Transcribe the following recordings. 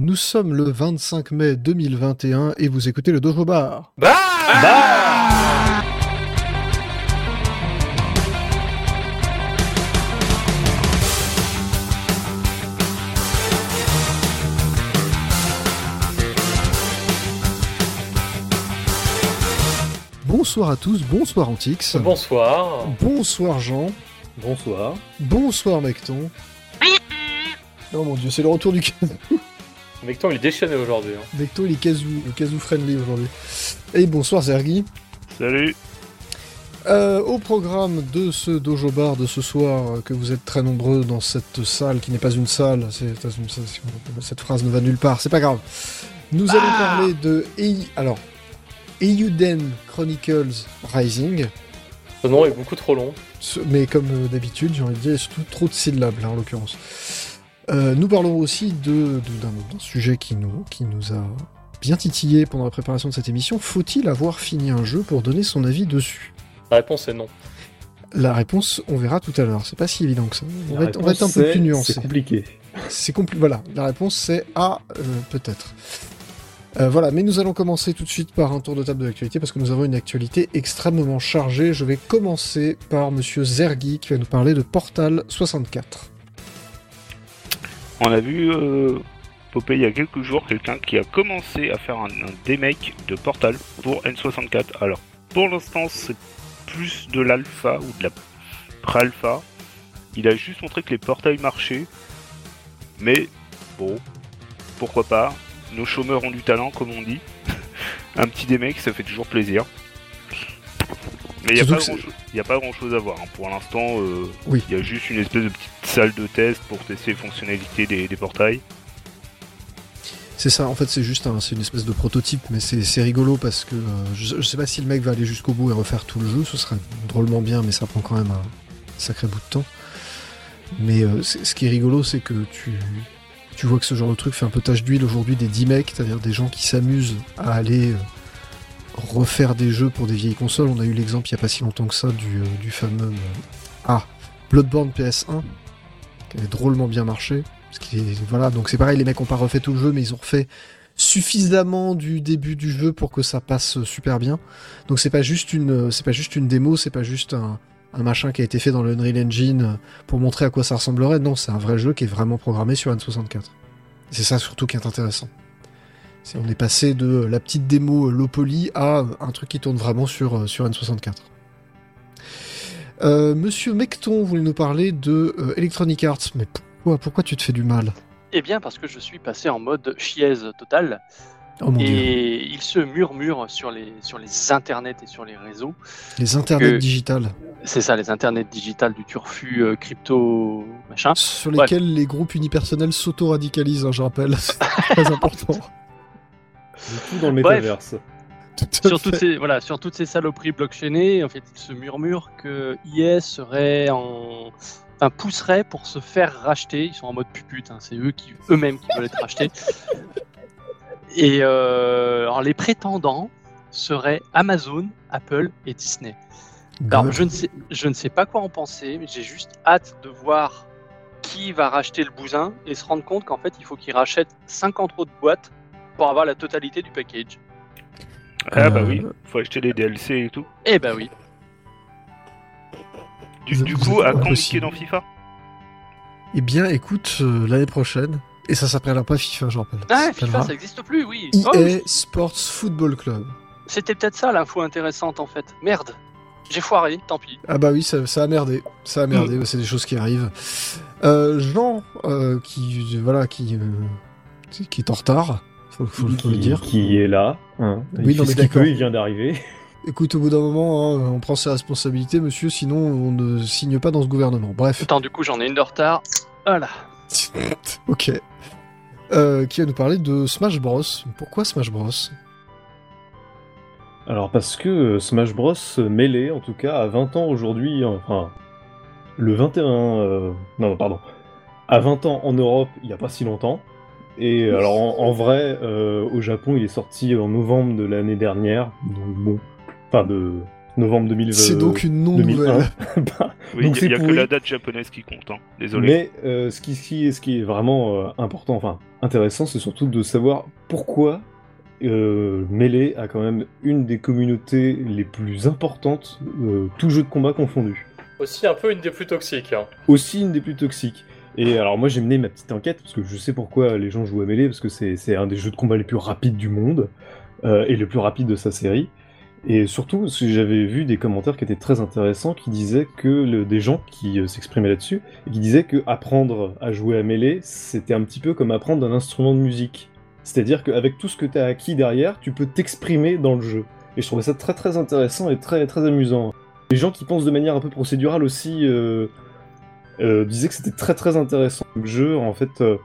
Nous sommes le 25 mai 2021 et vous écoutez le Dojo Bar. Bah, Bonsoir à tous, bonsoir Antix. Bonsoir. Bonsoir Jean. Bonsoir. Bonsoir Mecton. Oh mon dieu, c'est le retour du casou. Mecton, il est déchaîné aujourd'hui. hein. Mecton, il est casou, le casou friendly aujourd'hui. Et bonsoir Zergi. Salut. Euh, au programme de ce dojo bar de ce soir, euh, que vous êtes très nombreux dans cette salle qui n'est pas une salle, c'est- c'est- cette phrase ne va nulle part, c'est pas grave. Nous allons parler de Ei- alors Eiyuden Chronicles Rising, Ce nom est beaucoup trop long. Mais comme euh, d'habitude, j'ai envie de dire, surtout trop de syllabes là en l'occurrence. Euh, nous parlons aussi de, de- d'un, sujet qui nous, qui nous a bien titillé pendant la préparation de cette émission. Faut-il avoir fini un jeu pour donner son avis dessus? La réponse est non. La réponse, on verra tout à l'heure. C'est pas si évident que ça. On, va être, on va être un peu c'est- plus nuancé. C'est compliqué. C'est compli- Voilà, la réponse c'est A, euh, peut-être. Euh, voilà, mais nous allons commencer tout de suite par un tour de table de l'actualité parce que nous avons une actualité extrêmement chargée. Je vais commencer par Monsieur Zergi qui va nous parler de Portal 64. On a vu euh, popper il y a quelques jours quelqu'un qui a commencé à faire un, un de Portal pour N64. Alors, pour l'instant, c'est plus de l'alpha ou de la pré-alpha. Il a juste montré que les portails marchaient. Mais, bon, pourquoi pas. Nos chômeurs ont du talent, comme on dit. un petit demake, ça fait toujours plaisir. Mais il n'y a, pas que c'est- grand-chose- y a pas grand chose à voir. hein. Pour l'instant, euh, Oui. il y a juste une espèce de petite salle de test pour tester les fonctionnalités des, des portails. C'est ça, en fait, c'est juste un, c'est une espèce de prototype, mais c'est c'est rigolo parce que euh, je, je sais pas si le mec va aller jusqu'au bout et refaire tout le jeu, ce serait drôlement bien, mais ça prend quand même un sacré bout de temps. Mais euh, ce qui est rigolo, c'est que tu, tu vois que ce genre de truc fait un peu tache d'huile aujourd'hui des 10 mecs, c'est-à-dire des gens qui s'amusent à aller refaire des jeux pour des vieilles consoles. On a eu l'exemple il y a pas si longtemps que ça du, euh, fameux euh, ah, Bloodborne PS1, qui avait drôlement bien marché. Voilà, donc c'est pareil, les mecs ont pas refait tout le jeu, mais ils ont refait suffisamment du début du jeu pour que ça passe super bien. Donc c'est pas juste une, c'est pas juste une démo, c'est pas juste un, un machin qui a été fait dans le Unreal Engine pour montrer à quoi ça ressemblerait. Non, c'est un vrai jeu qui est vraiment programmé sur N64. C'est ça surtout qui est intéressant. On est passé de la petite démo low poly à un truc qui tourne vraiment sur, sur N64. Euh, Monsieur Mecton voulait nous parler de euh, Electronic Arts, mais pourquoi, pourquoi tu te fais du mal? Eh bien, parce que je suis passé en mode chiaise totale Oh mon dieu. et il se murmure sur les, sur les internets et sur les réseaux. Les internets que- digitales, C'est ça, les internets digitales du turfu euh, crypto machin. sur Ouais. lesquels les groupes unipersonnels s'auto-radicalisent, hein, je rappelle. C'est très important. Du coup, dans le métaverse. Tout Sur toutes, ces, voilà, sur toutes ces saloperies blockchainées, en fait, il se murmure que IS serait en. Enfin, pousserait pour se faire racheter. Ils sont en mode pupute, hein, c'est eux qui eux-mêmes qui veulent être rachetés. Et euh, alors, les prétendants seraient Amazon, Apple et Disney. Alors, Good. je ne, sais, je ne sais pas quoi en penser, mais j'ai juste hâte de voir qui va racheter le bousin et se rendre compte qu'en fait, il faut qu'il rachète 50 autres boîtes pour avoir la totalité du package. Ah bah Euh, oui, faut acheter les DLC et tout. Eh ben oui. Du, coup, à quand dans FIFA? Eh bien, écoute, euh, l'année prochaine, et ça s'appellera pas FIFA, je rappelle. Ah, Ça FIFA, ça n'existe plus, oui. EA Oh, Sports Football Club. C'était peut-être ça l'info intéressante en fait. Merde. J'ai foiré, tant pis. Ah bah oui, ça, ça a merdé. Ça a merdé, Mm. c'est des choses qui arrivent. Euh, Jean, euh, qui, voilà, qui, euh, qui est en retard, faut, faut- faut le qui, dire. qui est là. Hein. Oui, il non, fait mais ce qu'il d'accord. peut, il vient d'arriver. Écoute, au bout d'un moment, hein, on prend ses responsabilités, monsieur, sinon on ne signe pas dans ce gouvernement. Bref. Attends, du coup, j'en ai une de retard. Voilà. ok. Euh, qui va nous parler de Smash Bros. Pourquoi Smash Bros Alors, parce que euh, Smash Bros. Melee, en tout cas, à 20 ans aujourd'hui, enfin, le 21. euh, non, pardon. À 20 ans en Europe, il n'y a pas si longtemps. Et euh, alors, en, en vrai, euh, au Japon, il est sorti en novembre de l'année dernière. Donc, bon. Enfin, de. novembre 2020. C'est donc une non-nouvelle. Bah, Oui, Donc il n'y a, que la date japonaise qui compte, hein. désolé. Mais euh, ce, qui, ce qui est- ce qui est vraiment euh, important, enfin intéressant, c'est surtout de savoir pourquoi euh, Melee a quand même une des communautés les plus importantes, euh, tout jeu de combat confondu. Aussi un peu une des plus toxiques. hein. Aussi une des plus toxiques. Et alors moi j'ai mené ma petite enquête, parce que je sais pourquoi les gens jouent à Melee, parce que c'est un des jeux de combat les plus rapides du monde, euh, et le plus rapide de sa série. Et surtout, j'avais vu des commentaires qui étaient très intéressants, qui disaient que des gens qui euh, s'exprimaient là-dessus, et qui disaient que apprendre à jouer à Melee, c'était un petit peu comme apprendre un instrument de musique. C'est-à-dire qu'avec tout ce que tu as acquis derrière, tu peux t'exprimer dans le jeu. Et je trouvais ça très très intéressant et très très amusant. Les gens qui pensent de manière un peu procédurale aussi euh, euh, disaient que c'était très très intéressant le jeu en fait euh,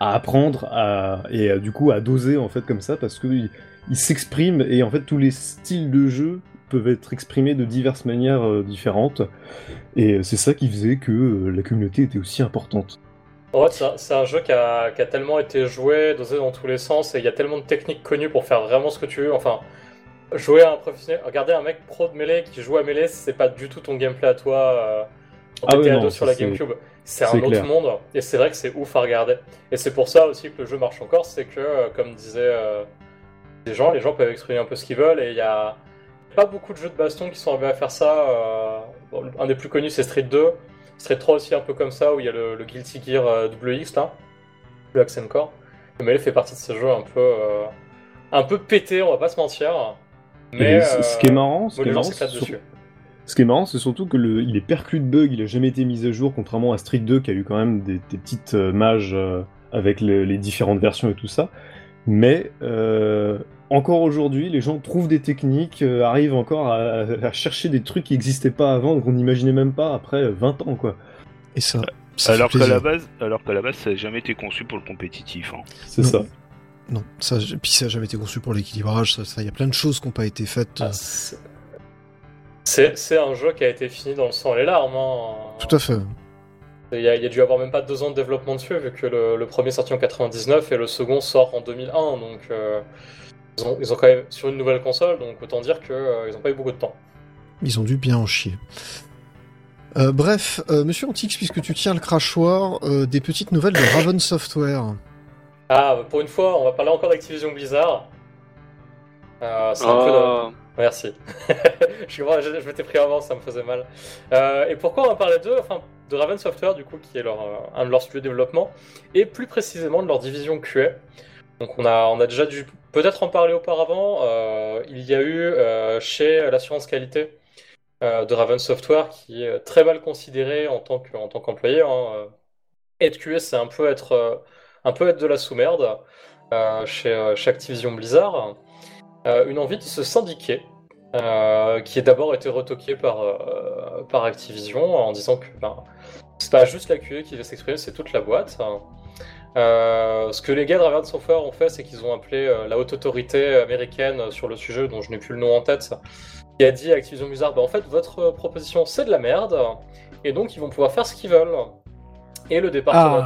à apprendre à, et euh, du coup à doser en fait comme ça parce que il, s'exprime et en fait tous les styles de jeu peuvent être exprimés de diverses manières différentes et c'est ça qui faisait que la communauté était aussi importante. Fait, c'est un- jeu qui a, qui a tellement été joué, dosé dans tous les sens, et il y a tellement de techniques connues pour faire vraiment ce que tu veux. Enfin, jouer à un professionnel, regarder un mec pro de mêlée qui joue à mêlée, c'est pas du tout ton gameplay à toi. Ah ouais, GTA non, 2 ça, sur la c'est- GameCube. C'est un autre clair. monde, et c'est vrai que c'est ouf à regarder. Et c'est pour ça aussi que le jeu marche encore, c'est que, euh, comme disaient euh, les gens, les gens peuvent exprimer un peu ce qu'ils veulent, et il y a pas beaucoup de jeux de baston qui sont arrivés à faire ça. euh, bon, un des plus connus, c'est Street 2. Street 3 aussi, un peu comme ça, où il y a le, le Guilty Gear euh, WX, là, le Accent Core. Le Melee fait partie de ces jeux un peu, un peu pété, on va pas se mentir. Mais ce qui est marrant, ce qui est marrant, Ce qui est marrant, c'est surtout que le, il est perclus de bugs, il a jamais été mis à jour, contrairement à Street 2 qui a eu quand même des, des petites euh, mages euh, avec le- les différentes versions et tout ça. Mais euh, encore aujourd'hui, les gens trouvent des techniques, euh, arrivent encore à, à chercher des trucs qui n'existaient pas avant, qu'on n'imaginait même pas après euh, 20 ans, quoi. Et ça, Alors qu'à la base, alors qu'à la base, ça n'a jamais été conçu pour le compétitif. hein. C'est ça. Non, ça, puis ça n'a jamais été conçu pour l'équilibrage. Ça, ça, il y a plein de choses qui n'ont pas été faites. Ah, c'est c'est un jeu qui a été fini dans le sang et les larmes. hein. Tout à fait. Il y, a, il y a dû avoir même pas deux ans de développement dessus, vu que le, le premier sorti en 99 et le second sort en 2001. Donc, euh, ils, ont, ils ont quand même sur une nouvelle console, donc autant dire qu'ils n'ont pas eu beaucoup de temps. Ils ont dû bien en chier. Euh, bref, euh, Monsieur Antix, puisque tu tiens le crachoir, euh, des petites nouvelles de Raven Software. Ah, pour une fois, on va parler encore d'Activision Blizzard. Euh, c'est un peu de- Merci. je, je, je m'étais pris avant, ça me faisait mal. Euh, et pourquoi on parler d'eux Enfin, de Raven Software, du coup, qui est leur, euh, un de leurs studios de développement, et plus précisément de leur division QA. Donc, on a, on a déjà dû peut-être en parler auparavant. Euh, il y a eu chez l'assurance qualité de Raven Software, qui est très mal considéré en tant qu'employé. Hein. Être QA, c'est un peu être, un peu être de la sous-merde chez, chez Activision Blizzard. Euh, une envie de se syndiquer, euh, qui a d'abord été retoquée par, euh, par Activision en disant que ben, c'est pas juste la QA qui va s'exprimer, c'est toute la boîte. Euh, ce que les gars de Raven Software ont fait, c'est qu'ils ont appelé euh, la haute autorité américaine sur le sujet, dont je n'ai plus le nom en tête, qui a dit à Activision Blizzard bah, en fait, votre proposition c'est de la merde, et donc ils vont pouvoir faire ce qu'ils veulent. Et le département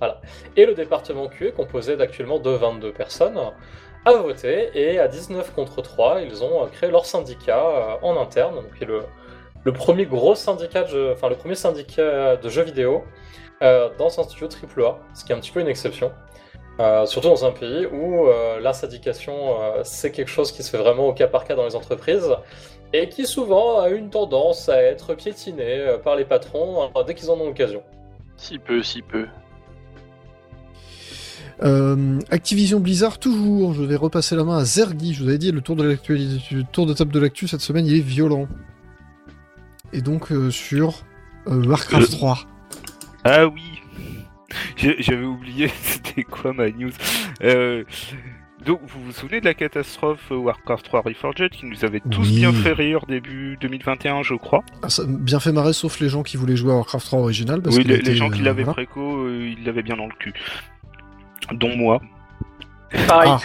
QA. Et le département QA, composé d'actuellement de 22 personnes, a voté et à 19 contre 3, ils ont euh, créé leur syndicat euh, en interne, donc qui est le, premier gros syndicat, de enfin le premier syndicat de jeux vidéo euh, dans un studio AAA, ce qui est un petit peu une exception. Surtout dans un pays où la syndication c'est quelque chose qui se fait vraiment au cas par cas dans les entreprises et qui souvent a une tendance à être piétiné par les patrons dès qu'ils en ont l'occasion. si peu, si peu. Euh, Activision Blizzard, toujours. Je vais repasser la main à Zergi. Je vous avais dit, le tour de le tour de table de l'actu cette semaine, il est violent. Et donc, euh, sur euh, Warcraft Euh. 3. Ah oui J'avais oublié, c'était quoi ma news? Euh, Donc, vous vous souvenez de la catastrophe Warcraft 3 Reforged qui nous avait tous Oui. bien fait rire début 2021, je crois? Ah, ça bien fait marrer, sauf les gens qui voulaient jouer à Warcraft 3 original. Parce Oui, les, était, les gens qui l'avaient voilà. préco, ils l'avaient bien dans le cul. Dont moi. Pareil. Ah.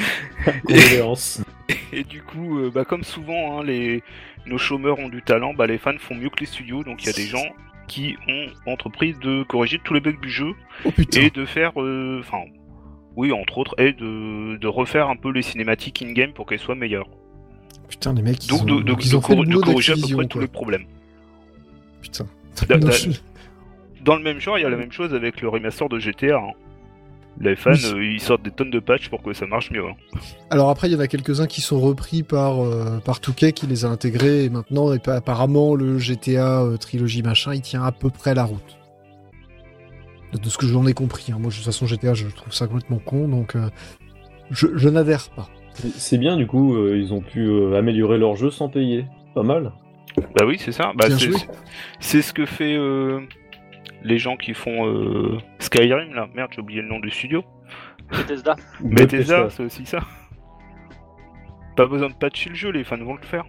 Et du coup, euh, bah, comme souvent, hein, les... nos chômeurs ont du talent, bah, les fans font mieux que les studios, donc il y a des gens qui ont entrepris de corriger tous les bugs du jeu Oh et de faire, euh, enfin, oui, entre autres, et de, de refaire un peu les cinématiques in-game pour qu'elles soient meilleures. Putain, les mecs, ils Donc, ont, de, de- donc ils de ont fait le cor- de boulot corriger à peu près tous les problèmes. Putain. Da- da- Dans le même genre, il y a la même chose avec le remaster de GTA. hein. Les fans, Oui. euh, ils sortent des tonnes de patchs pour que ça marche mieux. hein. Alors après, il y en a quelques-uns qui sont repris par, euh, par Touquet qui les a intégrés et maintenant, et apparemment, le GTA euh, trilogie machin, il tient à peu près la route. De, de ce que j'en ai compris. hein. Moi, de toute façon, GTA, je trouve ça complètement con, donc euh, je, je n'adhère pas. C'est bien, du coup, euh, ils ont pu euh, améliorer leur jeu sans payer. Pas mal. Bah oui, c'est ça. Bah, c'est, ce que fait euh, les gens qui font euh, Skyrim là. Merde, j'ai oublié le nom du studio. Bethesda. Bethesda, c'est aussi ça. Pas besoin de patcher le jeu, les fans vont le faire.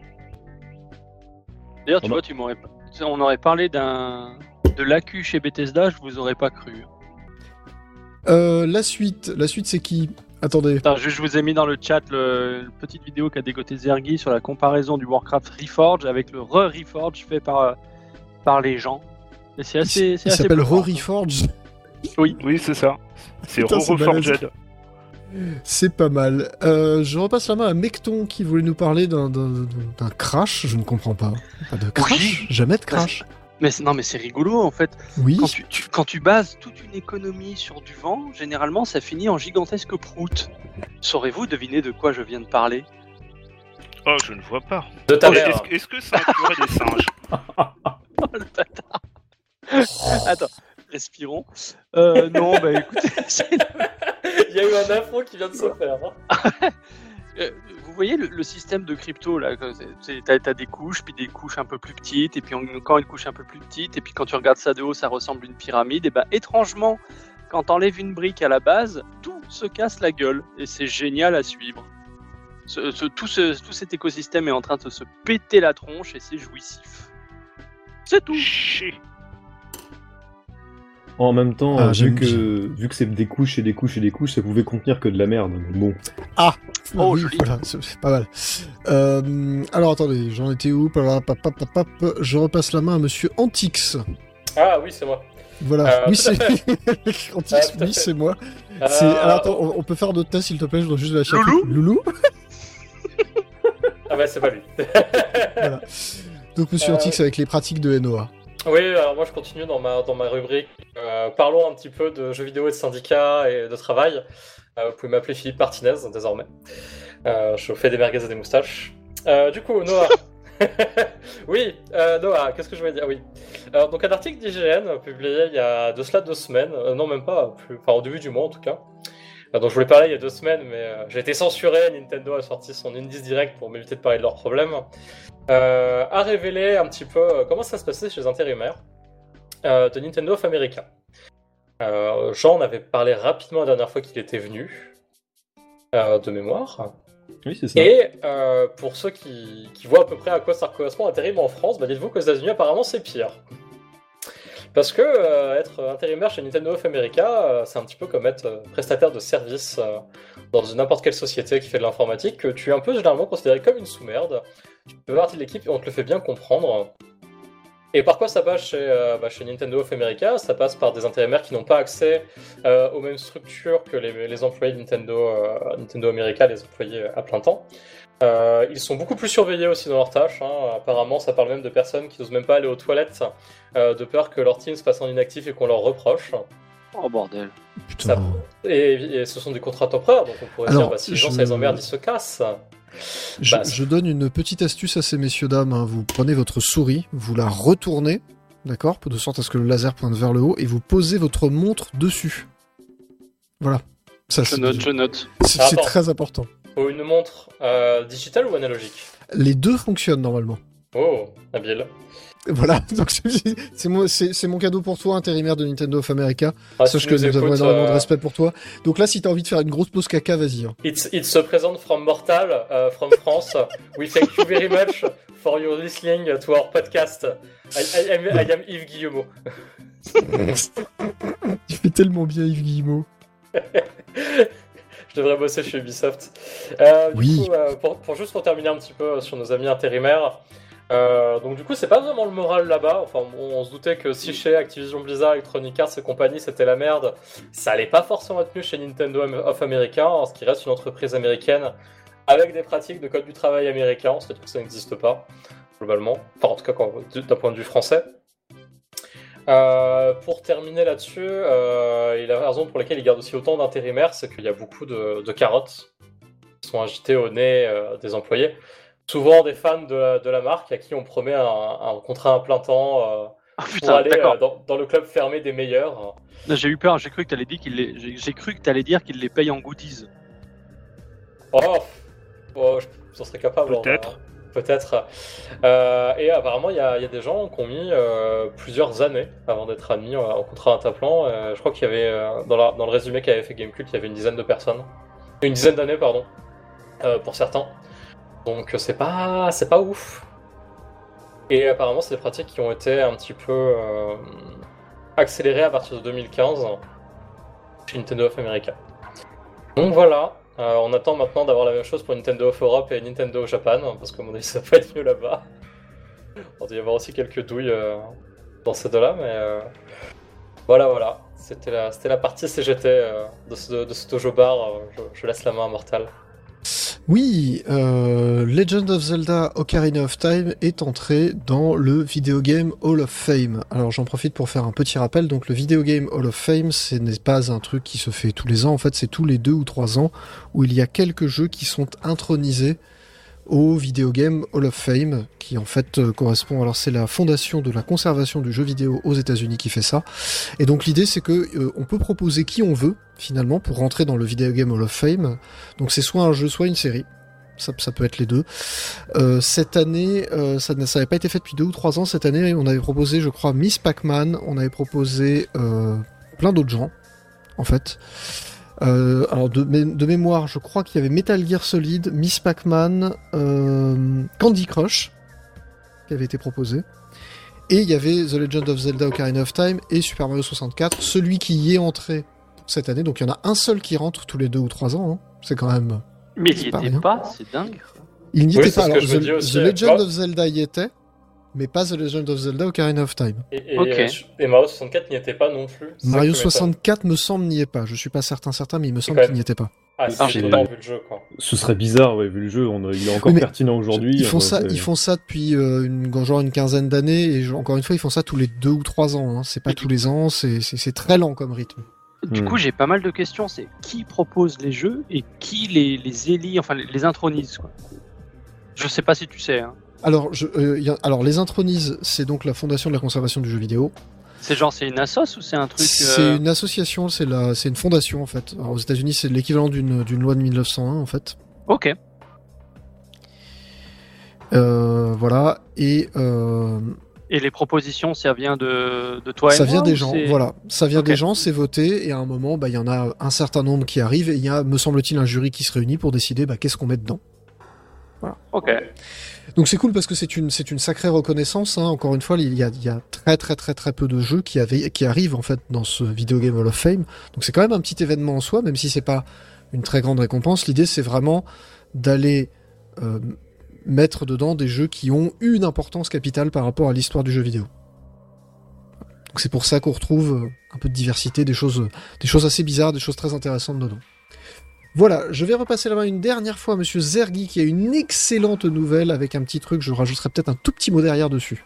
D'ailleurs, tu vois, tu m'aurais, on aurait parlé d'un de l'accu chez Bethesda, je vous aurais pas cru. Euh, la suite, la suite, c'est qui? Attendez. Attends, je, je vous ai mis dans le chat le, une petite vidéo qu'a dégoté Zergi sur la comparaison du Warcraft Reforged avec le re-Reforged fait par, euh, par les gens. C'est assez. Il s'appelle. Rory Forge. Oui, c'est ça. C'est c'est Reforged. C'est pas mal. Euh, je repasse la main à Mecton qui voulait nous parler d'un, crash. Je ne comprends pas. Pas de crash Jamais de crash Mais c'est- non, mais c'est rigolo en fait. Oui. Quand tu, tu- quand tu bases toute une économie sur du vent, généralement ça finit en gigantesque prout. Saurez-vous deviner de quoi je viens de parler? Oh, je ne vois pas. De ta Oh, mère. Est-ce, que- est-ce que ça inclurait des singes? Oh le bâtard Attends, respirons. Euh, non, bah écoutez, Il y a eu un affront qui vient de se faire. hein. Euh, vous voyez le, le système de crypto là T'as t'as des couches, puis des couches un peu plus petites, et puis encore une couche un peu plus petite, et puis quand tu regardes ça de haut, ça ressemble à une pyramide. Et ben étrangement, quand t'enlèves une brique à la base, tout se casse la gueule, et c'est génial à suivre. Ce- ce- tout, ce- tout cet écosystème est en train de se péter la tronche, et c'est jouissif. C'est tout. Chier. En même temps, Ah, vu que, vu que c'est des couches et des couches et des couches, ça pouvait contenir que de la merde. Mais bon. Oh, oui, joli. voilà, c'est pas mal. Euh, alors attendez, j'en étais où? Papa, papa, papa, papa, Je repasse la main à Monsieur Antix. Ah oui, c'est moi. Voilà, Euh, oui c'est Ah, Antix, à oui c'est moi. Euh, C'est- Alors attends, on, on peut faire d'autres tests s'il te plaît, je dois juste vérifier. un Loulou? Loulou? Ah bah c'est pas lui. Donc Monsieur Euh, Antix avec les pratiques de NOA. Oui, alors moi je continue dans ma, dans ma rubrique. Euh, parlons un petit peu de jeux vidéo et de syndicats et de travail. Euh, vous pouvez m'appeler Philippe Martinez désormais. Euh, je fais des merguez et des moustaches. Du coup, Noah. oui, Noah, qu'est-ce que je voulais dire? Oui. Donc un article d'IGN publié il y a de cela deux semaines, non même pas, enfin au début du mois en tout cas. Donc je voulais parler il y a deux semaines, mais euh, j'ai été censuré. Nintendo a sorti son Indies Direct pour m'éviter de parler de leurs problèmes. Euh, a révélé un petit peu euh, comment ça se passait chez les intérimaires euh, de Nintendo of America. Jean en avait parlé rapidement la dernière fois qu'il était venu, de mémoire. Oui, c'est ça. Et pour ceux qui, qui voient à peu près à quoi ça correspond intérim en France, bah dites-vous qu'aux États-Unis, apparemment, c'est pire. Parce que euh, être intérimaire chez Nintendo of America, euh, c'est un petit peu comme être euh, prestataire de service dans n'importe quelle société qui fait de l'informatique, que tu es un peu généralement considéré comme une sous-merde. Tu faire partie de l'équipe et on te le fait bien comprendre. Et par quoi ça passe chez, bah, Nintendo of America? Ça passe par des intérimaires qui n'ont pas accès aux mêmes structures que les, employés de Nintendo, Nintendo America, les employés à plein temps. Euh, ils sont beaucoup plus surveillés aussi dans leurs tâches. hein. Apparemment, ça parle même de personnes qui n'osent même pas aller aux toilettes euh, de peur que leur team se passe en inactif et qu'on leur reproche. Oh bordel. Putain. Ça- Et, et ce sont des contrats temporaires, donc on pourrait Alors, dire bah, si les gens ça les emmerde, ils se cassent. Je, Bah, je donne une petite astuce à ces messieurs dames. hein. Vous prenez votre souris, vous la retournez, d'accord, de sorte à ce que le laser pointe vers le haut, et vous posez votre montre dessus. Voilà. Ça, Je note, je note. c'est- Attends. très important. Faut une montre euh, digitale ou analogique Les deux fonctionnent normalement. Oh, habile. Voilà, donc c'est- mon cadeau pour toi, intérimaire de Nintendo of America. Ah, Sache que nous avons énormément de euh, respect pour toi. Donc là, si t'as envie de faire une grosse pause caca, vas-y. hein. It, it se présente from Mortal, uh, from France. We thank you very much for your listening to our podcast. I, I am, I am Yves Guillemot. Tu fais tellement bien, Yves Guillemot. Devrais bosser chez Ubisoft. Euh, du Oui. coup, euh, pour, pour- juste pour terminer un petit peu euh, sur nos amis intérimaires. euh, donc du coup, c'est pas vraiment le moral là-bas. Enfin, on, on se doutait que si chez Activision Blizzard, Electronic Arts et compagnie, c'était la merde, ça allait pas forcément être mieux chez Nintendo of America, hein, ce qui reste une entreprise américaine avec des pratiques de code du travail américain, c'est-à-dire que ça n'existe pas, globalement. Enfin, en tout cas, d'un point de vue français. Euh, pour terminer là-dessus, euh, il a raison pour laquelle il garde aussi autant d'intérimaires, c'est qu'il y a beaucoup de, de carottes qui sont agitées au nez euh, des employés. Souvent des fans de, la- de la marque à qui on promet un, un contrat à plein temps euh, Ah, pour aller euh, dans, dans le club fermé des meilleurs. J'ai eu peur, j'ai cru que t'allais dire qu'il les, j'ai j'ai cru que t'allais dire qu'il les paye en goodies. Oh, oh, je- j'en serais capable. vrai. Peut-être. Peut-être. Euh, et apparemment, il y, a des gens qui ont mis euh, plusieurs années avant d'être admis en, contrat taplant. Euh, je crois qu'il y avait, euh, dans, le résumé qu'avait fait Gamecult, il y avait une dizaine de personnes. Une dizaine d'années, pardon, pour certains. Donc c'est pas, c'est pas ouf. Et apparemment, c'est des pratiques qui ont été un petit peu accélérées à partir de 2015 chez Nintendo of America. Donc voilà, euh, on attend maintenant d'avoir la même chose pour Nintendo of Europe et Nintendo of Japan, hein, parce que mon avis ça va pas être mieux là-bas. Il doit y avoir aussi quelques douilles euh, dans ces deux-là, mais euh, voilà, voilà. C'était la, partie CGT de, ce, de dojo bar. je laisse la main à Mortal. Oui, euh, Legend of Zelda Ocarina of Time est entré dans le Video Game Hall of Fame. Alors j'en profite pour faire un petit rappel. Donc le Video Game Hall of Fame, ce n'est pas un truc qui se fait tous les ans. En fait, c'est tous les deux ou trois ans où il y a quelques jeux qui sont intronisés au Video Game Hall of Fame, qui en fait euh, correspond. Alors c'est la fondation de la conservation du jeu vidéo aux États-Unis qui fait ça. Et donc l'idée c'est que euh, on peut proposer qui on veut finalement pour rentrer dans le Video Game Hall of Fame. Donc c'est soit un jeu, soit une série. Ça, ça peut être les deux. Euh, cette année, ça n'avait pas été fait depuis deux ou trois ans. Cette année, on avait proposé, je crois, Miss Pac-Man. On avait proposé plein d'autres gens, en fait. Euh, alors de, mé- de mémoire, je crois qu'il y avait Metal Gear Solid, Miss Pac-Man, euh, Candy Crush qui avait été proposé. Et il y avait The Legend of Zelda Ocarina of Time et Super Mario 64, celui qui y est entré cette année. Donc il y en a un seul qui rentre tous les deux ou trois ans. hein. C'est quand même Mais il C'est y pas était rien. pas, c'est dingue. il n'y Oui, était pas. Alors, The. The Legend of Zelda y était, mais pas The Legend of Zelda Ocarina of Time. Et, et, Ok. euh, et Mario 64 n'y était pas non plus. Mario qui m'étonne. 64 me semble n'y est pas. Je suis pas certain certain, mais il me semble qu'il n'y était pas. Ah, Ah, c'est j'ai- étonnant vu le jeu, quoi. Ce serait bizarre, ouais, vu le jeu, on- il est encore mais pertinent aujourd'hui. Ils font euh, ça, ils font ça depuis euh, une, genre une quinzaine d'années et je- encore une fois ils font ça tous les deux ou trois ans. Hein. C'est pas tous les ans, c'est très lent comme rythme. Du Hmm. coup, j'ai pas mal de questions. C'est qui propose les jeux et qui les, les élit, enfin les, les intronise. Quoi. Je sais pas si tu sais. Hein. Alors, je, euh, y a- alors les intronises, c'est donc la fondation de la conservation du jeu vidéo. C'est genre c'est une assoce ou c'est un truc C'est euh, une association, c'est la, c'est une fondation en fait. Alors, aux États-Unis, c'est l'équivalent d'une d'une loi de 1901 en fait. Ok. Euh, voilà et euh, Et les propositions, ça vient de, de toi et ça moi, vient des gens. c'est- Voilà, ça vient des gens, c'est voté et à un moment, bah il y en a un certain nombre qui arrivent et il y a, me semble-t-il, un jury qui se réunit pour décider bah, qu'est-ce qu'on met dedans. Ok. Donc c'est cool parce que c'est une c'est une sacrée reconnaissance. Hein. Encore une fois, il y a il y a très très très très peu de jeux qui avaient qui arrivent en fait dans ce Video Game Hall of Fame. Donc c'est quand même un petit événement en soi, même si c'est pas une très grande récompense. L'idée c'est vraiment d'aller euh, mettre dedans des jeux qui ont une importance capitale par rapport à l'histoire du jeu vidéo. Donc c'est pour ça qu'on retrouve euh, un peu de diversité, des choses des choses assez bizarres, des choses très intéressantes dedans. Voilà, je vais repasser la main une dernière fois à Monsieur Zergi qui a une excellente nouvelle avec un petit truc, je rajouterai peut-être un tout petit mot derrière dessus.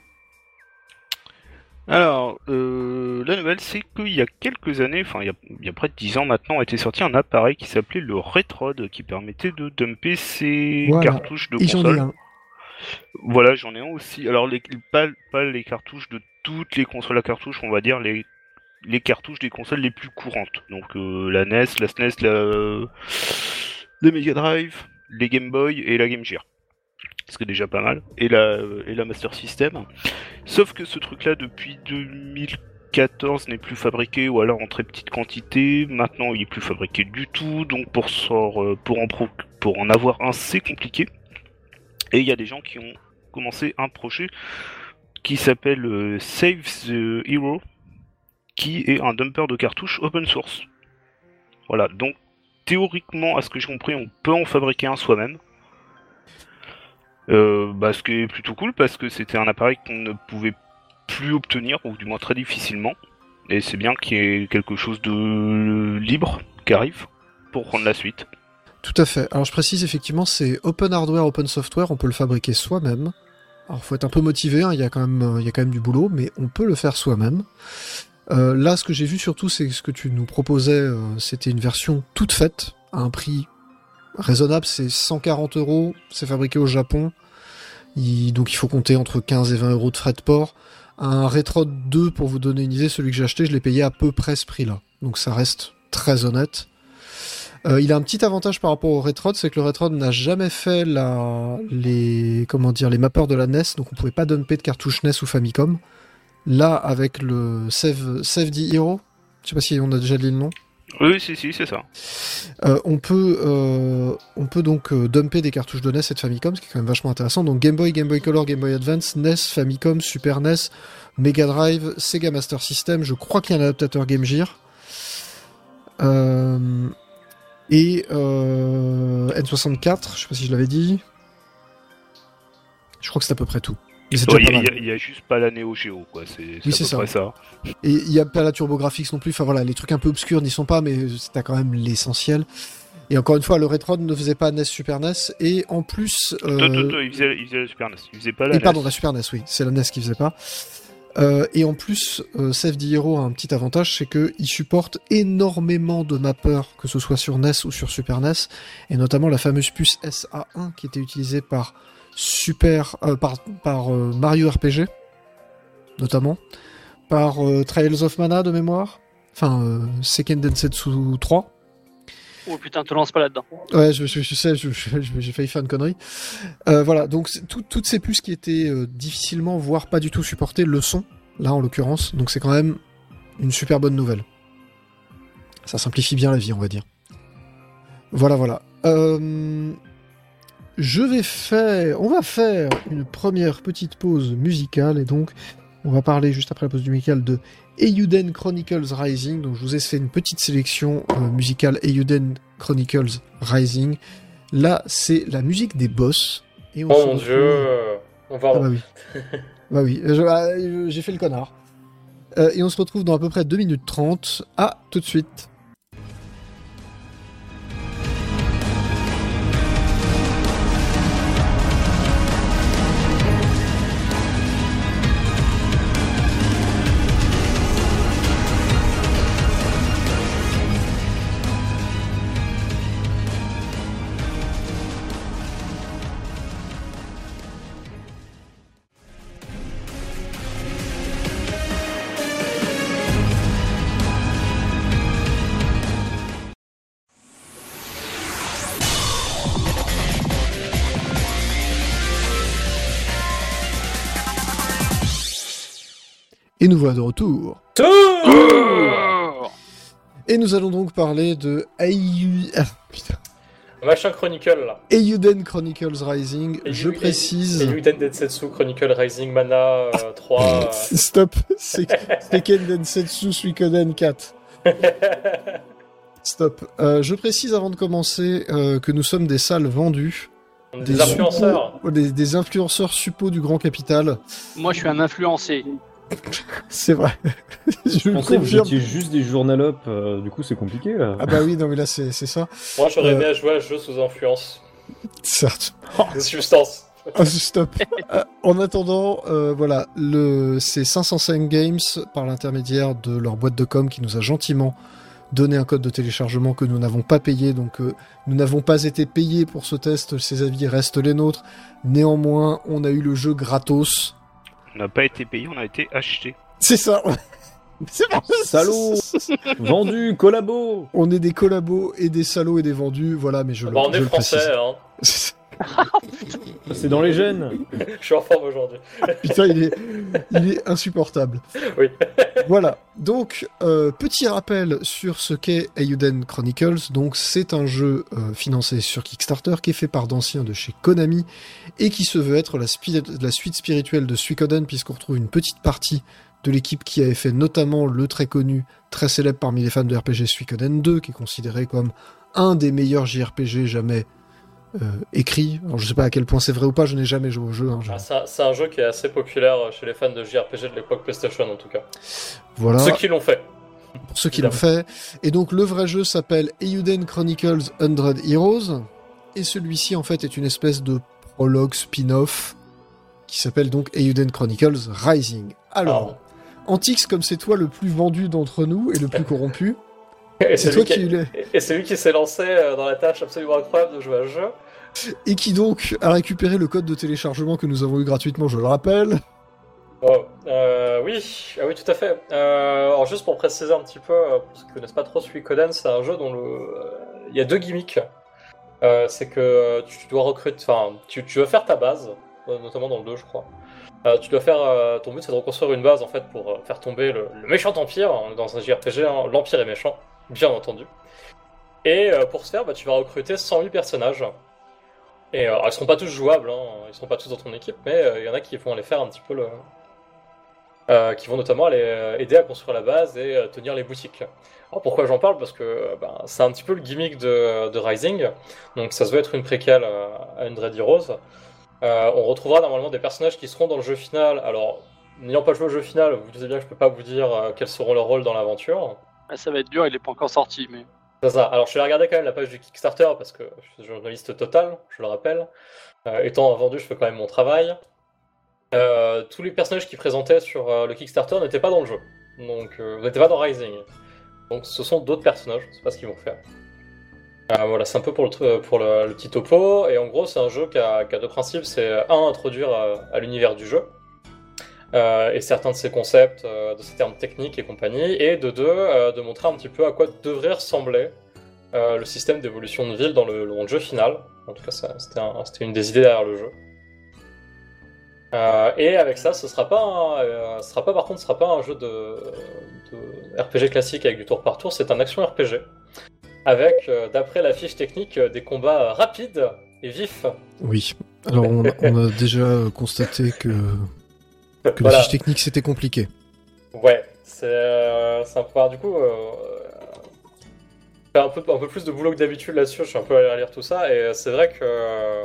Alors, euh, la nouvelle, c'est qu'il y a quelques années, enfin il y a, il y a près de 10 ans maintenant, a été sorti un appareil qui s'appelait le Retrod, qui permettait de dumper ses Voilà. cartouches de console. Voilà, j'en ai un aussi. Alors, les, pas, pas les cartouches de toutes les consoles à cartouches, on va dire les, les cartouches des consoles les plus courantes. Donc, euh, la NES, la SNES, la, la Mega Drive, les Game Boy et la Game Gear. Ce qui est déjà pas mal. Et la, et la Master System. Sauf que ce truc-là, depuis 2014, n'est plus fabriqué ou alors en très petite quantité. Maintenant, il est plus fabriqué du tout. Donc, pour, sort, euh, pour, en, pro- pour en avoir un, c'est compliqué. Et il y a des gens qui ont commencé un projet qui s'appelle euh, Save the Hero, qui est un dumper de cartouches open source. Voilà, donc théoriquement, à ce que j'ai compris, on peut en fabriquer un soi-même. Euh, bah, ce qui est plutôt cool parce que c'était un appareil qu'on ne pouvait plus obtenir, ou du moins très difficilement. Et c'est bien qu'il y ait quelque chose de libre qui arrive pour prendre la suite. Tout à fait. Alors je précise effectivement, c'est open hardware, open software, on peut le fabriquer soi-même. Alors faut être un peu motivé, hein, il y a quand même, il y a quand même du boulot, mais on peut le faire soi-même. Euh, là, ce que j'ai vu surtout, c'est ce que tu nous proposais, euh, c'était une version toute faite à un prix raisonnable, c'est 140 euros, c'est fabriqué au Japon, donc il faut compter entre 15 et 20 euros de frais de port. Un Retro 2, pour vous donner une idée, celui que j'ai acheté, je l'ai payé à peu près ce prix-là. Donc ça reste très honnête. Euh, il a un petit avantage par rapport au Retrod, c'est que le Retrod n'a jamais fait les, comment dire, les mappeurs de la NES, donc on pouvait pas dumper de cartouches NES ou Famicom. Là, avec le Save, Save the Hero, je sais pas si on a déjà dit le nom, Oui, si, si, c'est ça. euh, on peut, euh, on peut donc euh, dumper des cartouches de NES et de Famicom, ce qui est quand même vachement intéressant. Donc Game Boy, Game Boy Color, Game Boy Advance, NES, Famicom, Super NES, Mega Drive, Sega Master System. Je crois qu'il y a un adaptateur Game Gear. Et euh, N64, je sais pas si je l'avais dit. Je crois que c'est à peu près tout. Il pas y, mal. a- juste pas la Neo Geo, quoi. C'est Oui, c'est ça. Et il n'y a pas la TurboGrafx non plus. Enfin voilà, les trucs un peu obscurs n'y sont pas, mais c'était quand même l'essentiel. Et encore une fois, le Retro ne faisait pas NES Super NES. Et en plus. euh, Toi, toi, toi, il faisait, il faisait la Super NES. Il faisait pas la et pardon, NES. la Super NES, oui. C'est la NES qui faisait pas. Euh, et en plus, euh, Save the Hero a un petit avantage, c'est qu'il supporte énormément de mappeurs, que ce soit sur NES ou sur Super NES, et notamment la fameuse puce SA1 qui était utilisée par Super, euh, par, par euh, Mario RPG, notamment, par euh, Trials of Mana de mémoire, enfin Seiken Densetsu 3. Oh putain, te lance pas là-dedans. Ouais, je, je, je sais, j'ai failli faire une connerie. Voilà, donc tout- toutes ces puces qui étaient difficilement, voire pas du tout supportées, le sont, là en l'occurrence. Donc c'est quand même une super bonne nouvelle. Ça simplifie bien la vie, on va dire. Voilà, voilà. Euh, je vais faire, on va faire une première petite pause musicale et donc on va parler juste après la pause musicale de Eiyuden Chronicles Rising. Donc je vous ai fait une petite sélection euh, musicale Eiyuden Chronicles Rising. Là, c'est la musique des boss. Et on Oh mon dieu, euh, on va Ah bah oui. bah oui, je- ah, je- j'ai fait le connard. Euh, et on se retrouve dans à peu près 2 minutes 30. À tout de suite. Et nous voilà de retour. Oh Et nous allons donc parler de Eiyu- ah, putain. Machin Chronicle là. Eiyuden Chronicles Rising. Je précise. Eiyuden Densetsu Chronicle Rising Mana euh, 3. euh, Stop. C'est Tekken Densetsu Suikoden 4. Stop. Euh, je précise avant de commencer euh, que nous sommes des salles vendues. est des influenceurs. suppos- des, des influenceurs suppos du Grand Capital. Moi, je suis un influencé. C'est vrai. je pensais que vous étiez juste des journal-up, euh, du coup c'est compliqué là. Ah bah oui, non mais là c'est c'est ça. Moi j'aurais Euh. aimé à jouer à ce jeu sous influence Certes. de substance. Ah, stop. Euh, en attendant, euh, voilà, le, c'est 505 Games par l'intermédiaire de leur boîte de com qui nous a gentiment donné un code de téléchargement que nous n'avons pas payé. Donc, euh, nous n'avons pas été payés pour ce test. Ces avis restent les nôtres. Néanmoins, on a eu le jeu gratos. On n'a pas été payé, on a été acheté. C'est ça. C'est bon. Salaud Vendu, collabo On est des collabos et des salauds et des vendus. Voilà, mais je le, Bah, on je est le français, précise. hein. C'est dans les gènes Je suis en forme aujourd'hui. Putain, il est, il est insupportable. Oui. voilà. Donc, euh, petit rappel sur ce qu'est Eiyuden Chronicles. Donc, c'est un jeu euh, financé sur Kickstarter qui est fait par d'anciens de chez Konami et qui se veut être la, spi- la suite spirituelle de Suikoden puisqu'on retrouve une petite partie de l'équipe qui avait fait notamment le très connu, très célèbre parmi les fans de RPG Suikoden 2, qui est considéré comme un des meilleurs JRPG jamais euh, écrits. Alors, je sais pas à quel point c'est vrai ou pas, je n'ai jamais joué au jeu. hein, je- Ah, c'est un- jeu qui est assez populaire chez les fans de JRPG de l'époque PlayStation en tout cas. Voilà. Ceux qui l'ont fait. pour ceux qui l'ont fait. Et donc le vrai jeu s'appelle Euden Chronicles 100 Heroes. Et celui-ci en fait est une espèce de prologue spin-off qui s'appelle donc Euden Chronicles Rising. Alors, Antix, comme c'est toi le plus vendu d'entre nous et le plus corrompu, Et c'est c'est toi lui, qui... qui et c'est lui qui s'est lancé euh, dans la tâche absolument incroyable de jouer à ce jeu. et qui donc a récupéré le code de téléchargement que nous avons eu gratuitement, je le rappelle. Oh, euh, oui, ah oui, tout à fait. Euh, alors juste pour préciser un petit peu, pour ceux qui connaissent pas trop Suikoden, c'est un jeu dont le, il y a deux gimmicks. Euh, c'est que tu dois recruter, enfin, tu, tu dois faire ta base, notamment dans le 2, je crois. Tu dois faire, ton but c'est de reconstruire une base en fait pour faire tomber le, le méchant empire. Dans un JRPG, hein, l'empire est méchant, bien entendu. Et euh, pour ce faire, bah, tu vas recruter 108 personnages. Et euh, alors, ils seront pas tous jouables, hein, ils seront pas tous dans ton équipe, mais euh, il y en a qui vont aller faire un petit peu le, euh, qui vont notamment aller euh, aider à construire la base et euh, tenir les boutiques. Alors pourquoi j'en parle? Parce que euh, ben, c'est un petit peu le gimmick de, Rising, donc ça se veut être une préquelle euh, à Undread Heroes. Euh, on retrouvera normalement des personnages qui seront dans le jeu final. Alors, n'ayant pas joué au jeu final, vous savez bien que je peux pas vous dire euh, quels seront leurs rôles dans l'aventure. Ah, ça va être dur, il est pas encore sorti, mais. C'est ça. Alors, je vais regarder quand même la page du Kickstarter parce que je suis journaliste total, je le rappelle. Euh, étant vendu, je fais quand même mon travail. Euh, tous les personnages qui présentaient sur euh, le Kickstarter n'étaient pas dans le jeu. Donc, n'étaient pas dans Rising. Donc, ce sont d'autres personnages, je sais pas ce qu'ils vont faire. Voilà, c'est un peu pour, le, petit topo. Et en gros, c'est un jeu qui a, deux principes c'est un, introduire à l'univers du jeu. Euh, et certains de ses concepts, euh, de ses termes techniques et compagnie, et de deux, euh, de montrer un petit peu à quoi devrait ressembler le système d'évolution de ville dans le, jeu final. En tout cas, c'était, un- c'était une des idées derrière le jeu. Et avec ça, ce sera pas, ce sera pas par contre, ce sera pas un jeu de, RPG classique avec du tour par tour, c'est un action RPG avec, d'après la fiche technique, des combats rapides et vifs. Oui. Alors on, a- déjà constaté que, que Voilà. les fiches techniques c'était compliqué. Ouais, c'est euh, un peu. alors, du coup, euh, faire un peu, un peu plus de boulot que d'habitude là-dessus, je suis un peu allé relire tout ça, et euh, c'est vrai que. euh,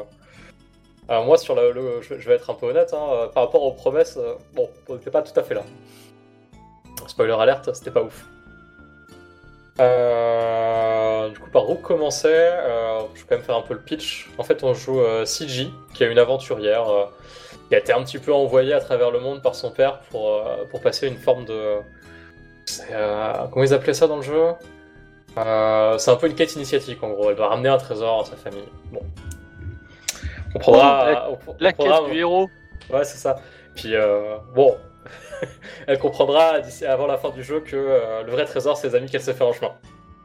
alors moi, sur le, le- je, je vais être un peu honnête, hein, euh, par rapport aux promesses, bon, on n'était pas tout à fait là. Spoiler alerte, c'était pas ouf. Euh, du coup, par où commencer? Euh, Je vais quand même faire un peu le pitch. En fait, on joue euh, CG, qui est une aventurière qui a été un petit peu envoyée à travers le monde par son père pour, euh, pour passer une forme de. euh, comment ils appelaient ça dans le jeu? Euh, C'est un peu une quête initiatique en gros. Elle doit ramener un trésor à sa famille. Bon. On prendra. on- on La prendra- quête du héros. Ouais, c'est ça. Puis bon, elle comprendra d'ici avant la fin du jeu que euh, le vrai trésor, c'est les amis qu'elle s'est fait en chemin.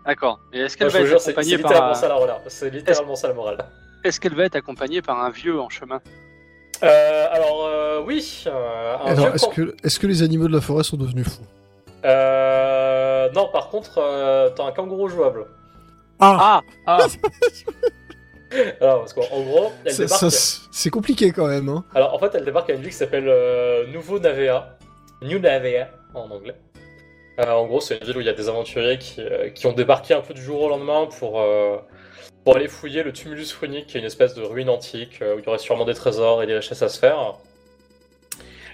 D'accord. Et est-ce qu'elle va être c'est accompagnée littéralement par ça un... la morale. C'est littéralement ça la morale. Est-ce qu'elle va être accompagnée par un vieux en chemin? Euh, alors euh, oui, euh, un Alors vieux est-ce que, les animaux de la forêt sont devenus fous Euh, non, par contre, euh, t'as un kangourou jouable. Ah Ah Alors, parce qu'en en gros, elle Ça- débarque. c'est c'est compliqué quand même. Hein. Alors, en fait, elle débarque à une ville qui s'appelle euh, Nouveau Navea. New Navea, en anglais. Euh, en gros, c'est une ville où il y a des aventuriers qui, euh, qui ont débarqué un peu du jour au lendemain pour, euh, pour aller fouiller le Tumulus Runic, qui est une espèce de ruine antique euh, où il y aurait sûrement des trésors et des richesses à se faire.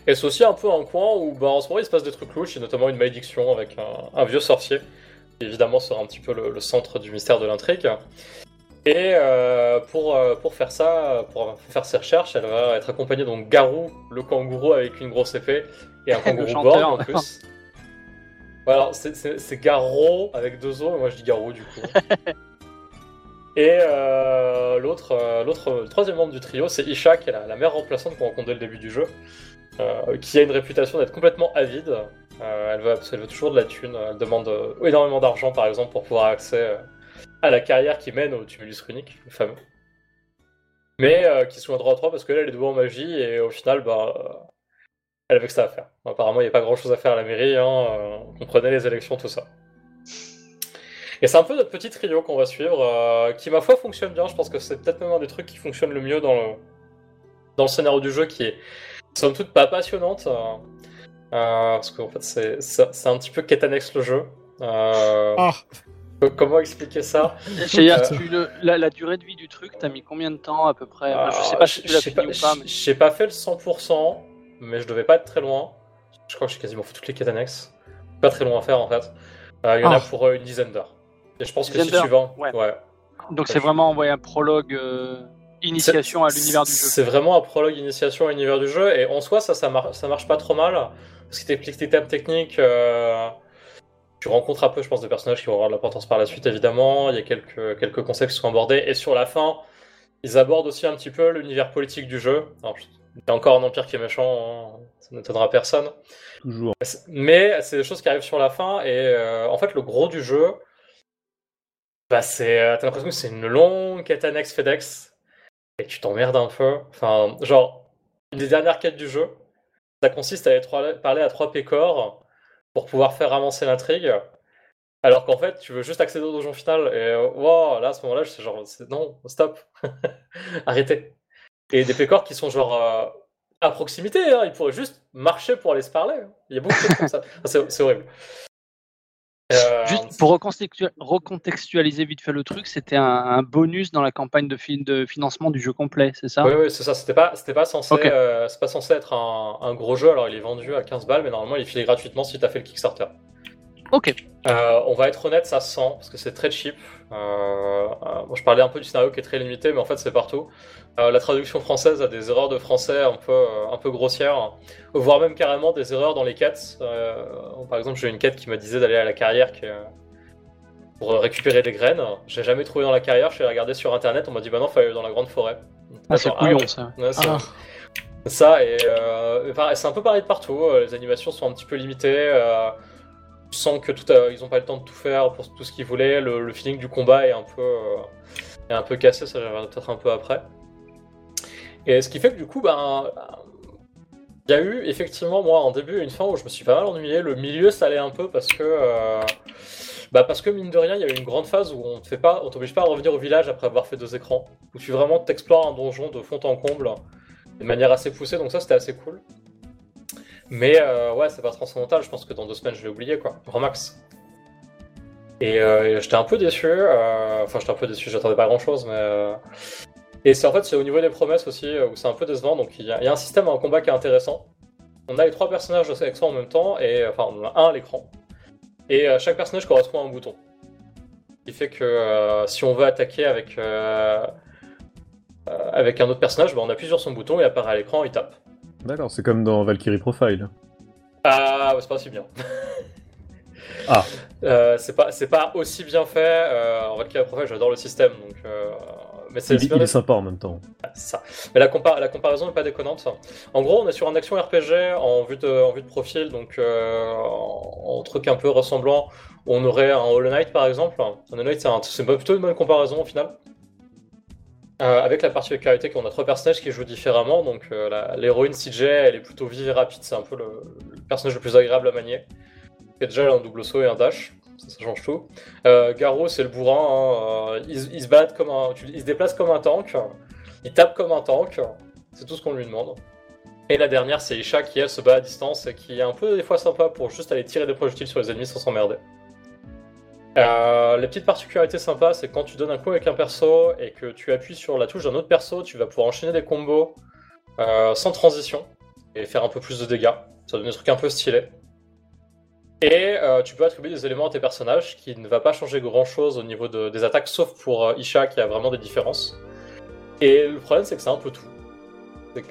Et c'est aussi un peu un coin où, bah, en ce moment, il se passe des trucs louches, et notamment une malédiction avec un, un vieux sorcier, qui évidemment sera un petit peu le, le centre du mystère de l'intrigue. Et euh, pour, euh, pour faire ça, pour faire ses recherches, elle va être accompagnée donc Garou, le kangourou avec une grosse épée, et un kangourou borgne en plus. Voilà, c'est- Garou avec deux O, mais moi je dis Garou du coup. Et euh, l'autre, euh, l'autre, le troisième membre du trio, c'est Isha, qui est la, la mère remplaçante qu'on rencontre dès le début du jeu, euh, qui a une réputation d'être complètement avide. Euh, elle, veut, elle veut toujours de la thune, elle demande euh, énormément d'argent par exemple pour pouvoir accès euh, à la carrière qui mène au Tumulus Runic, le fameux. Mais euh, qui se joint droit à trois parce qu'elle elle est douée en magie et au final, bah, euh, elle avait que ça à faire. Apparemment, il n'y a pas grand chose à faire à la mairie, hein, euh, on prenait les élections, tout ça. Et c'est un peu notre petit trio qu'on va suivre, euh, qui ma foi fonctionne bien. Je pense que c'est peut-être même un des trucs qui fonctionne le mieux dans le, dans le scénario du jeu, qui est somme toute pas passionnante. euh, euh, parce qu'en fait, c'est c'est- c'est un petit peu quête annexe le jeu. Euh, Ah Comment expliquer ça? J'ai- Euh, tu le- la, la durée de vie du truc, t'as mis combien de temps à peu près? Enfin, Je sais Ah, pas si tu l'as sais fini ou pas, mais... J'ai pas fait le 100%, mais je devais pas être très loin. Je crois que j'ai quasiment fait toutes les quêtes annexes. Pas très loin à faire en fait. Euh, il y en a Ah. pour euh, une dizaine d'heures. Et je pense que ouais. ouais. Donc c'est vraiment un prologue euh, initiation à l'univers du jeu. C'est vraiment un prologue initiation à l'univers du jeu, et en soi, ça, ça, mar- ça marche pas trop mal, parce qu'il t'explique tes thèmes techniques. euh, Tu rencontres un peu, je pense, des personnages qui vont avoir de l'importance par la suite, évidemment. Il y a quelques, quelques concepts qui sont abordés, et sur la fin, ils abordent aussi un petit peu l'univers politique du jeu. Alors, il y a encore un empire qui est méchant, hein, ça n'étonnera personne. Toujours. Mais c'est des choses qui arrivent sur la fin, et euh, en fait, le gros du jeu, bah, c'est, euh, t'as l'impression que c'est une longue quête annexe FedEx, et tu t'emmerdes un peu. Enfin, genre, une des dernières quêtes du jeu, ça consiste à aller trois- parler à trois pécores pour pouvoir faire avancer l'intrigue. Alors qu'en fait, tu veux juste accéder au donjon final, et euh, wow, là, à ce moment-là, je sais genre, non, stop, arrêtez. Et des pécores qui sont genre euh, à proximité, hein, ils pourraient juste marcher pour aller se parler. Il y a beaucoup de choses comme ça. C'est horrible. Euh, Juste pour recontextua- recontextualiser vite fait le truc, c'était un, un bonus dans la campagne de, fin- de financement du jeu complet, c'est ça? Oui, oui, c'est ça. C'était pas, c'était pas censé, euh, pas censé être un, un gros jeu. Alors, il est vendu à 15 balles, mais normalement, il est filé gratuitement si t'as fait le Kickstarter. Ok. Euh, on va être honnête, ça sent parce que c'est très cheap. Euh, euh, moi, je parlais un peu du scénario qui est très limité, mais en fait, c'est partout. Euh, la traduction française a des erreurs de français un peu, un peu grossières, voire même carrément des erreurs dans les quêtes. Euh, par exemple, j'ai une quête qui me disait d'aller à la carrière qui pour récupérer des graines. J'ai jamais trouvé dans la carrière. Je allé regarder sur internet. On m'a dit bah non, faut aller dans la grande forêt. Ah, c'est Genre, couillon ça. Ouais, Ah, ça, et euh, et pareil, c'est un peu pareil de partout. Les animations sont un petit peu limitées. Tu sens que tout ils n'ont pas le temps de tout faire pour tout ce qu'ils voulaient. Le, feeling du combat est un peu, euh, est un peu cassé. Ça, j'en reviendrai peut-être un peu après. Et ce qui fait que du coup, ben, il y a eu effectivement, moi, en début une fin où je me suis pas mal ennuyé. Le milieu, ça allait un peu parce que. euh, bah parce que mine de rien, il y a eu une grande phase où on te fait pas, on t'oblige pas à revenir au village après avoir fait deux écrans, où tu vraiment t'explores un donjon de fond en comble de manière assez poussée, donc ça c'était assez cool. Mais euh, ouais, c'est pas transcendantal, je pense que dans deux semaines je l'ai oublié quoi, grand max. Et euh, j'étais un peu déçu, euh, enfin j'étais un peu déçu, j'attendais pas grand chose, mais. Et c'est en fait c'est au niveau des promesses aussi où c'est un peu décevant, donc il y, a un système en combat qui est intéressant. On a les trois personnages avec soi en même temps, et enfin on en a un à l'écran. Et chaque personnage correspond à un bouton. Ce qui fait que si on veut attaquer avec. avec un autre personnage, bah, on appuie sur son bouton, il apparaît à l'écran, il tape. D'accord, c'est comme dans Valkyrie Profile. Ah, ouais, c'est pas aussi bien. Ah. Euh, c'est pas, pas aussi bien fait. Euh, en Valkyrie Profile, j'adore le système, donc. euh, mais c'est Il, est sympa en même temps. c'est ça. Mais la, compa- la comparaison n'est pas déconnante. En gros, on est sur un action RPG en vue de, en vue de profil, donc euh, en, en truc un peu ressemblant. On aurait un Hollow Knight par exemple. Un Hollow Knight, c'est un- c'est plutôt une bonne comparaison au final. Euh, avec la particularité qu'on a trois personnages qui jouent différemment. Donc euh, l'héroïne CJ, elle est plutôt vive et rapide. C'est un peu le, personnage le plus agréable à manier. Il y a déjà un double saut et un dash. Ça, change tout. Euh, Garo, c'est le bourrin. hein, il, se- il se balade comme un, il se déplace comme un tank. Il tape comme un tank. C'est tout ce qu'on lui demande. Et la dernière, c'est Isha qui, elle, se bat à distance et qui est un peu des fois sympa pour juste aller tirer des projectiles sur les ennemis sans s'emmerder. Euh, les petites particularités sympas, c'est quand tu donnes un coup avec un perso et que tu appuies sur la touche d'un autre perso, tu vas pouvoir enchaîner des combos euh, sans transition et faire un peu plus de dégâts. Ça donne des trucs un peu stylés. Et euh, tu peux attribuer des éléments à tes personnages qui ne va pas changer grand chose au niveau de- des attaques, sauf pour Isha qui a vraiment des différences. Et le problème, c'est que c'est un peu tout. C'est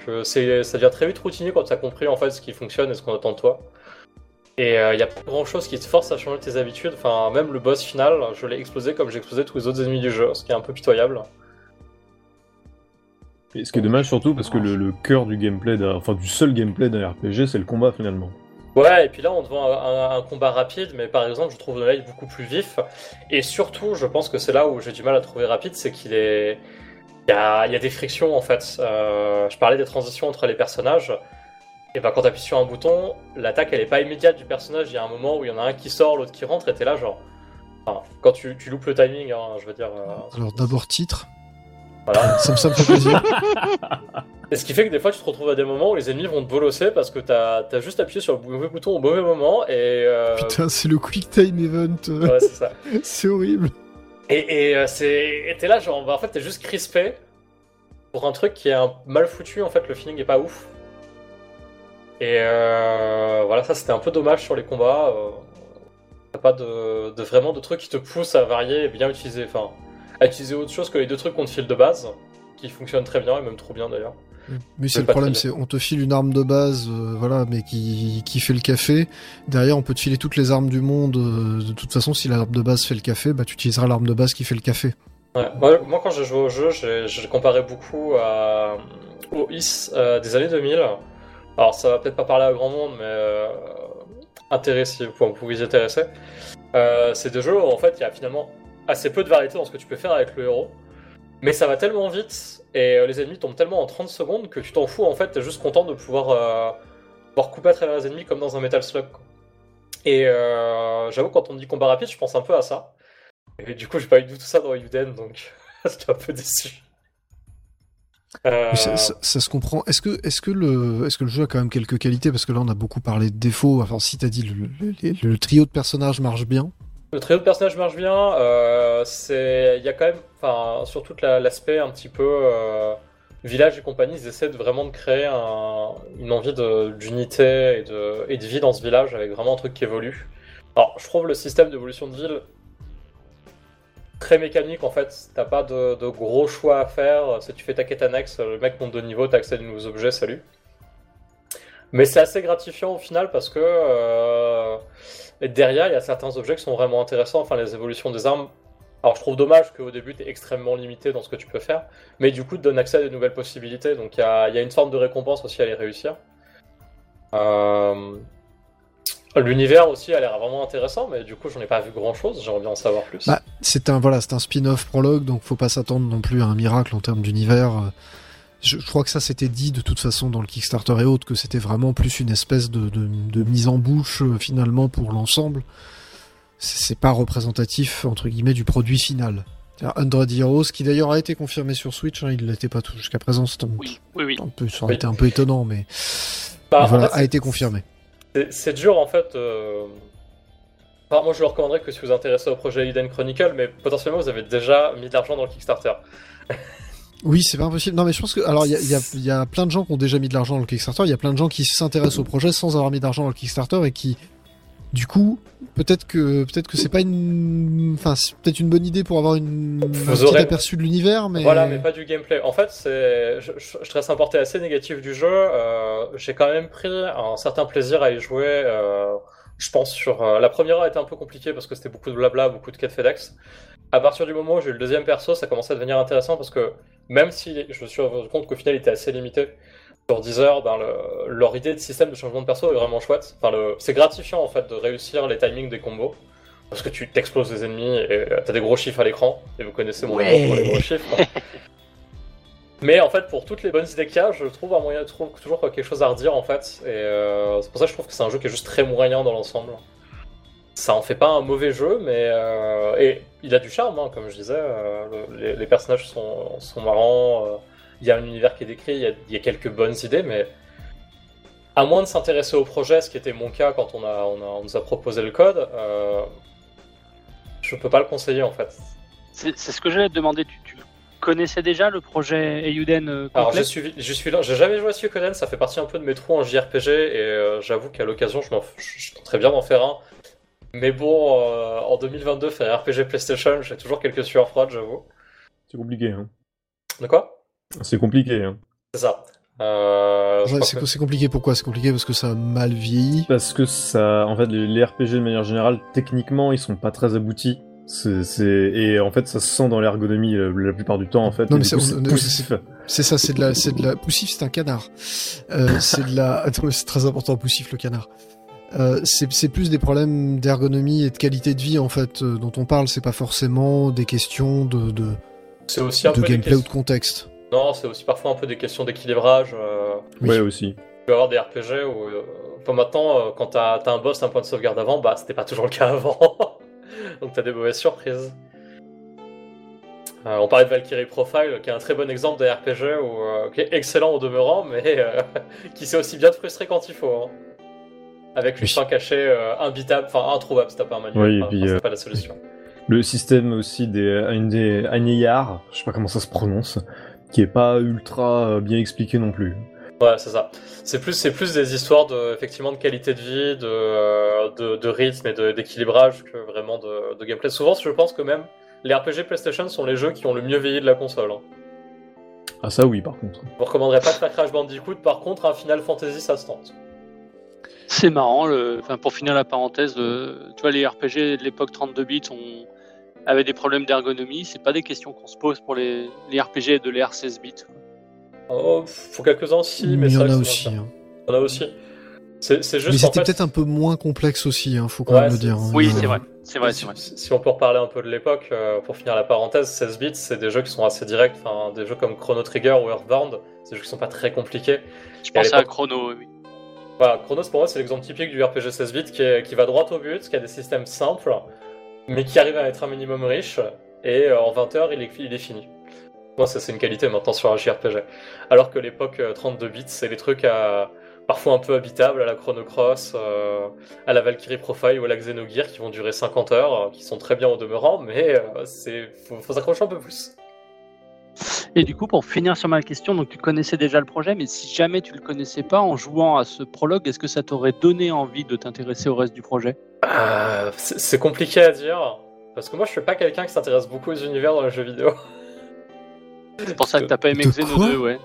que ça devient très vite routinier quand tu as compris en fait ce qui fonctionne et ce qu'on attend de toi. Et il n'y a pas grand chose qui te force à changer tes habitudes. Enfin, même le boss final, je l'ai explosé comme j'ai explosé tous les autres ennemis du jeu, ce qui est un peu pitoyable. Et ce qui est dommage surtout parce que le, le cœur du gameplay, enfin du seul gameplay d'un RPG, c'est le combat finalement. Ouais, et puis là, on te vend un, un- un combat rapide, mais par exemple, je trouve le light beaucoup plus vif. Et surtout, je pense que c'est là où j'ai du mal à trouver rapide, c'est qu'il est. Il y a, il y a des frictions en fait. Euh, je parlais des transitions entre les personnages. Et ben quand t'appuies sur un bouton, l'attaque elle est pas immédiate du personnage. Il y a un moment où il y en a un qui sort, l'autre qui rentre, et t'es là genre. Enfin, quand tu, tu loupes le timing, hein, je veux dire. euh, Alors d'abord titre, voilà. ça me, ça me fait plaisir. Et ce qui fait que des fois tu te retrouves à des moments où les ennemis vont te bolosser parce que t'as as juste appuyé sur le mauvais bouton au mauvais moment et. euh, Putain, c'est le quick time event. Ouais, c'est ça. c'est horrible. Et, et, euh, c'est, t'es là, genre, bah, en fait, t'es juste crispé pour un truc qui est un- mal foutu. En fait, le feeling est pas ouf. Et euh, voilà, ça c'était un peu dommage sur les combats. euh. T'as pas de, de vraiment de trucs qui te poussent à varier et bien utiliser, enfin, à utiliser autre chose que les deux trucs qu'on te file de base, qui fonctionnent très bien et même trop bien d'ailleurs. Mais c'est le problème, c'est on te file une arme de base, euh, voilà, mais qui, qui fait le café. Derrière, on peut te filer toutes les armes du monde. euh, de toute façon, si l'arme de base fait le café, bah tu utiliseras l'arme de base qui fait le café. Ouais, moi, moi, quand j'ai joué au jeu, j'ai j'ai comparé beaucoup à, au IS euh, des années 2000. Alors ça va peut-être pas parler à grand monde, mais euh, intéressé, vous pouvez vous y intéresser. Euh, c'est des jeux où en fait il y a finalement assez peu de variété dans ce que tu peux faire avec le héros. Mais ça va tellement vite et euh, les ennemis tombent tellement en 30 secondes que tu t'en fous en fait, t'es juste content de pouvoir, euh, pouvoir couper à travers les ennemis comme dans un Metal Slug. quoi. Et euh, j'avoue, quand on dit combat rapide, je pense un peu à ça. Et du coup, j'ai pas eu du tout ça dans Uden, donc j'étais un peu déçu. Euh, Ça, ça- ça se comprend. Est-ce que, est-ce que le, est-ce que le jeu a quand même quelques qualités? Parce que là, on a beaucoup parlé de défauts. Enfin, si t'as dit le, le- le- le trio de personnages marche bien. Le trio de personnages marche bien. euh, c'est, il y a quand même, enfin, sur tout la- l'aspect un petit peu euh, village et compagnie, ils essaient de vraiment de créer un- une envie d'unité et de, et de vie dans ce village avec vraiment un truc qui évolue. Alors, je trouve le système d'évolution de ville très mécanique en fait. T'as pas de, de gros choix à faire. Si tu fais ta quête annexe, le mec monte de niveau, t'as accès à de nouveaux objets, salut. Mais c'est assez gratifiant au final parce que euh, derrière, il y a certains objets qui sont vraiment intéressants. Enfin, les évolutions des armes. Alors, je trouve dommage qu'au début, tu es extrêmement limité dans ce que tu peux faire. Mais du coup, te donne accès à des nouvelles possibilités. Donc, il y a, il y a une forme de récompense aussi à les réussir. Euh, L'univers aussi a l'air vraiment intéressant, mais du coup, j'en ai pas vu grand chose. J'aimerais bien en savoir plus. Bah, c'est un, voilà, c'est un spin-off prologue, donc faut pas s'attendre non plus à un miracle en termes d'univers. Je, je crois que ça c'était dit de toute façon dans le Kickstarter et autres que c'était vraiment plus une espèce de, de, de mise en bouche euh, finalement pour l'ensemble. C'est pas représentatif entre guillemets du produit final. 100 Heroes, qui d'ailleurs a été confirmé sur Switch, hein, il l'était pas tout jusqu'à présent, c'est un, Oui, oui, oui. un peu, ça aurait Oui. été un peu étonnant, mais Bah, en voilà, fait, a été confirmé. C'est- dur en fait. euh, moi je le recommanderais que si vous vous intéressez au projet Eden Chronicle, mais potentiellement vous avez déjà mis de l'argent dans le Kickstarter. Oui, c'est pas impossible. Non, mais je pense que alors il y a plein de gens qui ont déjà mis de l'argent dans le Kickstarter. Il y a plein de gens qui s'intéressent au projet sans avoir mis d'argent dans le Kickstarter et qui, du coup, peut-être que peut-être que c'est pas une, enfin, c'est peut-être une bonne idée pour avoir une un Vous petit aurez- aperçu de l'univers, mais Voilà, mais pas du gameplay. En fait, c'est, je, je, je reste un porté assez négatif du jeu. Euh, J'ai quand même pris un certain plaisir à y jouer. euh, je pense sur euh, la première a été un peu compliquée parce que c'était beaucoup de blabla, beaucoup de quêtes FedEx. À partir du moment où j'ai eu le deuxième perso, ça commençait à devenir intéressant parce que même si je me suis rendu compte qu'au final il était assez limité sur 10 heures, ben le- leur idée de système de changement de perso est vraiment chouette. Enfin, le- c'est gratifiant en fait de réussir les timings des combos. Parce que tu t'exploses des ennemis et euh, t'as des gros chiffres à l'écran, et vous connaissez mon Ouais. amour pour les gros chiffres. Mais en fait, pour toutes les bonnes idées qu'il y a, je trouve un moyen, je trouve toujours quelque chose à redire en fait. Et euh, c'est pour ça que je trouve que c'est un jeu qui est juste très moyen dans l'ensemble. Ça en fait pas un mauvais jeu, mais euh, et il a du charme, hein, comme je disais. euh, le- les, les personnages sont, sont marrants. Il y a un univers qui est décrit, il y a, il y a quelques bonnes idées, mais à moins de s'intéresser au projet, ce qui était mon cas quand on, a, on, a- on nous a proposé le code, euh, je peux pas le conseiller en fait. C'est c'est ce que j'allais te demander. Tu, tu connaissais déjà le projet Euden euh, Alors j'ai suivi, je suis là, j'ai jamais joué à Suikoden, ça fait partie un peu de mes trous en JRPG et euh, j'avoue qu'à l'occasion je, m'en f- je, je tenterais bien d'en faire un. Mais bon, euh, en 2022 faire un RPG PlayStation, j'ai toujours quelques sueurs froides, j'avoue. C'est compliqué, hein. De quoi? C'est compliqué, hein. C'est ça. Euh, Ouais, c'est que- compliqué. Pourquoi? C'est compliqué parce que ça a mal vieilli. Parce que ça, en fait, les, les RPG de manière générale, techniquement, ils sont pas très aboutis. C'est, et en fait, ça se sent dans l'ergonomie euh, la plupart du temps, en fait. Non, mais c'est- ça, c'est de la, c'est de la. Poussif, c'est un canard. Euh, c'est de la. Attends, c'est très important, Poussif, le canard. Euh, c'est plus des problèmes d'ergonomie et de qualité de vie en fait euh, dont on parle. C'est pas forcément des questions de de, c'est aussi un de peu gameplay ou de contexte. Non, c'est aussi parfois un peu des questions d'équilibrage. euh, Oui. Ouais, aussi. Tu peux avoir des RPG où, euh, enfin, maintenant, euh, quand t'as as un boss, un point de sauvegarde avant, bah c'était pas toujours le cas avant. Donc t'as des mauvaises surprises. Euh, on parlait de Valkyrie Profile, qui est un très bon exemple de RPG où, euh, qui est excellent au demeurant, mais euh, qui sait aussi bien te frustrer quand il faut. hein. Avec une Oui. fin cachée euh, imbitable, enfin introuvable si t'as pas un manuel. Oui, et Enfin, c'est euh, pas la solution. Le système aussi des, des je sais pas comment ça se prononce, qui est pas ultra euh, bien expliqué non plus. Ouais, c'est ça. C'est plus, c'est plus des histoires de, effectivement, de qualité de vie, de, euh, de, de rythme et de- d'équilibrage que vraiment de, de gameplay. Souvent, je pense que même les RPG PlayStation sont les jeux qui ont le mieux vieilli de la console. hein. Ah ça oui, par contre. Je vous recommanderais pas de faire Crash Bandicoot. Par contre, un Final Fantasy, ça se tente. C'est marrant, le... enfin, pour finir la parenthèse, le- tu vois, les RPG de l'époque 32 bits on... avaient des problèmes d'ergonomie. C'est pas des questions qu'on se pose pour les, les RPG de l'ère 16 bits. Oh, pour quelques-uns, si, mais il y en a aussi. hein. Il y en a aussi. C'est c'est juste. Mais c'était fait, peut-être un peu moins complexe aussi, hein, faut quand Ouais, même le dire. hein. Oui, c'est vrai. C'est vrai, c'est si, vrai. si- si on peut reparler un peu de l'époque, euh, pour finir la parenthèse, 16 bits, c'est des jeux qui sont assez directs. Enfin, des jeux comme Chrono Trigger ou Earthbound, c'est des jeux qui sont pas très compliqués. Je Et à pensais à Chrono, oui. Voilà, Chronos pour moi c'est l'exemple typique du RPG 16 bits qui, est- qui va droit au but, qui a des systèmes simples, mais qui arrive à être un minimum riche, et euh, en 20 heures il est, fini. Moi ça c'est une qualité maintenant sur un JRPG. Alors que l'époque euh, 32 bits c'est les trucs à, parfois un peu habitables à la Chrono Cross, euh, à la Valkyrie Profile ou à la Xenogear qui vont durer 50 heures, euh, qui sont très bien au demeurant, mais euh, c'est faut s'accrocher un peu plus. Et du coup, pour finir sur ma question, donc tu connaissais déjà le projet, mais si jamais tu le connaissais pas, en jouant à ce prologue, est-ce que ça t'aurait donné envie de t'intéresser au reste du projet? Euh, c'est compliqué à dire, parce que moi je suis pas quelqu'un qui s'intéresse beaucoup aux univers dans les jeux vidéo. C'est pour ça que t'as pas aimé De Xeno quoi 2, ouais.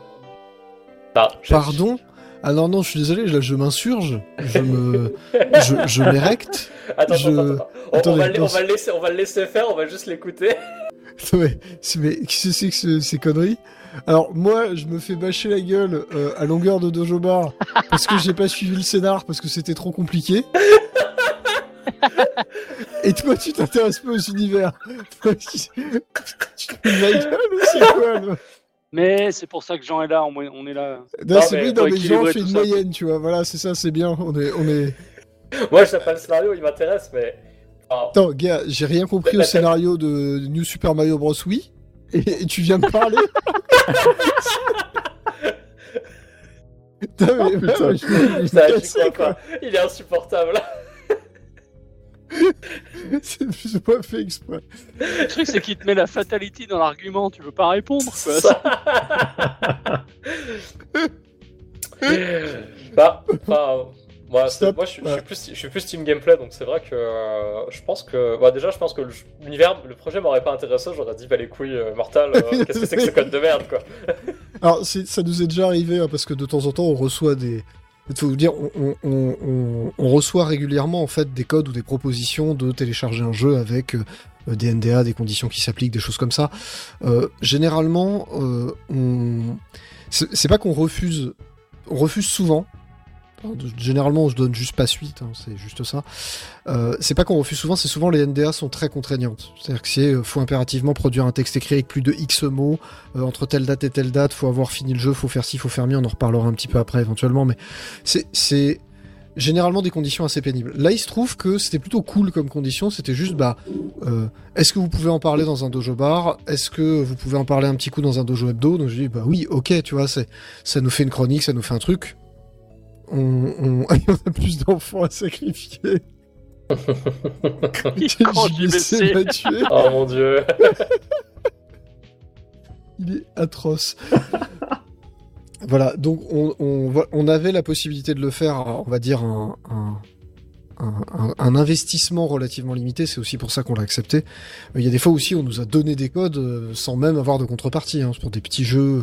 Ah, j'ai- Pardon? Ah non, non, je suis désolé, là je m'insurge, je me. je, je m'érecte. Attends, Je- attends, attends, attends. On, Attendez, on va, le- on attends. va le laisser, on va le laisser faire, on va juste l'écouter. Ouais, c'est- mais qu'est-ce que c'est que ce- ces conneries? Alors moi, je me fais bâcher la gueule euh, à longueur de Dojo Bar parce que j'ai pas suivi le scénar parce que c'était trop compliqué. Et toi, tu t'intéresses pas aux univers. tu te fous de ma gueule ou c'est quoi là Mais c'est pour ça que Jean est là, on on est là. Non, Non, c'est mais oui, mais Jean équilibrer fait une ça. moyenne, tu vois. Voilà, c'est ça, c'est bien. On est, on est. Moi, je sais pas le scénario, il m'intéresse, mais. Attends, gars, j'ai rien compris au scénario de New Super Mario Bros. Wii. Et, et tu viens me parler Putain, mais, putain. ouais, je ça, quoi. pas. Il est insupportable. C'est plus ou moins fait exprès. Le truc, c'est qu'il te met la fatality dans l'argument, tu veux pas répondre, quoi. Ça- bah, enfin, moi, je, suis, je Ouais. suis plus, je suis plus team gameplay, donc c'est vrai que euh, je pense que. Bah, déjà, je pense que le- l'univers, le projet m'aurait pas intéressé, j'aurais dit, bah les couilles, euh, Mortal, euh, qu'est-ce que c'est que ce code de merde, quoi. Alors, ça nous est déjà arrivé, hein, parce que de temps en temps, on reçoit des. Il faut vous dire, on, on- on- on- on reçoit régulièrement en fait des codes ou des propositions de télécharger un jeu avec euh, des NDA, des conditions qui s'appliquent, des choses comme ça. Généralement, on... c'est pas qu'on refuse, on refuse souvent. Généralement, on se donne juste pas suite, hein, c'est juste ça. Euh, c'est pas qu'on refuse souvent, c'est souvent les NDA sont très contraignantes. C'est-à-dire que c'est euh, faut impérativement produire un texte écrit avec plus de X mots euh, entre telle date et telle date, faut avoir fini le jeu, faut faire ci, faut faire mieux, on en reparlera un petit peu après éventuellement, mais c'est c'est généralement des conditions assez pénibles. Là, il se trouve que c'était plutôt cool comme condition, c'était juste bah euh, est-ce que vous pouvez en parler dans un dojo bar? Est-ce que vous pouvez en parler un petit coup dans un dojo hebdo? Donc je dis bah oui, OK, tu vois, c'est ça nous fait une chronique, ça nous fait un truc. On, on, on a plus d'enfants à sacrifier. Quand JBC. m'a tué. Oh mon dieu. Il est atroce. voilà, donc on, on, va- on avait la possibilité de le faire, on va dire, un, un, un- un- un investissement relativement limité, c'est aussi pour ça qu'on l'a accepté. Il y a des fois aussi, on nous a donné des codes euh, sans même avoir de contrepartie, hein, c'est pour des petits jeux, euh,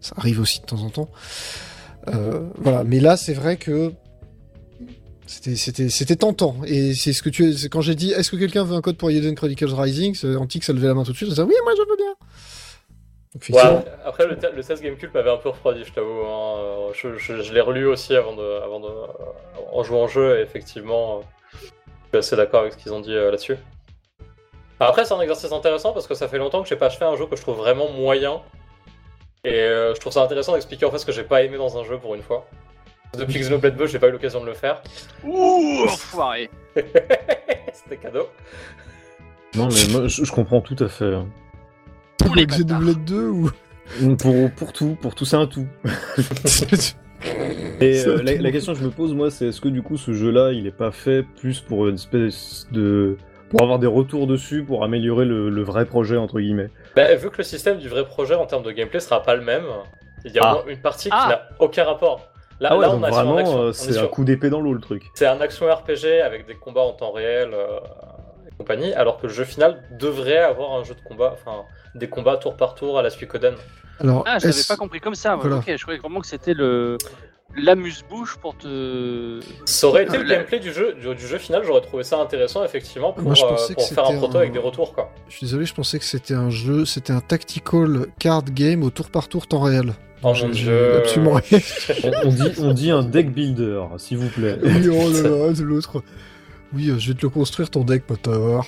ça arrive aussi de temps en temps. Euh, voilà, mais là, c'est vrai que c'était tentant et c'est ce que tu quand j'ai dit est-ce que quelqu'un veut un code pour Eden Chronicles Rising Antique ça levait la main tout de suite oui moi je veux bien Donc, effectivement, Ouais, après, le, le 16 Gamecube m'avait un peu refroidi, je t'avoue. hein. Je, je- je l'ai relu aussi avant de, avant de, euh, en jouant au jeu, et effectivement, euh, je suis assez d'accord avec ce qu'ils ont dit là-dessus. Après, c'est un exercice intéressant parce que ça fait longtemps que j'ai pas fait un jeu que je trouve vraiment moyen. Et euh, je trouve ça intéressant d'expliquer en fait ce que j'ai pas aimé dans un jeu pour une fois. Depuis Xenoblade 2, j'ai pas eu l'occasion de le faire. Ouh, enfoiré. C'était cadeau. Non, mais moi, je, je comprends tout à fait. hein. Tous les le Xenoblade 2 ou? Pour, pour tout, pour tout, c'est un tout. Et euh, la, la question que je me pose, moi, c'est est-ce que du coup, ce jeu-là, il est pas fait plus pour une espèce de. Pour avoir des retours dessus, pour améliorer le, le vrai projet, entre guillemets Bah, vu que le système du vrai projet en termes de gameplay sera pas le même, Il y a Ah. au moins une partie Ah. qui n'a aucun rapport. Là, Ah ouais, là, donc on, a vraiment, euh, c'est sur- un coup d'épée dans l'eau le truc. c'est un action RPG avec des combats en temps réel euh, et compagnie, alors que le jeu final devrait avoir un jeu de combat, enfin des combats tour par tour à la Suikoden. Alors, Ah, je est-ce- pas compris comme ça. Voilà. Ok, je croyais vraiment que c'était le l'amuse-bouche pour te. Ça aurait été Euh, le la- gameplay du jeu, du, du jeu final, j'aurais trouvé ça intéressant effectivement pour, Moi, je euh, pensais pour que faire un proto un- avec des retours quoi. Je suis désolé, je pensais que c'était un jeu, c'était un tactical card game au tour par tour temps réel. Oh mon dieu. Absolument rien. On, on dit, on dit un deck builder, s'il vous plaît. Oui, oh là là, de l'autre. Oui, euh, je vais te le construire ton deck, poteur.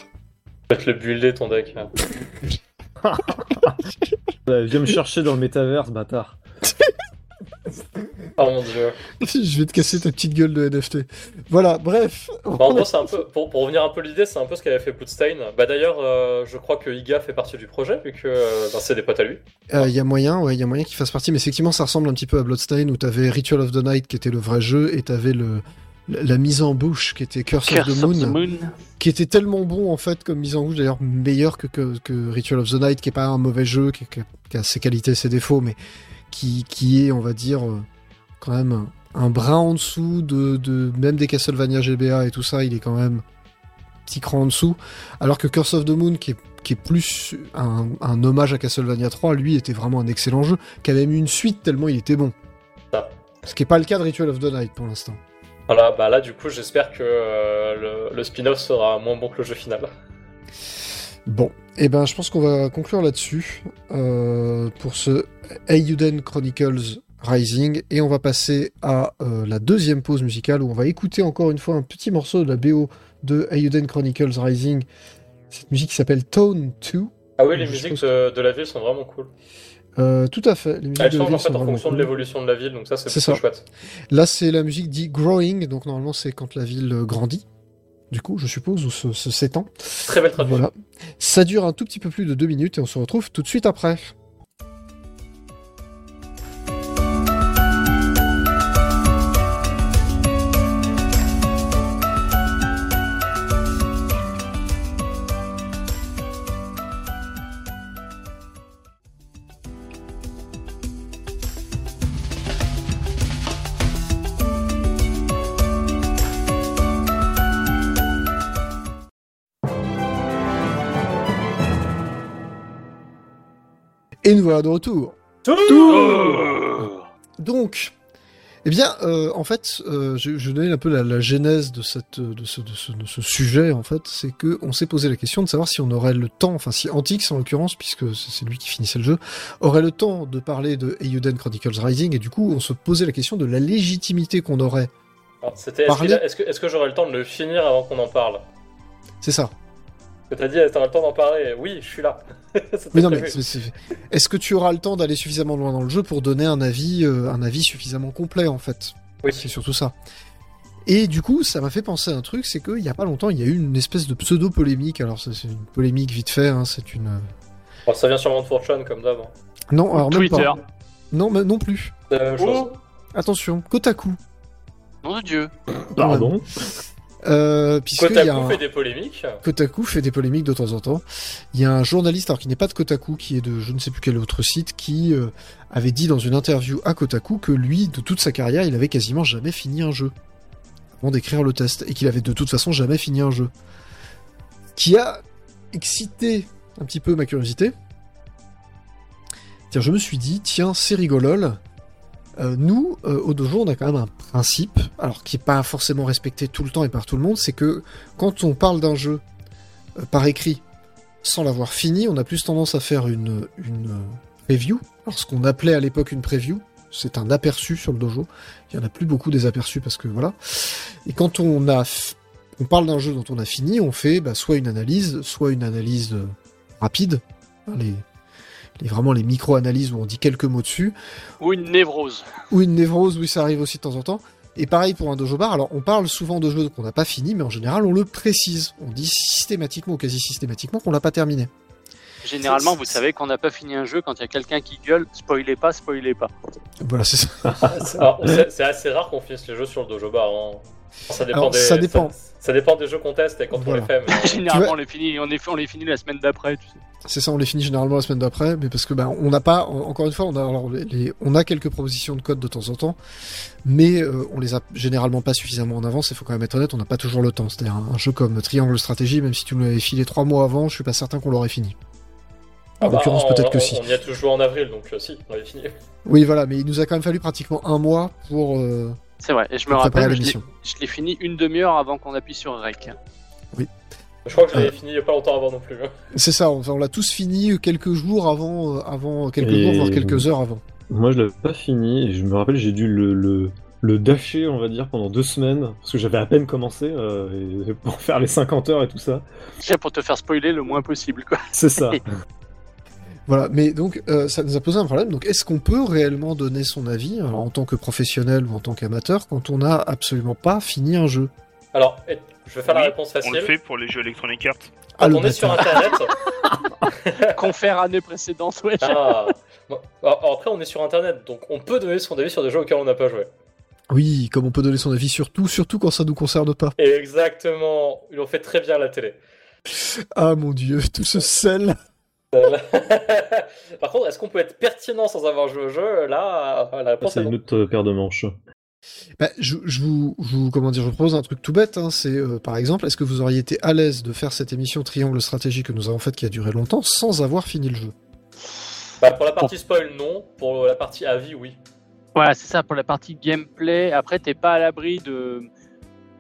Peut-être le builder ton deck. Viens me chercher dans le métaverse, bâtard. Oh mon dieu. je vais te casser ta petite gueule de NFT. Voilà, bref. Bah, en gros, c'est un peu, pour, pour revenir un peu à l'idée, c'est un peu ce qu'avait fait Bloodstain. Bah d'ailleurs, euh, je crois que Iga fait partie du projet, vu que euh, bah, c'est des potes à lui. Il y a moyen, ouais, il y a moyen qu'il fasse partie, mais effectivement, ça ressemble un petit peu à Bloodstain où t'avais Ritual of the Night qui était le vrai jeu et t'avais le la mise en bouche qui était Curse, Curse of the of Moon, the Moon. qui était tellement bon en fait comme mise en bouche, d'ailleurs meilleur que, que, que Ritual of the Night, qui est pas un mauvais jeu, qui, qui a- qui a ses qualités, ses défauts, mais qui, qui est, on va dire, euh, quand même un, brin en dessous de, de même des Castlevania GBA et tout ça, il est quand même petit cran en dessous, alors que Curse of the Moon, qui est, qui est plus un, un hommage à Castlevania 3, lui était vraiment un excellent jeu, qui a même eu une suite tellement il était bon. Ce qui n'est pas le cas de Ritual of the Night pour l'instant. Voilà, bah là, du coup, j'espère que euh, le, le spin-off sera moins bon que le jeu final. Bon, et ben je pense qu'on va conclure là-dessus euh, pour ce Eiyuden Chronicles Rising et on va passer à euh, la deuxième pause musicale où on va écouter encore une fois un petit morceau de la BO de Eiyuden Chronicles Rising. Cette musique qui s'appelle Tone 2. Ah oui, les musiques de, de la ville sont vraiment cool. Euh, tout à fait. Les musiques Elles de la ville en fait sont en fonction de l'évolution de la ville, donc ça, c'est plutôt ça. chouette. Là, c'est la musique dit growing, donc normalement c'est quand la ville euh, grandit. Du coup, je suppose, ou se, se s'étend. Très belle traduction. Voilà. Ça dure un tout petit peu plus de deux minutes et on se retrouve tout de suite après. Et nous voilà de retour. Donc, eh bien, euh, en fait, euh, je, je donne un peu la, la genèse de, cette, de, ce, de, ce, de ce sujet, en fait, c'est que on s'est posé la question de savoir si on aurait le temps, enfin si Antix en l'occurrence, puisque c'est lui qui finissait le jeu, aurait le temps de parler de Eiyuden Chronicles Rising, et du coup, on se posait la question de la légitimité qu'on aurait. C'était, est-ce, Parler- est-ce que, est-ce que j'aurai le temps de le finir avant qu'on en parle? C'est ça. Que t'as dit, est-ce que t'auras le temps d'en parler Oui, je suis là. Mais non, mais prévu. c'est- c'est- est-ce que tu auras le temps d'aller suffisamment loin dans le jeu pour donner un avis, euh, un avis suffisamment complet, en fait? Oui. C'est surtout ça. Et du coup, ça m'a fait penser à un truc, c'est qu'il y a pas longtemps, il y a eu une espèce de pseudo-polémique. Alors, c'est c'est une polémique vite fait, hein, c'est une. Bon, ça vient sûrement de Fortune, comme d'hab. hein. Non, alors même Twitter. pas. Non, mais non plus. C'est la même chose. Oh, Attention, Kotaku. nom de Dieu. Pardon. Euh, puisque il y a Kotaku un- fait des polémiques. Kotaku fait des polémiques de temps en temps. Il y a un journaliste, alors qui n'est pas de Kotaku, qui est de je ne sais plus quel autre site, qui euh, avait dit dans une interview à Kotaku que lui, de toute sa carrière, il avait quasiment jamais fini un jeu avant d'écrire le test, et qu'il avait de toute façon jamais fini un jeu. Qui a excité un petit peu ma curiosité. Tiens, je me suis dit, tiens, c'est rigolol. Euh, nous, euh, au dojo, on a quand même un principe, alors qui n'est pas forcément respecté tout le temps et par tout le monde, c'est que quand on parle d'un jeu euh, par écrit sans l'avoir fini, on a plus tendance à faire une, une preview. Alors, ce qu'on appelait à l'époque une preview, c'est un aperçu sur le dojo. Il y en a plus beaucoup des aperçus parce que voilà. Et quand on a, on parle d'un jeu dont on a fini, on fait bah, soit une analyse, soit une analyse rapide, les, les vraiment les micro-analyses où on dit quelques mots dessus, Ou une névrose. ou une névrose, oui, ça arrive aussi de temps en temps. Et pareil pour un dojo bar, alors on parle souvent de jeux qu'on n'a pas fini, mais en général on le précise. On dit systématiquement ou quasi systématiquement qu'on l'a pas terminé. Généralement, vous savez qu'on n'a pas fini un jeu quand il y a quelqu'un qui gueule spoilez pas, spoilez pas. Voilà, c'est ça. C'est, c'est assez rare qu'on finisse les jeux sur le dojo bar. hein. Ça dépend Alors, des, ça dépend. Ça, ça dépend des jeux qu'on teste et quand Voilà. on les fait. mais- Généralement, on les finit, on, est, on les finit la semaine d'après, tu sais. C'est ça, on les finit généralement la semaine d'après, mais parce que ben on n'a pas, en- encore une fois, on a alors, les- les- on a quelques propositions de code de temps en temps, mais euh, on les a généralement pas suffisamment en avance. Il faut quand même être honnête, on n'a pas toujours le temps. C'est-à-dire un, un jeu comme Triangle Stratégie, même si tu nous l'avais filé trois mois avant, je suis pas certain qu'on l'aurait fini. En Ah bah, l'occurrence, peut-être que on- si. On y a tous joué en avril, donc euh, si, on avait fini. Oui, voilà, mais il nous a quand même fallu pratiquement un mois pour, euh, C'est vrai, et je me rappelle, je l'ai- l'émission. je l'ai fini une demi-heure avant qu'on appuie sur Rec. Je crois que je l'avais Euh. fini il y a pas longtemps avant non plus. hein. C'est ça, on, on l'a tous fini quelques jours avant, euh, avant quelques Et- jours, voire quelques heures avant. Moi, je l'avais pas fini, et je me rappelle, j'ai dû le, le, le dasher, on va dire, pendant deux semaines, parce que j'avais à peine commencé, euh, et pour faire les 50 heures et tout ça. Déjà pour te faire spoiler le moins possible, quoi. C'est ça. Voilà, mais donc euh, ça nous a posé un problème. Donc est-ce qu'on peut réellement donner son avis alors, en tant que professionnel ou en tant qu'amateur quand on n'a absolument pas fini un jeu? Alors, je vais faire la réponse On facile. le fait pour les jeux Electronic Arts. Quand Ah, le on est sur. Internet, Confère année précédente, ouais. Ah. Bon, alors après, on est sur Internet, donc on peut donner son avis sur des jeux auxquels on n'a pas joué. Oui, comme on peut donner son avis sur tout, surtout quand ça nous concerne pas. Exactement, ils l'ont fait très bien à la télé. Ah mon dieu, tout ce sel. Par contre, est-ce qu'on peut être pertinent sans avoir joué au jeu? Là, la réponse C'est est une autre paire de manches. Bah, je, je vous, je vous- comment dire, je vous propose un truc tout bête. Hein, c'est euh, par exemple, est-ce que vous auriez été à l'aise de faire cette émission Triangle Stratégie que nous avons faite qui a duré longtemps sans avoir fini le jeu? Bah, pour la partie spoil, non. Pour la partie avis, oui. Voilà, c'est ça, pour la partie gameplay. Après, t'es pas à l'abri de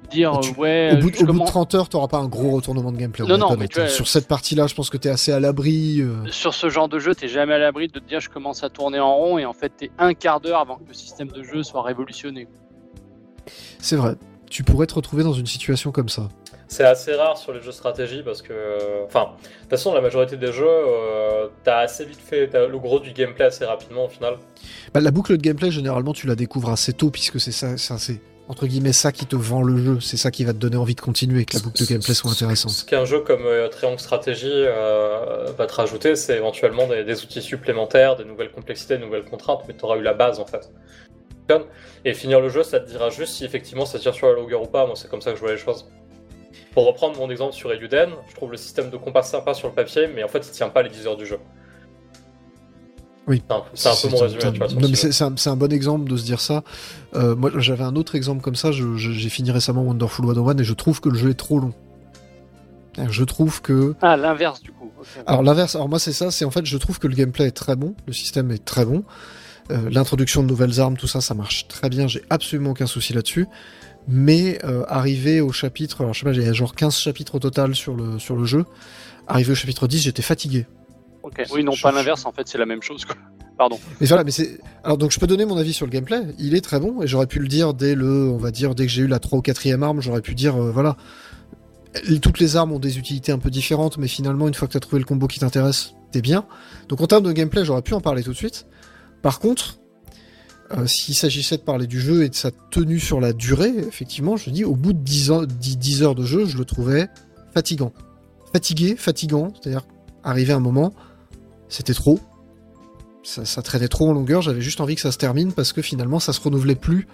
dire, tu- euh, ouais, Au bout, de- je au bout de commence- 30 heures, t'auras pas un gros retournement de gameplay. on Non, non, honnête, mais tu vois. Sur cette partie-là, je pense que t'es assez à l'abri. euh, Sur ce genre de jeu, t'es jamais à l'abri de te dire, je commence à tourner en rond, et en fait, t'es un quart d'heure avant que le système de jeu soit révolutionné. C'est vrai. Tu pourrais te retrouver dans une situation comme ça. C'est assez rare sur les jeux stratégie parce que. euh, Enfin, de toute façon, la majorité des jeux, euh, t'as assez vite fait le gros du gameplay assez rapidement au final. Bah, la boucle de gameplay, généralement, tu la découvres assez tôt, puisque c'est ça, ça c'est entre guillemets ça qui te vend le jeu. C'est ça qui va te donner envie de continuer et que la boucle de gameplay soit intéressante. Ce qu'un jeu comme euh, Triangle Stratégie euh, va te rajouter, c'est éventuellement des, des outils supplémentaires, des nouvelles complexités, des nouvelles contraintes, mais t'auras eu la base en fait. Et finir le jeu, ça te dira juste si effectivement ça tire sur la longueur ou pas. Moi, c'est comme ça que je vois les choses. Pour reprendre mon exemple sur Eluden, je trouve le système de compas sympa sur le papier, mais en fait, il tient pas les 10 heures du jeu. Oui. C'est un, peu- c'est un peu mon résumé, tu vois. sur Non, le mais sujet. c'est c'est un, c'est un bon exemple de se dire ça. Euh, moi, j'avais un autre exemple comme ça. J'ai fini récemment Wonderful 101 et je trouve que le jeu est trop long. Je trouve que Ah, l'inverse, du coup. Alors l'inverse, alors moi c'est ça, c'est en fait je trouve que le gameplay est très bon, le système est très bon, Euh, l'introduction de nouvelles armes, tout ça, ça marche très bien, j'ai absolument aucun souci là-dessus. Mais euh, arrivé au chapitre, alors je sais pas, j'ai genre 15 chapitres au total sur le, sur le jeu, arrivé au chapitre 10, j'étais fatigué. Ok. Oui, non, je- pas je- l'inverse, en fait, c'est la même chose, quoi. Pardon. Mais voilà, mais c'est. Alors donc je peux donner mon avis sur le gameplay. Il est très bon et j'aurais pu le dire dès le, on va dire dès que j'ai eu la 3 ou 4 arme, j'aurais pu dire euh, voilà. Toutes les armes ont des utilités un peu différentes, mais finalement une fois que tu as trouvé le combo qui t'intéresse, t'es bien. Donc en termes de gameplay, j'aurais pu en parler tout de suite. Par contre, euh, s'il s'agissait de parler du jeu et de sa tenue sur la durée, effectivement, je dis au bout de 10, ans, 10 10 heures de jeu, je le trouvais fatigant. Fatigué, fatigant, c'est-à-dire arrivé à un moment, c'était trop ça, ça traînait trop en longueur, j'avais juste envie que ça se termine parce que finalement ça se renouvelait plus.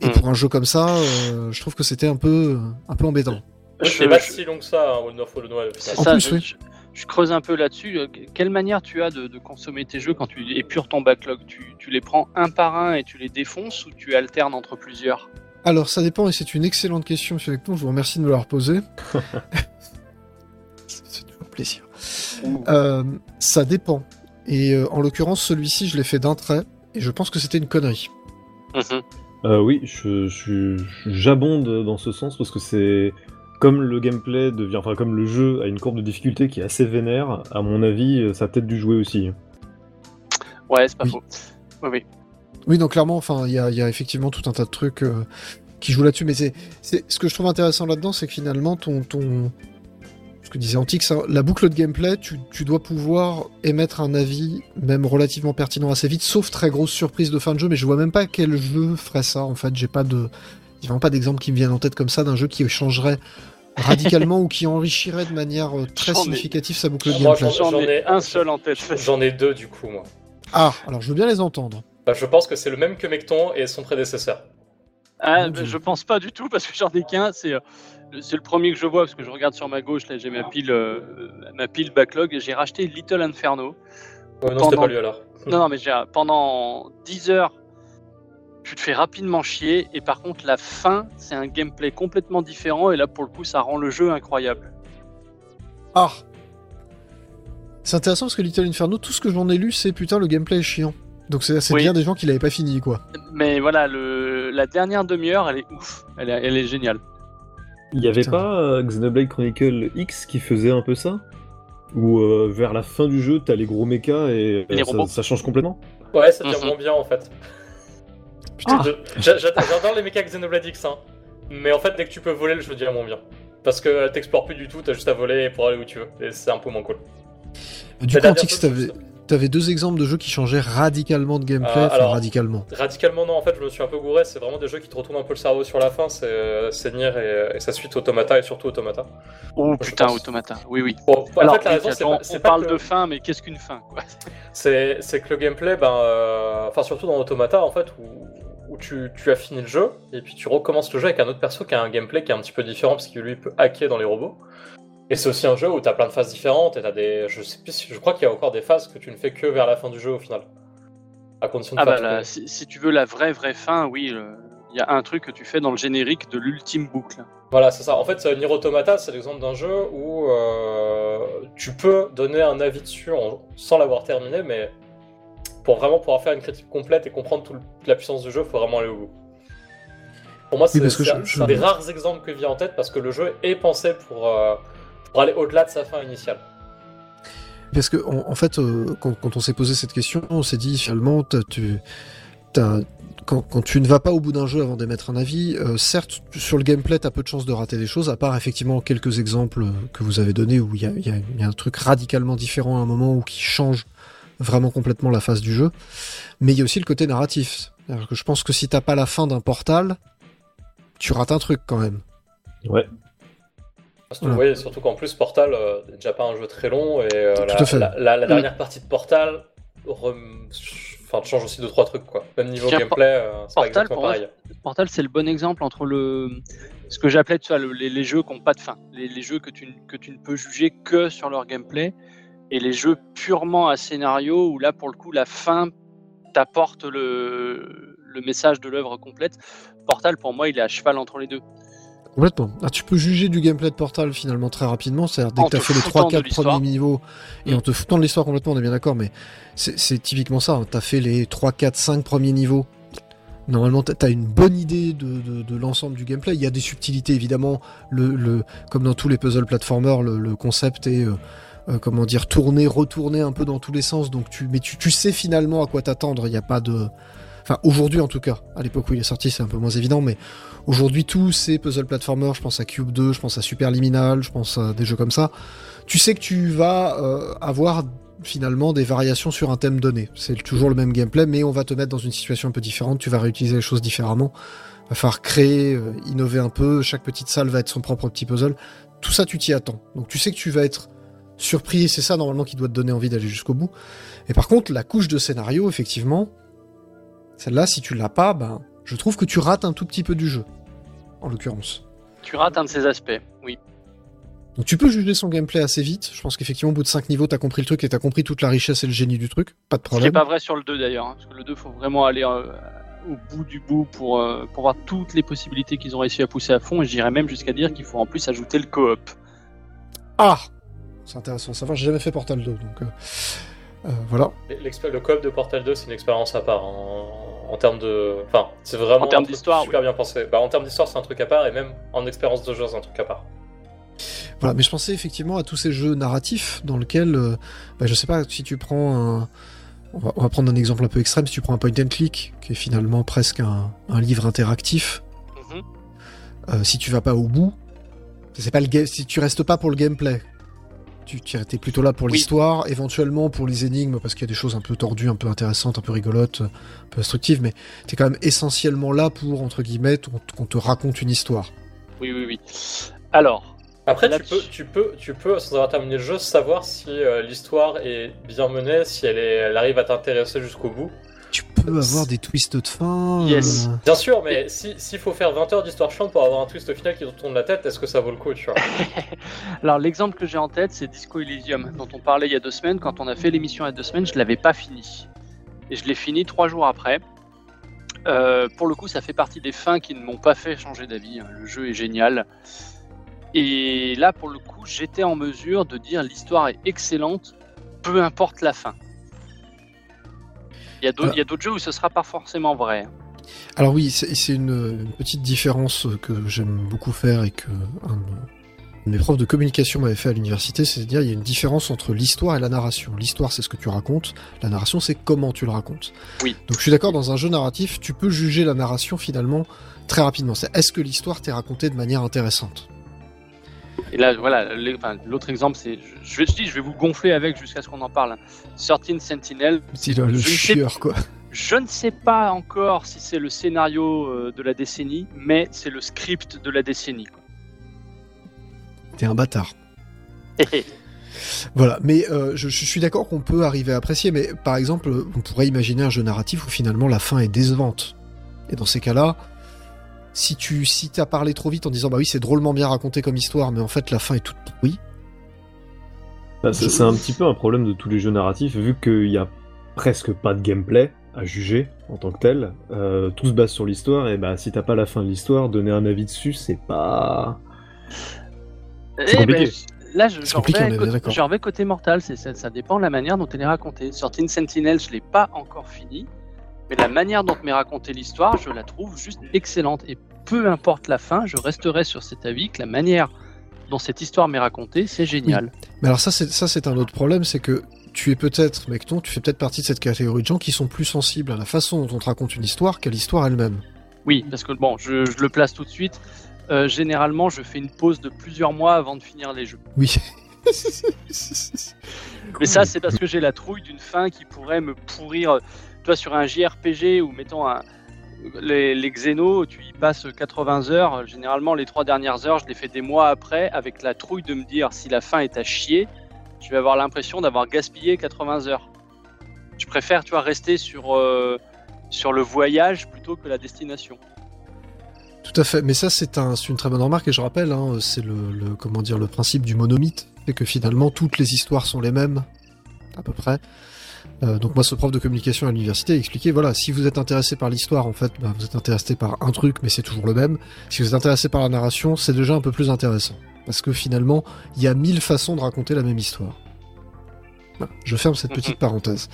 Et Mm. pour un jeu comme ça, euh, je trouve que c'était un peu, un peu embêtant. Je- C'est pas je- si long que ça, hein, Wonderful Noël. C'est ça, plus, je, oui. je- je creuse un peu là-dessus. Euh, Quelle manière tu as de, de consommer tes jeux quand tu épures ton backlog? Tu, tu les prends un par un et tu les défonces ou tu alternes entre plusieurs? Alors ça dépend et c'est une excellente question, Monsieur Lecton, je vous remercie de me la reposer. c'est toujours un plaisir. Euh, ça dépend. Et euh, en l'occurrence, celui-ci, je l'ai fait d'un trait et je pense que c'était une connerie. Mhm. Euh, oui, je, je- j'abonde dans ce sens parce que c'est comme le gameplay devient, enfin comme le jeu a une courbe de difficulté qui est assez vénère. À mon avis, ça a peut-être dû jouer aussi. Ouais, c'est pas Oui. faux. Oui, oui. Oui, donc clairement, enfin, il y a, il y a effectivement tout un tas de trucs euh, qui jouent là-dessus. Mais c'est, c'est, ce que je trouve intéressant là-dedans, c'est que finalement, ton, ton, ce que disait Antix, hein, la boucle de gameplay, tu, tu dois pouvoir émettre un avis, même relativement pertinent assez vite, sauf très grosse surprise de fin de jeu. Mais je vois même pas quel jeu ferait ça. En fait, j'ai pas de, il y a vraiment pas d'exemple qui me viennent en tête comme ça d'un jeu qui changerait radicalement ou qui enrichirait de manière euh, très ai- significative sa boucle de gameplay. J'en ai un seul en tête. J'en ai deux du coup, moi. Ah, alors je veux bien les entendre. Bah, je pense que c'est le même que Mecton et son prédécesseur. Ah, bah, je pense pas du tout parce que j'en ai qu'un. C'est euh, c'est le premier que je vois parce que je regarde sur ma gauche. Là, j'ai ma pile, euh, ma pile backlog. et J'ai racheté Little Inferno. Ouais, non, c'était Pendant- pas lui alors. Non, non, mais j'ai- pendant 10 heures, tu te fais rapidement chier. Et par contre, la fin, c'est un gameplay complètement différent. Et là, pour le coup, ça rend le jeu incroyable. Ah C'est intéressant parce que Little Inferno, tout ce que j'en ai lu, c'est putain, le gameplay est chiant. Donc c'est c'est Oui. bien des gens qui l'avaient pas fini, quoi. Mais voilà, le, la dernière demi-heure, elle est ouf. Elle est, elle est géniale. Il y avait Putain. pas euh, Xenoblade Chronicle X qui faisait un peu ça? Où euh, vers la fin du jeu, t'as les gros mechas et euh, Les ça, change complètement? Ouais, ça devient Mhm. moins bien en fait. Putain. J'adore les mechas Xenoblade X, hein. mais en fait, dès que tu peux voler, le jeu devient moins bien. Parce que t'explores plus du tout, t'as juste à voler pour aller où tu veux, et c'est un peu moins cool. Du coup, t'avais c'est- t'avais deux exemples de jeux qui changeaient radicalement de gameplay, Ah, alors- radicalement. Radicalement non, en fait je me suis un peu gouré, c'est vraiment des jeux qui te retournent un peu le cerveau sur la fin, c'est euh, Nier et, et sa suite Automata et surtout Automata. Oh putain. Automata. Oui, oui. Bon, en Alors, fait la raison c'est on parle que- de fin, mais qu'est-ce qu'une fin quoi? C'est c'est que le gameplay, ben, euh, enfin surtout dans Automata en fait, où, où tu, tu as fini le jeu, et puis tu recommences le jeu avec un autre perso qui a un gameplay qui est un petit peu différent, parce qu'il lui peut hacker dans les robots. Et c'est aussi un jeu où tu as plein de phases différentes, et t'as des. Je sais plus si- je crois qu'il y a encore des phases que tu ne fais que vers la fin du jeu au final. À condition de Ah bah là, si, si tu veux la vraie vraie fin, oui, euh, il y a un truc que tu fais dans le générique de l'ultime boucle. Voilà, c'est ça. En fait, euh, Nier Automata, c'est l'exemple d'un jeu où euh, tu peux donner un avis dessus en- sans l'avoir terminé, mais pour vraiment pouvoir faire une critique complète et comprendre tout le- toute la puissance du jeu, il faut vraiment aller au bout. Pour moi, c'est un, je- c'est un des rares exemples que vient en tête parce que le jeu est pensé pour, euh, pour aller au-delà de sa fin initiale. Parce que, en, en fait, euh, quand, quand on s'est posé cette question, on s'est dit finalement, t'as- tu, t'as- quand, quand tu ne vas pas au bout d'un jeu avant d'émettre un avis, euh, certes, sur le gameplay, t'as peu de chances de rater des choses, à part effectivement quelques exemples que vous avez donnés où il y a, il y a- il y a un truc radicalement différent à un moment ou qui change vraiment complètement la phase du jeu. Mais il y a aussi le côté narratif. Que je pense que si t'as pas la fin d'un portal, tu rates un truc quand même. Ouais. Surtout, Voilà. oui, surtout qu'en plus, Portal euh, n'est déjà pas un jeu très long et euh, la, à fait. la- la- la dernière partie de Portal rem- enfin, change aussi deux trois trucs quoi. Même niveau Tiens, gameplay, euh, c'est pas Portal, exactement pour moi, pareil. Portal, c'est le bon exemple entre le ce que j'appelais tu vois, le- les, les jeux qui n'ont pas de fin, les, les jeux que tu, ne- que tu ne peux juger que sur leur gameplay, et les jeux purement à scénario où là, pour le coup, la fin t'apporte le, le message de l'œuvre complète. Portal, pour moi, il est à cheval entre les deux. Complètement. Ah, tu peux juger du gameplay de Portal finalement très rapidement. C'est-à-dire dès En que tu as fait les foutant 3-4 de l'histoire. premiers niveaux et en te foutant de l'histoire complètement, on est bien d'accord, mais c'est typiquement ça. Tu as fait les 3, 4, 5 premiers niveaux. Normalement, tu as une bonne idée de, de- de l'ensemble du gameplay. Il y a des subtilités évidemment. Le, le, comme dans tous les puzzle platformers, le, le concept est. euh, euh, comment dire, tourner, retourner un peu dans tous les sens. Donc tu, mais tu, tu sais finalement à quoi t'attendre. Il n'y a pas de, enfin aujourd'hui en tout cas. À l'époque où il est sorti, c'est un peu moins évident, mais Aujourd'hui, tous ces puzzle platformers, je pense à Cube 2, je pense à Superliminal, je pense à des jeux comme ça, tu sais que tu vas euh, avoir finalement des variations sur un thème donné. C'est toujours le même gameplay, mais on va te mettre dans une situation un peu différente, tu vas réutiliser les choses différemment, va falloir créer, euh, innover un peu, chaque petite salle va être son propre petit puzzle. Tout ça, tu t'y attends. Donc tu sais que tu vas être surpris, c'est ça normalement qui doit te donner envie d'aller jusqu'au bout. Et par contre, la couche de scénario, effectivement, celle-là, si tu l'as pas, ben, je trouve que tu rates un tout petit peu du jeu en l'occurrence. Tu rates un de ces aspects, oui. Donc tu peux juger son gameplay assez vite. Je pense qu'effectivement, au bout de 5 niveaux, t'as compris le truc et t'as compris toute la richesse et le génie du truc. Pas de Ce qui n'est problème. pas vrai sur le 2 d'ailleurs, hein, parce que le 2, faut vraiment aller euh, au bout du bout pour, euh, pour voir toutes les possibilités qu'ils ont réussi à pousser à fond, et je dirais même jusqu'à dire qu'il faut en plus ajouter le coop. Ah C'est intéressant à savoir, j'ai jamais fait Portal 2, donc euh, euh, voilà. Le coop de Portal 2, c'est une expérience à part. En, en termes de. Enfin, c'est vraiment. En termes d'histoire, Super bien pensé. Bah, en termes d'histoire, c'est un truc à part, et même en expérience de jeu, c'est un truc à part. Voilà, mais je pensais effectivement à tous ces jeux narratifs dans lesquels, euh, bah, je sais pas, si tu prends un... On va, on va prendre un exemple un peu extrême, si tu prends un point and click, qui est finalement presque un, un livre interactif, Mhm. euh, si tu vas pas au bout, c'est pas le si tu restes pas pour le gameplay, tu tu- t'es plutôt là pour Oui. l'histoire, éventuellement pour les énigmes, parce qu'il y a des choses un peu tordues, un peu intéressantes, un peu rigolotes, un peu instructives, mais t'es quand même essentiellement là pour, entre guillemets, qu'on te raconte une histoire. Oui, oui, oui. Alors, Après, tu peux, tu, peux, tu peux, sans avoir terminé le jeu, savoir si euh, l'histoire est bien menée, si elle, est, elle arrive à t'intéresser jusqu'au bout. Tu peux avoir des twists de fin. Yes. euh, Bien sûr, mais si- s'il faut faire 20 heures d'histoire chiante pour avoir un twist final qui te tourne la tête, est-ce que ça vaut le coup, tu vois Alors l'exemple que j'ai en tête, c'est Disco Elysium, dont on parlait il y a deux semaines. Quand on a fait l'émission il y a deux semaines, je l'avais pas fini. Et je l'ai fini trois jours après. Euh, pour le coup, ça fait partie des fins qui ne m'ont pas fait changer d'avis. hein. Le jeu est génial. Et là, pour le coup, j'étais en mesure de dire l'histoire est excellente, peu importe la fin. Il y a d'autres il y a d'autres jeux où ce sera pas forcément vrai. Alors oui, c'est une, une petite différence que j'aime beaucoup faire et que un mes profs de communication m'avait fait à l'université, c'est-à-dire il y a une différence entre l'histoire et la narration. L'histoire, c'est ce que tu racontes, la narration, c'est comment tu le racontes. Oui. Donc je suis d'accord, dans un jeu narratif, tu peux juger la narration finalement très rapidement. C'est est-ce que l'histoire t'est racontée de manière intéressante? Et là, voilà, enfin, l'autre exemple, c'est, je, dis, je vais vous gonfler avec jusqu'à ce qu'on en parle. 13 Sentinel, C'est le, sais- chieur, quoi. Je ne sais pas encore si c'est le scénario euh, de la décennie, mais c'est le script de la décennie. T'es un bâtard. Voilà, mais euh, je, je suis d'accord qu'on peut arriver à apprécier, mais par exemple, on pourrait imaginer un jeu narratif où finalement la fin est décevante. Et dans ces cas-là, si tu si t'as parlé trop vite en disant bah oui c'est drôlement bien raconté comme histoire, mais en fait la fin est toute pourrie. Bah, c'est c'est un petit peu un problème de tous les jeux narratifs, vu qu'il y a presque pas de gameplay à juger en tant que tel. euh, tout se base sur l'histoire, et bah si t'as pas la fin de l'histoire, donner un avis dessus, c'est pas. Eh compliqué. ben, là, je, j'en j'en reviens côté mortal, c'est, ça, ça dépend de la manière dont elle est racontée. 13 Sentinel, je l'ai pas encore fini, mais la manière dont m'est racontée l'histoire, je la trouve juste excellente. Et peu importe la fin, je resterai sur cet avis que la manière dont cette histoire m'est racontée, c'est génial. Mais alors ça c'est ça c'est un autre problème, c'est que tu es peut-être, Mecton, tu fais peut-être partie de cette catégorie de gens qui sont plus sensibles à la façon dont on te raconte une histoire qu'à l'histoire elle-même. Oui, parce que bon, je, je le place tout de suite. Euh, généralement, je fais une pause de plusieurs mois avant de finir les jeux. Oui. Mais ça, c'est parce que j'ai la trouille d'une fin qui pourrait me pourrir. Sur un JRPG ou mettons les, les Xenos, tu y passes 80 heures. Généralement, les trois dernières heures, je les fais des mois après, avec la trouille de me dire si la fin est à chier, je vais avoir l'impression d'avoir gaspillé 80 heures. Je préfère, tu vois, rester sur, euh, sur le voyage plutôt que la destination. Tout à fait, mais ça c'est un, c'est une très bonne remarque et je rappelle, hein, c'est le, le- comment dire le principe du monomythe, c'est que finalement toutes les histoires sont les mêmes, à peu près. Euh, donc moi, ce prof de communication à l'université a expliqué, voilà, si vous êtes intéressé par l'histoire, en fait, bah, vous êtes intéressé par un truc, mais c'est toujours le même. Si vous êtes intéressé par la narration, c'est déjà un peu plus intéressant, parce que finalement, il y a mille façons de raconter la même histoire. Voilà, je ferme cette petite parenthèse.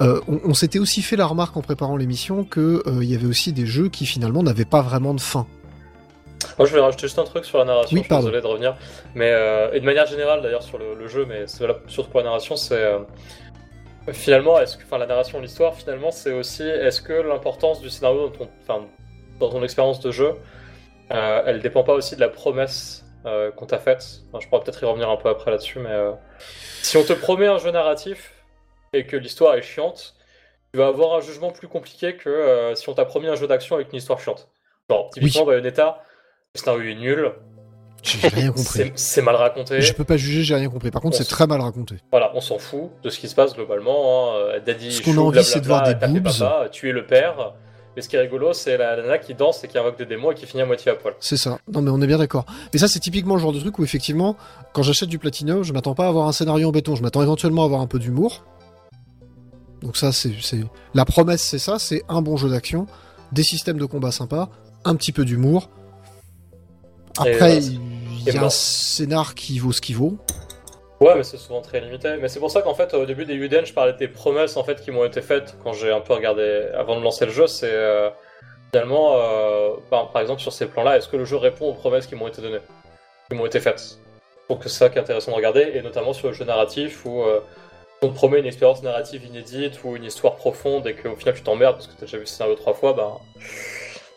Euh, on on s'était aussi fait la remarque en préparant l'émission que euh, il y avait aussi des jeux qui finalement n'avaient pas vraiment de fin. Moi, je voulais rajouter juste un truc sur la narration. Oui, je suis pardon. désolé de revenir. Mais, euh, et de manière générale, d'ailleurs, sur le, le jeu, mais c'est valable surtout pour la narration, c'est. Finalement, est-ce que. Enfin, la narration, l'histoire, finalement, c'est aussi. Est-ce que l'importance du scénario dans ton, enfin, dans ton expérience de jeu, euh, elle dépend pas aussi de la promesse euh, qu'on t'a faite? Enfin, Je pourrais peut-être y revenir un peu après là-dessus, mais. euh, si on te promet un jeu narratif et que l'histoire est chiante, tu vas avoir un jugement plus compliqué que euh, si on t'a promis un jeu d'action avec une histoire chiante. Genre, typiquement, Bayonetta, le scénario est nul, J'ai rien compris. c'est mal raconté. Je peux pas juger, j'ai rien compris. Par contre, On c'est très mal raconté. Voilà, on s'en fout de ce qui se passe globalement. hein. Euh, Daddy, Ce qu'on a envie, c'est de voir des boobs. papa, tuer le père. Mais ce qui est rigolo, c'est la nana qui danse et qui invoque des démons et qui finit à moitié à poil. C'est ça. Non, mais on est bien d'accord. Mais ça, c'est typiquement le genre de truc où, effectivement, quand j'achète du Platinum, je m'attends pas à avoir un scénario en béton. Je m'attends éventuellement à avoir un peu d'humour. Donc ça, c'est, c'est... La promesse, c'est ça. C'est un bon jeu d'action, des systèmes de combat sympas, un petit peu d'humour. Après, voilà, il y a un scénar qui vaut ce qu'il vaut. Ouais, mais c'est souvent très limité. Mais c'est pour ça qu'en fait, au début des Uden, je parlais des promesses en fait qui m'ont été faites quand j'ai un peu regardé avant de lancer le jeu. C'est euh, finalement, euh, par, par exemple, sur ces plans-là, est-ce que le jeu répond aux promesses qui m'ont été données, qui m'ont été faites? Donc c'est ça qui est intéressant de regarder, et notamment sur le jeu narratif où euh, on te promet une expérience narrative inédite ou une histoire profonde et qu'au final tu t'emmerdes parce que t'as déjà vu ce scénario trois fois, bah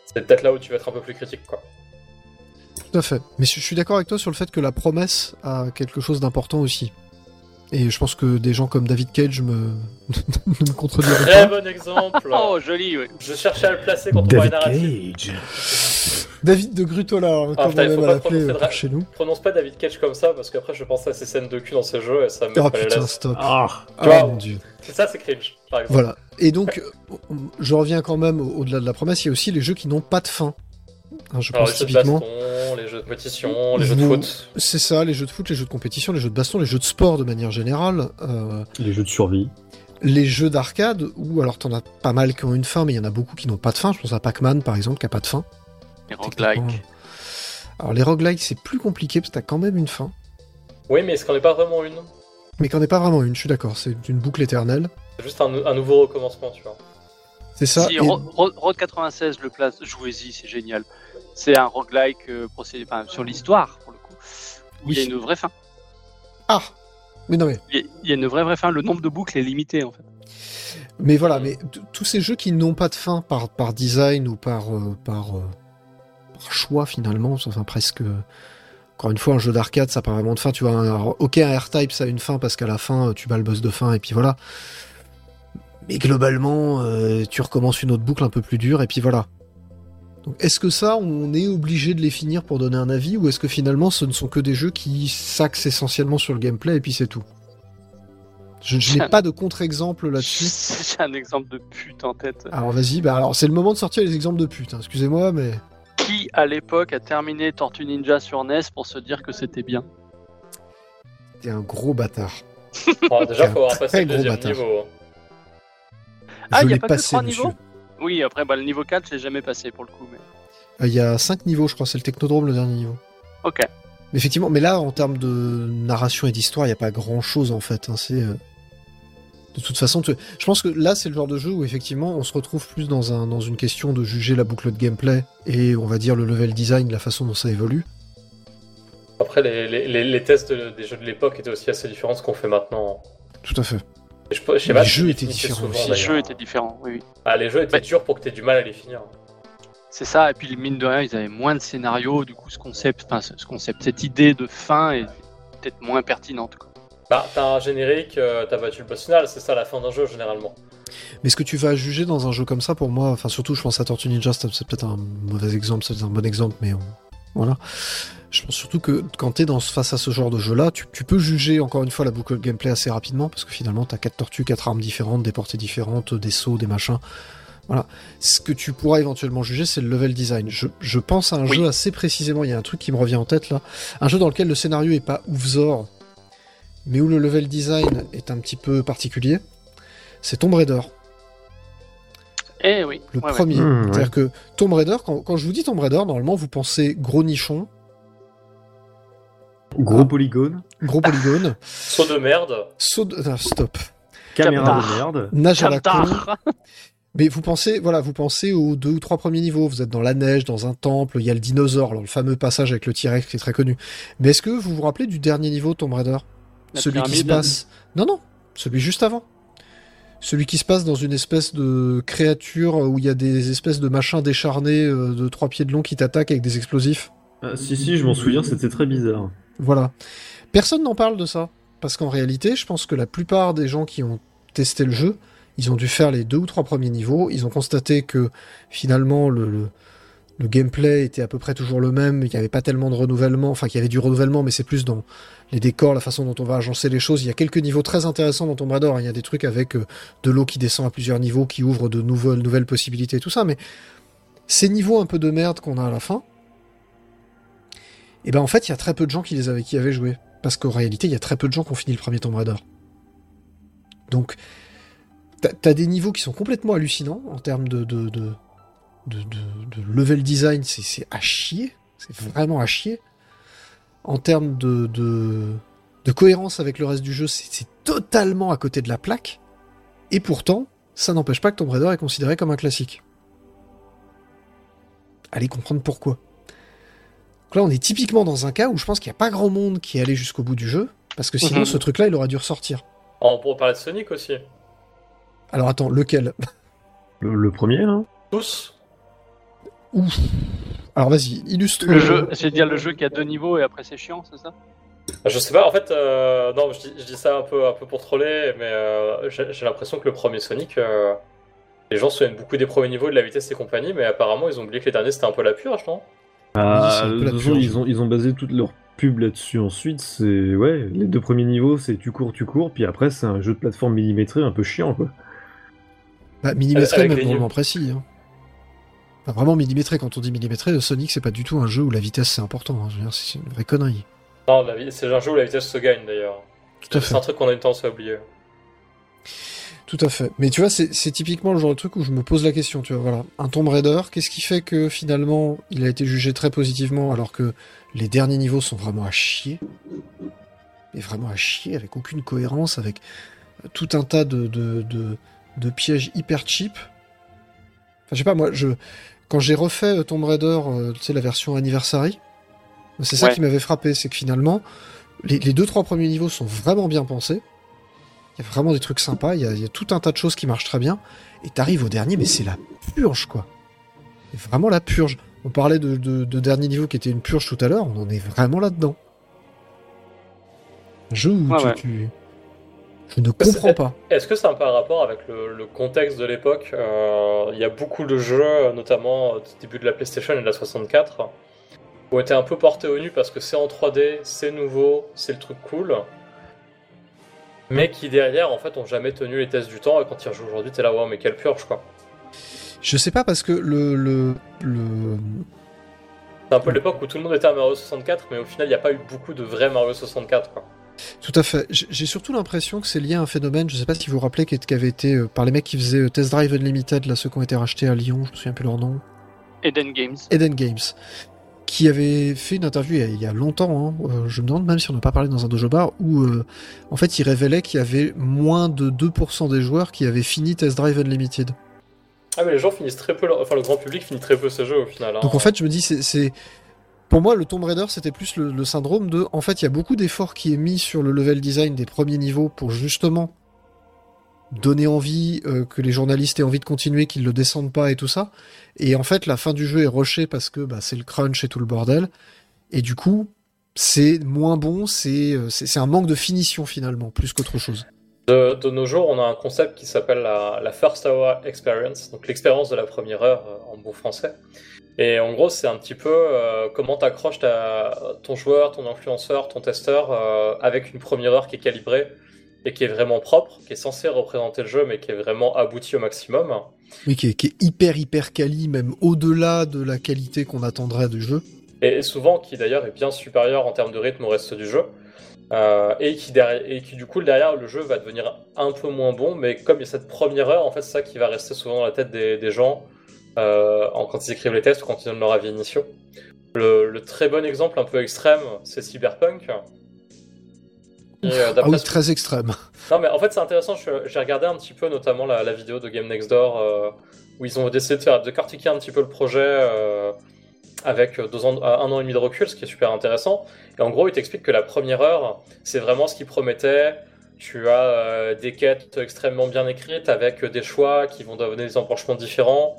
c'est peut-être là où tu vas être un peu plus critique, quoi. Tout à fait. Mais je je suis d'accord avec toi sur le fait que la promesse a quelque chose d'important aussi. Et je pense que des gens comme David Cage me... ne me contrediront Très pas. bon exemple. Oh, joli, oui. Je cherchais à le placer quand on parlait David. Cage. David de Grutola, hein, Ah, comme on aime l'appeler euh, de- chez nous. Prononce pas David Cage comme ça, parce qu'après je pense à ces scènes de cul dans ce jeu et ça me Oh putain, stop. Ah, Ah mon dieu. C'est ça, c'est cringe, par exemple. Voilà. Et donc, euh, je reviens quand même au- au-delà de la promesse, il y a aussi les jeux qui n'ont pas de fin. Hein, je Alors, pense les jeux de typiquement. baston, les jeux de compétition, les jeux de foot. C'est ça, les jeux de foot, les jeux de compétition, les jeux de baston, les jeux de sport de manière générale, euh, les jeux de survie. les jeux d'arcade, où alors t'en as pas mal qui ont une fin, mais il y en a beaucoup qui n'ont pas de fin. Je pense à Pac-Man par exemple, qui a pas de fin. Les roguelikes. Alors les roguelikes, c'est plus compliqué parce que t'as quand même une fin. Oui, mais est-ce qu'on n'est pas vraiment une? Mais qu'en est pas vraiment une, je suis d'accord, c'est une boucle éternelle. C'est juste un, un nouveau recommencement, tu vois. C'est ça. Si et- Road 96 le place, jouez-y, c'est génial. C'est un roguelike euh, procédé, enfin, sur l'histoire, pour le coup. où Il y a Oui. une vraie fin. Ah Mais non mais, Il y a- il y a une vraie vraie fin. Le nombre de boucles est limité en fait. mais voilà, mais tous ces jeux qui n'ont pas de fin par, par design ou par, euh, par, euh, par choix finalement, enfin presque... Encore une fois, un jeu d'arcade, ça n'a pas vraiment de fin. Tu vois, un, ok, un R-Type, ça a une fin parce qu'à la fin, tu bats le boss de fin et puis voilà. Mais globalement, euh, tu recommences une autre boucle un peu plus dure et puis voilà. Donc, est-ce que ça, on est obligé de les finir pour donner un avis ou est-ce que finalement, ce ne sont que des jeux qui s'axent essentiellement sur le gameplay et puis c'est tout? Je, je n'ai pas de contre-exemple là-dessus. J'ai un exemple de pute en tête. Alors vas-y, bah alors c'est le moment de sortir les exemples de pute. hein. Excusez-moi, mais Qui à l'époque a terminé Tortue Ninja sur NES pour se dire que c'était bien? T'es un gros bâtard. Bon, déjà, faut avoir très passé le gros deuxième bâtard. niveau. Ah, a pas que trois niveaux? Oui, après bah, le niveau 4, je l'ai jamais passé pour le coup. Mais... Euh, Il y a 5 niveaux, je crois, c'est le Technodrome le dernier niveau. Ok. Mais effectivement, mais là, en termes de narration et d'histoire, il n'y a pas grand-chose en fait. hein. C'est euh, de toute façon, tu- je pense que là, c'est le genre de jeu où effectivement, on se retrouve plus dans un dans une question de juger la boucle de gameplay et on va dire le level design, la façon dont ça évolue. Après, les, les, les, les tests de- des jeux de l'époque étaient aussi assez différents de ce qu'on fait maintenant. Tout à fait. Et je, je sais Les pas jeux étaient différents souvent, aussi. Les jeux étaient différents, oui, oui. Ah, les jeux étaient Ouais. durs pour que tu aies du mal à les finir. C'est ça, et puis mine de rien, ils avaient moins de scénarios, du coup ce concept, enfin ce ce concept, cette idée de fin est peut-être moins pertinente. Quoi. Bah, t'as un générique, euh, t'as battu le boss final, c'est ça la fin d'un jeu généralement. Mais ce que tu vas juger dans un jeu comme ça, pour moi, enfin surtout, je pense à Tortue Ninja, c'est c'est peut-être un mauvais exemple, c'est un bon exemple, mais on- voilà. Je pense surtout que quand t'es dans, face à ce genre de jeu-là, tu, tu peux juger encore une fois la boucle de gameplay assez rapidement, parce que finalement, t'as quatre tortues, quatre armes différentes, des portées différentes, des sauts, des machins. Voilà. Ce que tu pourras éventuellement juger, c'est le level design. Je, je pense à un Oui. jeu assez précisément, il y a un truc qui me revient en tête là. Un jeu dans lequel le scénario est pas oufzor, mais où le level design est un petit peu particulier. C'est Tomb Raider. Eh oui, Le ouais, premier. Ouais. C'est-à-dire que Tomb Raider, quand, quand je vous dis Tomb Raider, normalement vous pensez gros nichon, Gros Ah. polygone, gros polygone, Saut de merde. saut de... ah, stop, caméra de merde. nage à la con. Mais vous pensez, voilà, vous pensez aux deux ou trois premiers niveaux. Vous êtes dans la neige, dans un temple, il y a le dinosaure, alors le fameux passage avec le T-Rex qui est très connu. Mais est-ce que vous vous rappelez du dernier niveau Tomb Raider? La Celui qui se passe. Non, non, celui juste avant. Celui qui se passe dans une espèce de créature où il y a des espèces de machins décharnés euh, de trois pieds de long qui t'attaquent avec des explosifs. Ah, si, si, je m'en souviens, c'était très bizarre. Voilà. Personne n'en parle de ça. Parce qu'en réalité, je pense que la plupart des gens qui ont testé le jeu, ils ont dû faire les deux ou trois premiers niveaux. Ils ont constaté que finalement, le, gameplay était à peu près toujours le même. Il n'y avait pas tellement de renouvellement. Enfin, qu'il y avait du renouvellement, mais c'est plus dans les décors, la façon dont on va agencer les choses. Il y a quelques niveaux très intéressants dans Tomb Raider. hein. Il y a des trucs avec euh, de l'eau qui descend à plusieurs niveaux, qui ouvrent de nouvelles, nouvelles possibilités tout ça. Mais ces niveaux un peu de merde qu'on a à la fin, et ben en fait, il y a très peu de gens qui les avaient, qui joué. Parce qu'en réalité, il y a très peu de gens qui ont fini le premier Tomb Raider. Donc, t'as des niveaux qui sont complètement hallucinants en termes de, level design, c'est à chier. C'est vraiment à chier. En termes de, de, cohérence avec le reste du jeu, c'est totalement à côté de la plaque. Et pourtant, ça n'empêche pas que Tomb Raider est considéré comme un classique. Allez comprendre pourquoi. Donc là, on est typiquement dans un cas où je pense qu'il n'y a pas grand monde qui est allé jusqu'au bout du jeu, parce que sinon, Mhm. ce truc-là, il aurait dû ressortir. On pourrait parler de Sonic aussi. Alors attends, lequel? Le, le premier, là? Tous Ouf. Alors vas-y, illustre. Le jeu, c'est dire le jeu qui a deux niveaux et après c'est chiant, c'est ça? Je sais pas, en fait, euh, non, je dis, je dis ça un peu, un peu pour troller, mais euh, j'ai j'ai l'impression que le premier Sonic, euh, les gens se souviennent beaucoup des premiers niveaux, de la vitesse et compagnie, mais apparemment ils ont oublié que les derniers c'était un peu la purge, non Ah, de toute façon, purge. ils ont, ils ont basé toute leur pub là-dessus ensuite. C'est. Ouais, les deux premiers niveaux, c'est tu cours, tu cours, puis après, c'est un jeu de plateforme millimétré un peu chiant, quoi. Bah, millimétré, même niveaux. précis. Hein. Enfin, vraiment millimétré, quand on dit millimétré, le Sonic, c'est pas du tout un jeu où la vitesse c'est important. hein. Je veux dire, c'est une vraie connerie. Non, c'est un jeu où la vitesse se gagne d'ailleurs. Tout à C'est un truc qu'on a une tendance à oublier. Tout à fait. Mais tu vois, c'est typiquement le genre de truc où je me pose la question, tu vois, voilà. Un Tomb Raider, qu'est-ce qui fait que finalement il a été jugé très positivement alors que les derniers niveaux sont vraiment à chier? Et vraiment à chier, avec aucune cohérence, avec tout un tas de, de, de, de pièges hyper cheap? Enfin, je sais pas, moi, je, quand j'ai refait euh, Tomb Raider, euh, tu sais, la version Anniversary, c'est ça Ouais. qui m'avait frappé, c'est que finalement, les, les deux, trois premiers niveaux sont vraiment bien pensés. Il y a vraiment des trucs sympas, il y, a, il y a tout un tas de choses qui marchent très bien. Et t'arrives au dernier, mais c'est la purge, quoi. C'est vraiment la purge. On parlait de, de, de dernier niveau qui était une purge tout à l'heure, on en est vraiment là-dedans. Un jeu où Ouais, tu, ouais. tu- Je ne comprends pas. Est-ce que c'est un peu un rapport avec le, le contexte de l'époque Euh, Il y a beaucoup de jeux, notamment au début de la PlayStation et de la 64, qui ont été un peu portés au nu parce que c'est en 3D, c'est nouveau, c'est le truc cool, mais qui derrière, en fait, ont jamais tenu les tests du temps. Et quand ils rejouent aujourd'hui, t'es là, ouais, mais quelle purge, quoi. Je sais pas parce que le. le, le... C'est un peu l'époque où tout le monde était à Mario 64, mais au final, il n'y a pas eu beaucoup de vrais Mario 64, quoi. Tout à fait. J'ai surtout l'impression que c'est lié à un phénomène, je sais pas si vous vous rappelez, qui qui avait été euh, par les mecs qui faisaient euh, Test Drive Unlimited, là, ceux qui ont été rachetés à Lyon, je me souviens plus leur nom. Eden Games. Eden Games, qui avait fait une interview il y a, il y a longtemps, hein, euh, je me demande même si on n'a pas parlé dans un dojo bar, où euh, en fait il révélait qu'il y avait moins de 2% des joueurs qui avaient fini Test Drive Unlimited. Ah, mais les gens finissent très peu, leur- enfin, le grand public finit très peu ces jeux au final. hein. Donc en fait je me dis, c'est- c'est... Pour moi, le Tomb Raider, c'était plus le, le syndrome de... En fait, il y a beaucoup d'efforts qui est mis sur le level design des premiers niveaux pour justement donner envie, euh, que les journalistes aient envie de continuer, qu'ils le descendent pas et tout ça. Et en fait, la fin du jeu est rushée parce que bah, c'est le crunch et tout le bordel. Et du coup, c'est moins bon, c'est euh, un manque de finition finalement, plus qu'autre chose. De, nos jours, on a un concept qui s'appelle la, First Hour Experience, donc l'expérience de la première heure euh, en bon français. Et en gros, c'est un petit peu euh, comment t'accroches ta- ton joueur, ton influenceur, ton testeur avec une première heure qui est calibrée et qui est vraiment propre, qui est censée représenter le jeu, mais qui est vraiment abouti au maximum. Oui, qui est, qui est hyper hyper quali, même au-delà de la qualité qu'on attendrait du jeu. Et souvent qui d'ailleurs est bien supérieur en termes de rythme au reste du jeu. Euh, et, qui derrière, et qui du coup derrière le jeu va devenir un peu moins bon, mais comme il y a cette première heure, en fait c'est ça qui va rester souvent dans la tête des, des gens euh, quand ils écrivent les tests ou quand ils donnent leur avis initiaux. Le, le très bon exemple un peu extrême, c'est Cyberpunk. Euh, Ah oui, ce- très extrême. non, mais en fait, c'est intéressant. J'ai regardé un petit peu, notamment la, la vidéo de Game Next Door, euh, où ils ont essayé de faire de cortiquer un petit peu le projet euh, avec deux ans, un an et demi de recul, ce qui est super intéressant. Et en gros, ils t'expliquent que la première heure, c'est vraiment ce qu'ils promettaient. Tu as euh, des quêtes extrêmement bien écrites avec des choix qui vont donner des embranchements différents.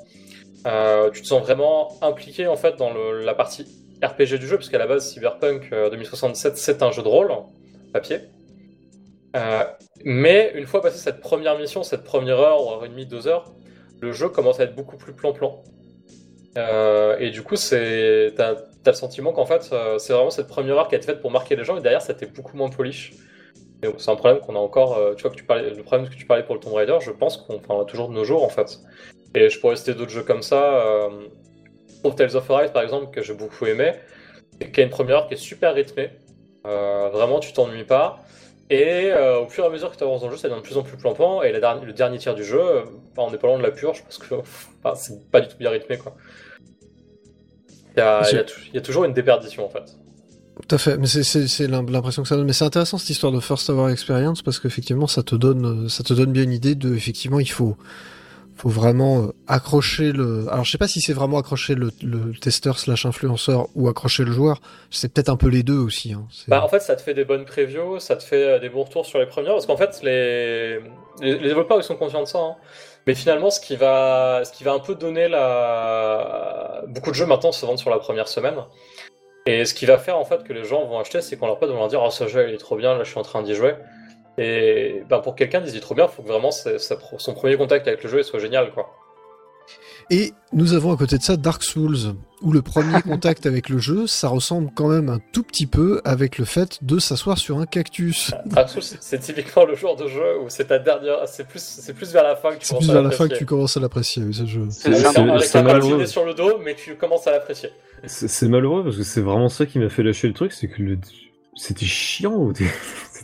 Tu te sens vraiment impliqué en fait dans le- la partie RPG du jeu, parce qu'à la base, Cyberpunk euh, 2067, c'est un jeu de rôle, papier. Euh, mais une fois passé cette première mission, cette première heure, ou heure et demie, deux heures, le jeu commence à être beaucoup plus plan-plan. Euh, et du coup, t'as le sentiment qu'en fait, euh, c'est vraiment cette première heure qui a été faite pour marquer les gens, et derrière, c'était beaucoup moins polish. C'est un problème qu'on a encore. tu vois que tu parlais, le problème que tu parlais pour le Tomb Raider, je pense qu'on a toujours de nos jours en fait. Et je pourrais citer d'autres jeux comme ça. Euh, Tales of Arise par exemple, que j'ai beaucoup aimé, qui a une première heure qui est super rythmée. Euh, vraiment, tu t'ennuies pas. Et euh, au fur et à mesure que tu avances dans le jeu, ça devient de plus en plus plan-plan. Et la le dernier tiers du jeu, euh, enfin, on n'est pas loin de la purge parce que enfin, c'est pas du tout bien rythmé. Quoi. Il, y a, il y a tou- il y a toujours une déperdition en fait. Tout à fait, mais c'est- c'est c'est l'im- l'impression que ça donne. Mais c'est intéressant cette histoire de First Hour Experience parce qu'effectivement, ça te donne, ça te donne bien une idée de, effectivement, il faut, faut vraiment euh, accrocher le. Alors, je sais pas si c'est vraiment accrocher le, le testeur slash influenceur ou accrocher le joueur. C'est peut-être un peu les deux aussi. Hein. Bah, en fait, ça te fait des bonnes previews, ça te fait euh, des bons retours sur les premières, parce qu'en fait, les développeurs ils sont conscients de ça. hein. Mais finalement, ce qui va, ce qui va un peu donner la. Beaucoup de jeux maintenant se vendent sur la première semaine. Et ce qui va faire en fait que les gens vont acheter, c'est qu'on leur pas de leur dire Oh, ce jeu il est trop bien, là je suis en train d'y jouer. Et ben, pour quelqu'un dit trop bien, il faut que vraiment c'est- ça- son premier contact avec le jeu soit génial. quoi. Et nous avons à côté de ça Dark Souls, où le premier contact avec le jeu, ça ressemble quand même un tout petit peu avec le fait de s'asseoir sur un cactus. Dark Souls, c'est- c'est typiquement le genre de jeu où c'est ta dernière. C'est plus, c'est plus vers la fin que tu C'est commences plus à vers la fin que l'apprécier. tu commences à l'apprécier, oui, ce jeu. C'est c'est- c'est malheureux. sur le dos, mais tu commences à l'apprécier. C'est c'est malheureux parce que c'est vraiment ça qui m'a fait lâcher le truc, c'est que le... c'était chiant.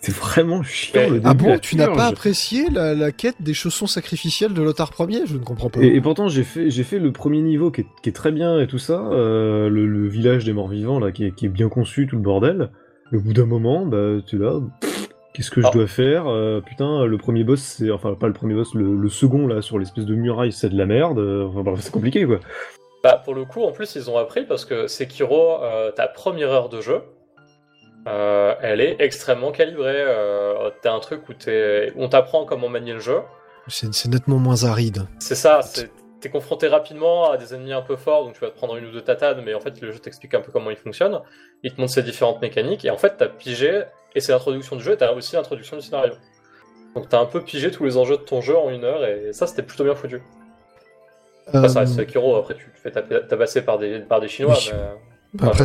C'était vraiment chiant Mais- le début. Ah bon, tu n'as pas apprécié la, la quête des chaussons sacrificiels de Lothar Ier? Je ne comprends pas. Et, et pourtant j'ai fait j'ai fait le premier niveau qui est, qui est très bien et tout ça, euh, le, le village des morts vivants là qui est, qui est bien conçu tout le bordel. Et au bout d'un moment bah tu es là, qu'est-ce que je Ah. dois faire Euh, Putain le premier boss c'est enfin pas le premier boss le, le second là sur l'espèce de muraille c'est de la merde. Euh, Enfin bref c'est compliqué quoi. Bah, pour le coup, en plus, ils ont appris parce que Sekiro, euh, ta première heure de jeu, euh, elle est extrêmement calibrée. Euh, T'as un truc où, t'es- on t'apprend comment manier le jeu. C'est nettement moins aride. C'est ça, t'es confronté rapidement à des ennemis un peu forts, donc tu vas te prendre une ou deux tatanes, mais en fait, le jeu t'explique un peu comment il fonctionne. Il te montre ses différentes mécaniques, et en fait, t'as pigé, et c'est l'introduction du jeu, et t'as aussi l'introduction du scénario. Donc t'as un peu pigé tous les enjeux de ton jeu en une heure, et ça, c'était plutôt bien foutu. Après, ça reste Euh, Sekiro, après, tu te fais tabasser par des, par des Chinois, Oui. mais... Après, pas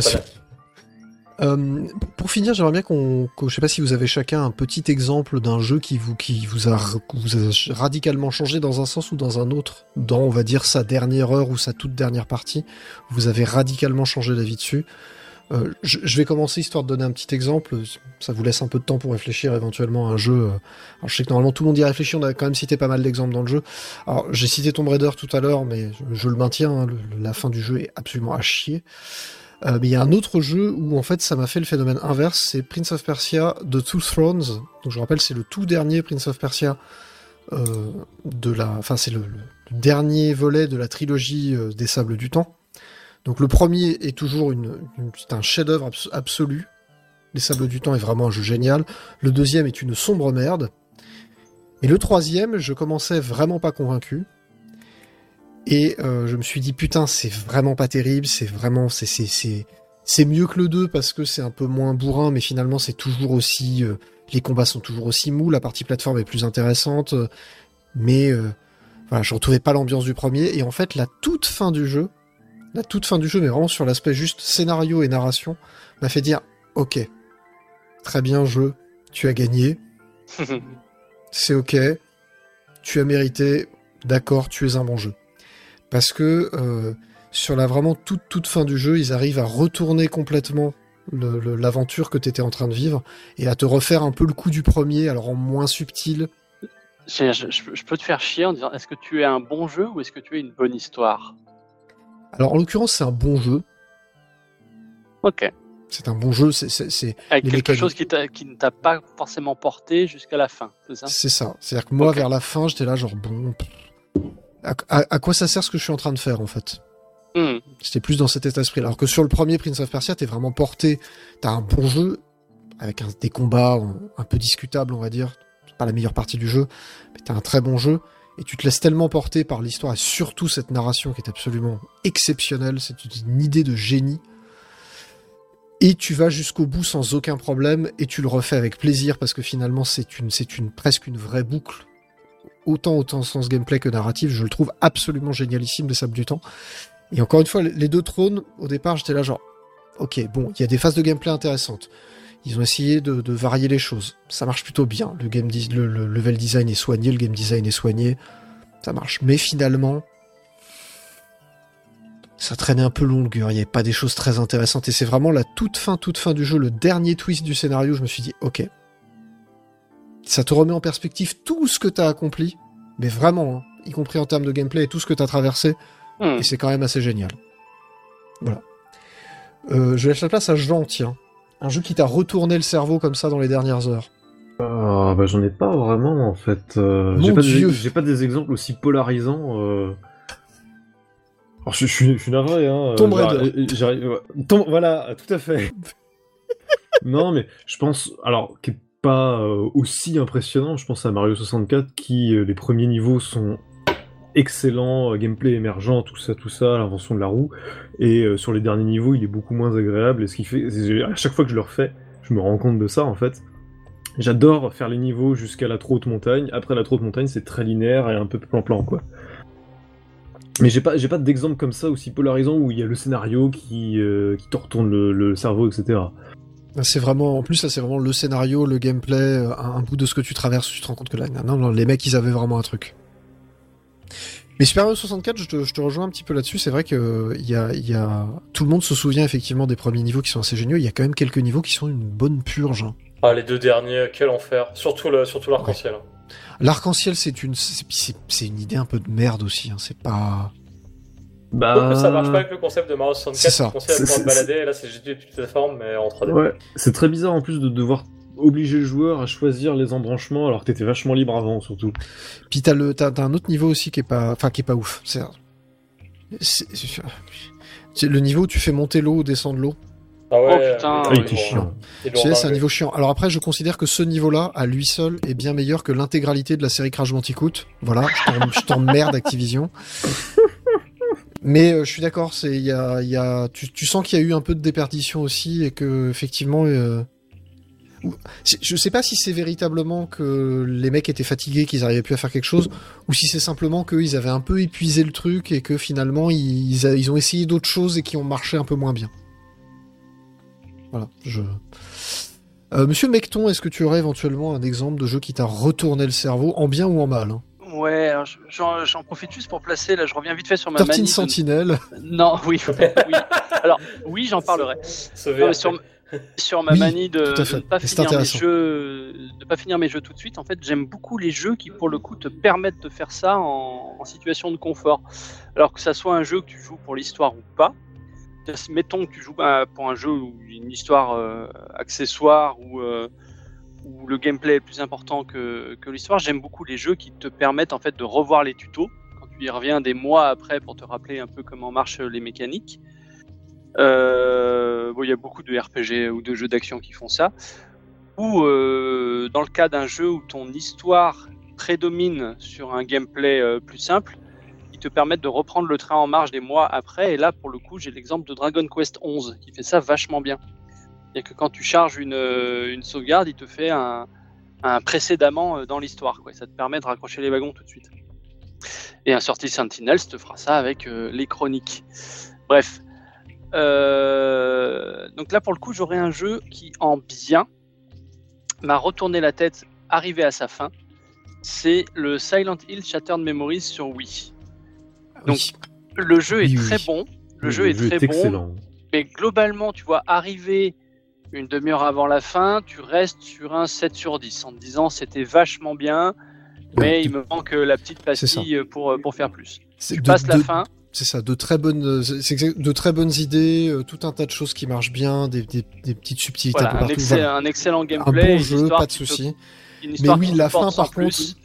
Euh, pour finir, j'aimerais bien qu'on, qu'on- je sais pas si vous avez chacun un petit exemple d'un jeu qui vous, qui vous a, vous a radicalement changé dans un sens ou dans un autre, dans, on va dire, sa dernière heure ou sa toute dernière partie. Vous avez radicalement changé d'avis dessus. Euh, je, je vais commencer histoire de donner un petit exemple. Ça vous laisse un peu de temps pour réfléchir éventuellement à un jeu. euh. Alors, je sais que normalement tout le monde y réfléchit. On a quand même cité pas mal d'exemples dans le jeu. Alors, j'ai cité Tomb Raider tout à l'heure, mais je, le maintiens. hein, la fin du jeu est absolument à chier. Euh, mais il y a un autre jeu où en fait ça m'a fait le phénomène inverse, c'est Prince of Persia The Two Thrones. Donc je rappelle, c'est le tout dernier Prince of Persia euh, de la, enfin c'est le, dernier volet de la trilogie euh, des Sables du Temps. Donc le premier est toujours un chef-d'œuvre abs- absolu. Les Sables du Temps est vraiment un jeu génial. Le deuxième est une sombre merde. Et le troisième, je commençais vraiment pas convaincu. Et euh, je me suis dit putain c'est vraiment pas terrible, c'est vraiment c'est c'est c'est c'est mieux que le 2 parce que c'est un peu moins bourrin, mais finalement c'est toujours aussi euh, les combats sont toujours aussi mous, la partie plateforme est plus intéressante, euh, mais euh, voilà je retrouvais pas l'ambiance du premier et en fait la toute fin du jeu, la toute fin du jeu, mais vraiment sur l'aspect juste scénario et narration, m'a fait dire ok très bien jeu, tu as gagné, c'est ok, tu as mérité, d'accord, tu es un bon jeu. Parce que euh, sur la vraiment toute toute fin du jeu, ils arrivent à retourner complètement l'aventure que tu étais en train de vivre et à te refaire un peu le coup du premier, alors en moins subtil. Je, je- je peux te faire chier en disant est-ce que tu es un bon jeu ou est-ce que tu es une bonne histoire? Alors en l'occurrence, c'est un bon jeu. Ok. C'est un bon jeu, c'est- Avec quelque mécaniques. chose qui, ne t'a pas forcément porté jusqu'à la fin, c'est ça? C'est ça. C'est-à-dire que moi, vers la fin, j'étais là genre bon. À, quoi ça sert ce que je suis en train de faire en fait? Hmm. C'était plus dans cet état d'esprit. Alors que sur le premier Prince of Persia, t'es vraiment porté. T'as un bon jeu avec un- des combats un, un peu discutables, on va dire. C'est pas la meilleure partie du jeu, mais t'as un très bon jeu. Et tu te laisses tellement porter par l'histoire et surtout cette narration qui est absolument exceptionnelle. C'est une idée de génie. Et tu vas jusqu'au bout sans aucun problème et tu le refais avec plaisir parce que finalement c'est une, c'est une presque une vraie boucle. Autant autant sens gameplay que narratif, je le trouve absolument génialissime des sables du temps. Et encore une fois, les deux trônes, au départ, j'étais là genre, ok, bon, il y a des phases de gameplay intéressantes. Ils ont essayé de, varier les choses. Ça marche plutôt bien. Le, le, le level design est soigné, le game design est soigné. Ça marche. Mais finalement, ça traînait un peu longueur. Il n'y avait pas des choses très intéressantes. Et c'est vraiment la toute fin, toute fin du jeu, le dernier twist du scénario. Je me suis dit, ok. Ça te remet en perspective tout ce que tu as accompli. Mais vraiment, hein, y compris en termes de gameplay et tout ce que tu as traversé. Hmm. Et c'est quand même assez génial. Voilà. Euh, je laisse la place à Jean, tiens. Un jeu qui t'a retourné le cerveau comme ça dans les dernières heures. Ah, bah j'en ai pas vraiment en fait. Euh, Mon j'ai pas, Dieu. des, j'ai pas des exemples aussi polarisants. euh. Alors je, je suis, je suis navré, hein. Raider. Tomb- voilà, tout à fait. non, mais je pense, alors, qui est pas euh, aussi impressionnant, je pense à Mario 64, qui, euh, les premiers niveaux sont excellents, euh, gameplay émergent, tout ça, tout ça, l'invention de la roue, et sur les derniers niveaux, il est beaucoup moins agréable, et ce qui fait, à chaque fois que je le refais, je me rends compte de ça, en fait. J'adore faire les niveaux jusqu'à la trop haute montagne. Après la trop haute montagne, c'est très linéaire et un peu plan-plan, quoi. Mais j'ai pas, pas d'exemple comme ça aussi polarisant où il y a le scénario qui, qui te retourne le cerveau, etc. C'est vraiment, en plus, là, c'est vraiment le scénario, le gameplay, euh, un, un bout de ce que tu traverses, tu te rends compte que là, non, non, les mecs, ils avaient vraiment un truc. Mais Super Mario 64, je te, je te rejoins un petit peu là-dessus. C'est vrai que il y a, y a, tout le monde se souvient effectivement des premiers niveaux qui sont assez géniaux. Il y a quand même quelques niveaux qui sont une bonne purge. hein. Ah, les deux derniers, quel enfer. Surtout le, surtout l'arc-en-ciel. L'arc-en-ciel, c'est une, c'est, c'est- c'est une idée un peu de merde aussi. Hein. C'est pas. Bah, ça marche pas avec le concept de Mario 64. C'est ça. Le concept de C'est- pouvoir te balader, là c'est juste des petites plateformes, mais en 3D. Ouais, c'est très bizarre en plus de devoir obliger le joueur à choisir les embranchements alors que t'étais vachement libre avant, surtout. Puis t'as le, t'as, t'as un autre niveau aussi qui est pas, enfin qui est pas ouf. C'est, c'est, c'est- c'est le niveau où tu fais monter l'eau, descendre l'eau. Ah ouais, Oh, putain, l'ont- il était chiant. c'est un niveau chiant. Alors après, je considère que ce niveau-là, à lui seul, est bien meilleur que l'intégralité de la série Crash Bandicoot. Voilà, je t'en- je t'emmerde Activision. Mais euh, je suis d'accord, c'est il y a, tu, sens qu'il y a eu un peu de déperdition aussi et que effectivement, euh, je sais pas si c'est véritablement que les mecs étaient fatigués, qu'ils arrivaient plus à faire quelque chose, ou si c'est simplement qu'ils avaient un peu épuisé le truc et que finalement ils ont essayé d'autres choses et qui ont marché un peu moins bien. Voilà, je. Euh, Monsieur Mecton, est-ce que tu aurais éventuellement un exemple de jeu qui t'a retourné le cerveau, en bien ou en mal hein? Ouais, j'en j'en profite juste pour placer, là je reviens vite fait sur ma 13 manie. de- Sentinel. Non, oui, oui. Alors, oui, j'en parlerai. Non, sur, sur ma Oui, manie de, ne pas finir mes jeux, de pas finir mes jeux tout de suite. En fait, j'aime beaucoup les jeux qui, pour le coup, te permettent de faire ça en, en situation de confort. Alors que ça soit un jeu que tu joues pour l'histoire ou pas. Mettons que tu joues bah, pour un jeu a une histoire euh, accessoire ou euh, où le gameplay est plus important que, que l'histoire. J'aime beaucoup les jeux qui te permettent en fait de revoir les tutos quand tu y reviens des mois après pour te rappeler un peu comment marchent les mécaniques. Euh, il y a beaucoup de RPG ou de jeux d'action qui font ça. Ou euh, dans le cas d'un jeu où ton histoire prédomine sur un gameplay euh, plus simple, qui te permettent de reprendre le train en marche des mois après. Et là, pour le coup, j'ai l'exemple de Dragon Quest 11 qui fait ça vachement bien. A que quand tu charges une, euh, une sauvegarde, il te fait un, un précédemment euh, dans l'histoire. Quoi. Ça te permet de raccrocher les wagons tout de suite. Et un sorti Sentinels te fera ça avec euh, les chroniques. Bref. Euh, donc là, pour le coup, j'aurais un jeu qui, en bien, m'a retourné la tête, arrivé à sa fin. C'est le Silent Hill Shattered Memories sur Wii. Donc, Oui. Le jeu est oui, très oui. bon. Le jeu est très bon. excellent. Mais globalement, tu vois, arriver une demi-heure avant la fin, tu restes sur un 7 sur 10 en te disant c'était vachement bien, mais il me manque euh, la petite pastille pour, euh, pour faire plus. C'est Tu de- passes la de- fin, C'est ça, de très bonnes, de très bonnes idées, euh, tout un tas de choses qui marchent bien, des, des, des petites subtilités voilà, un peu un, partout. excell- voilà. un excellent Un gameplay. bon une jeu, pas de souci. Mais oui, la fin, par plus,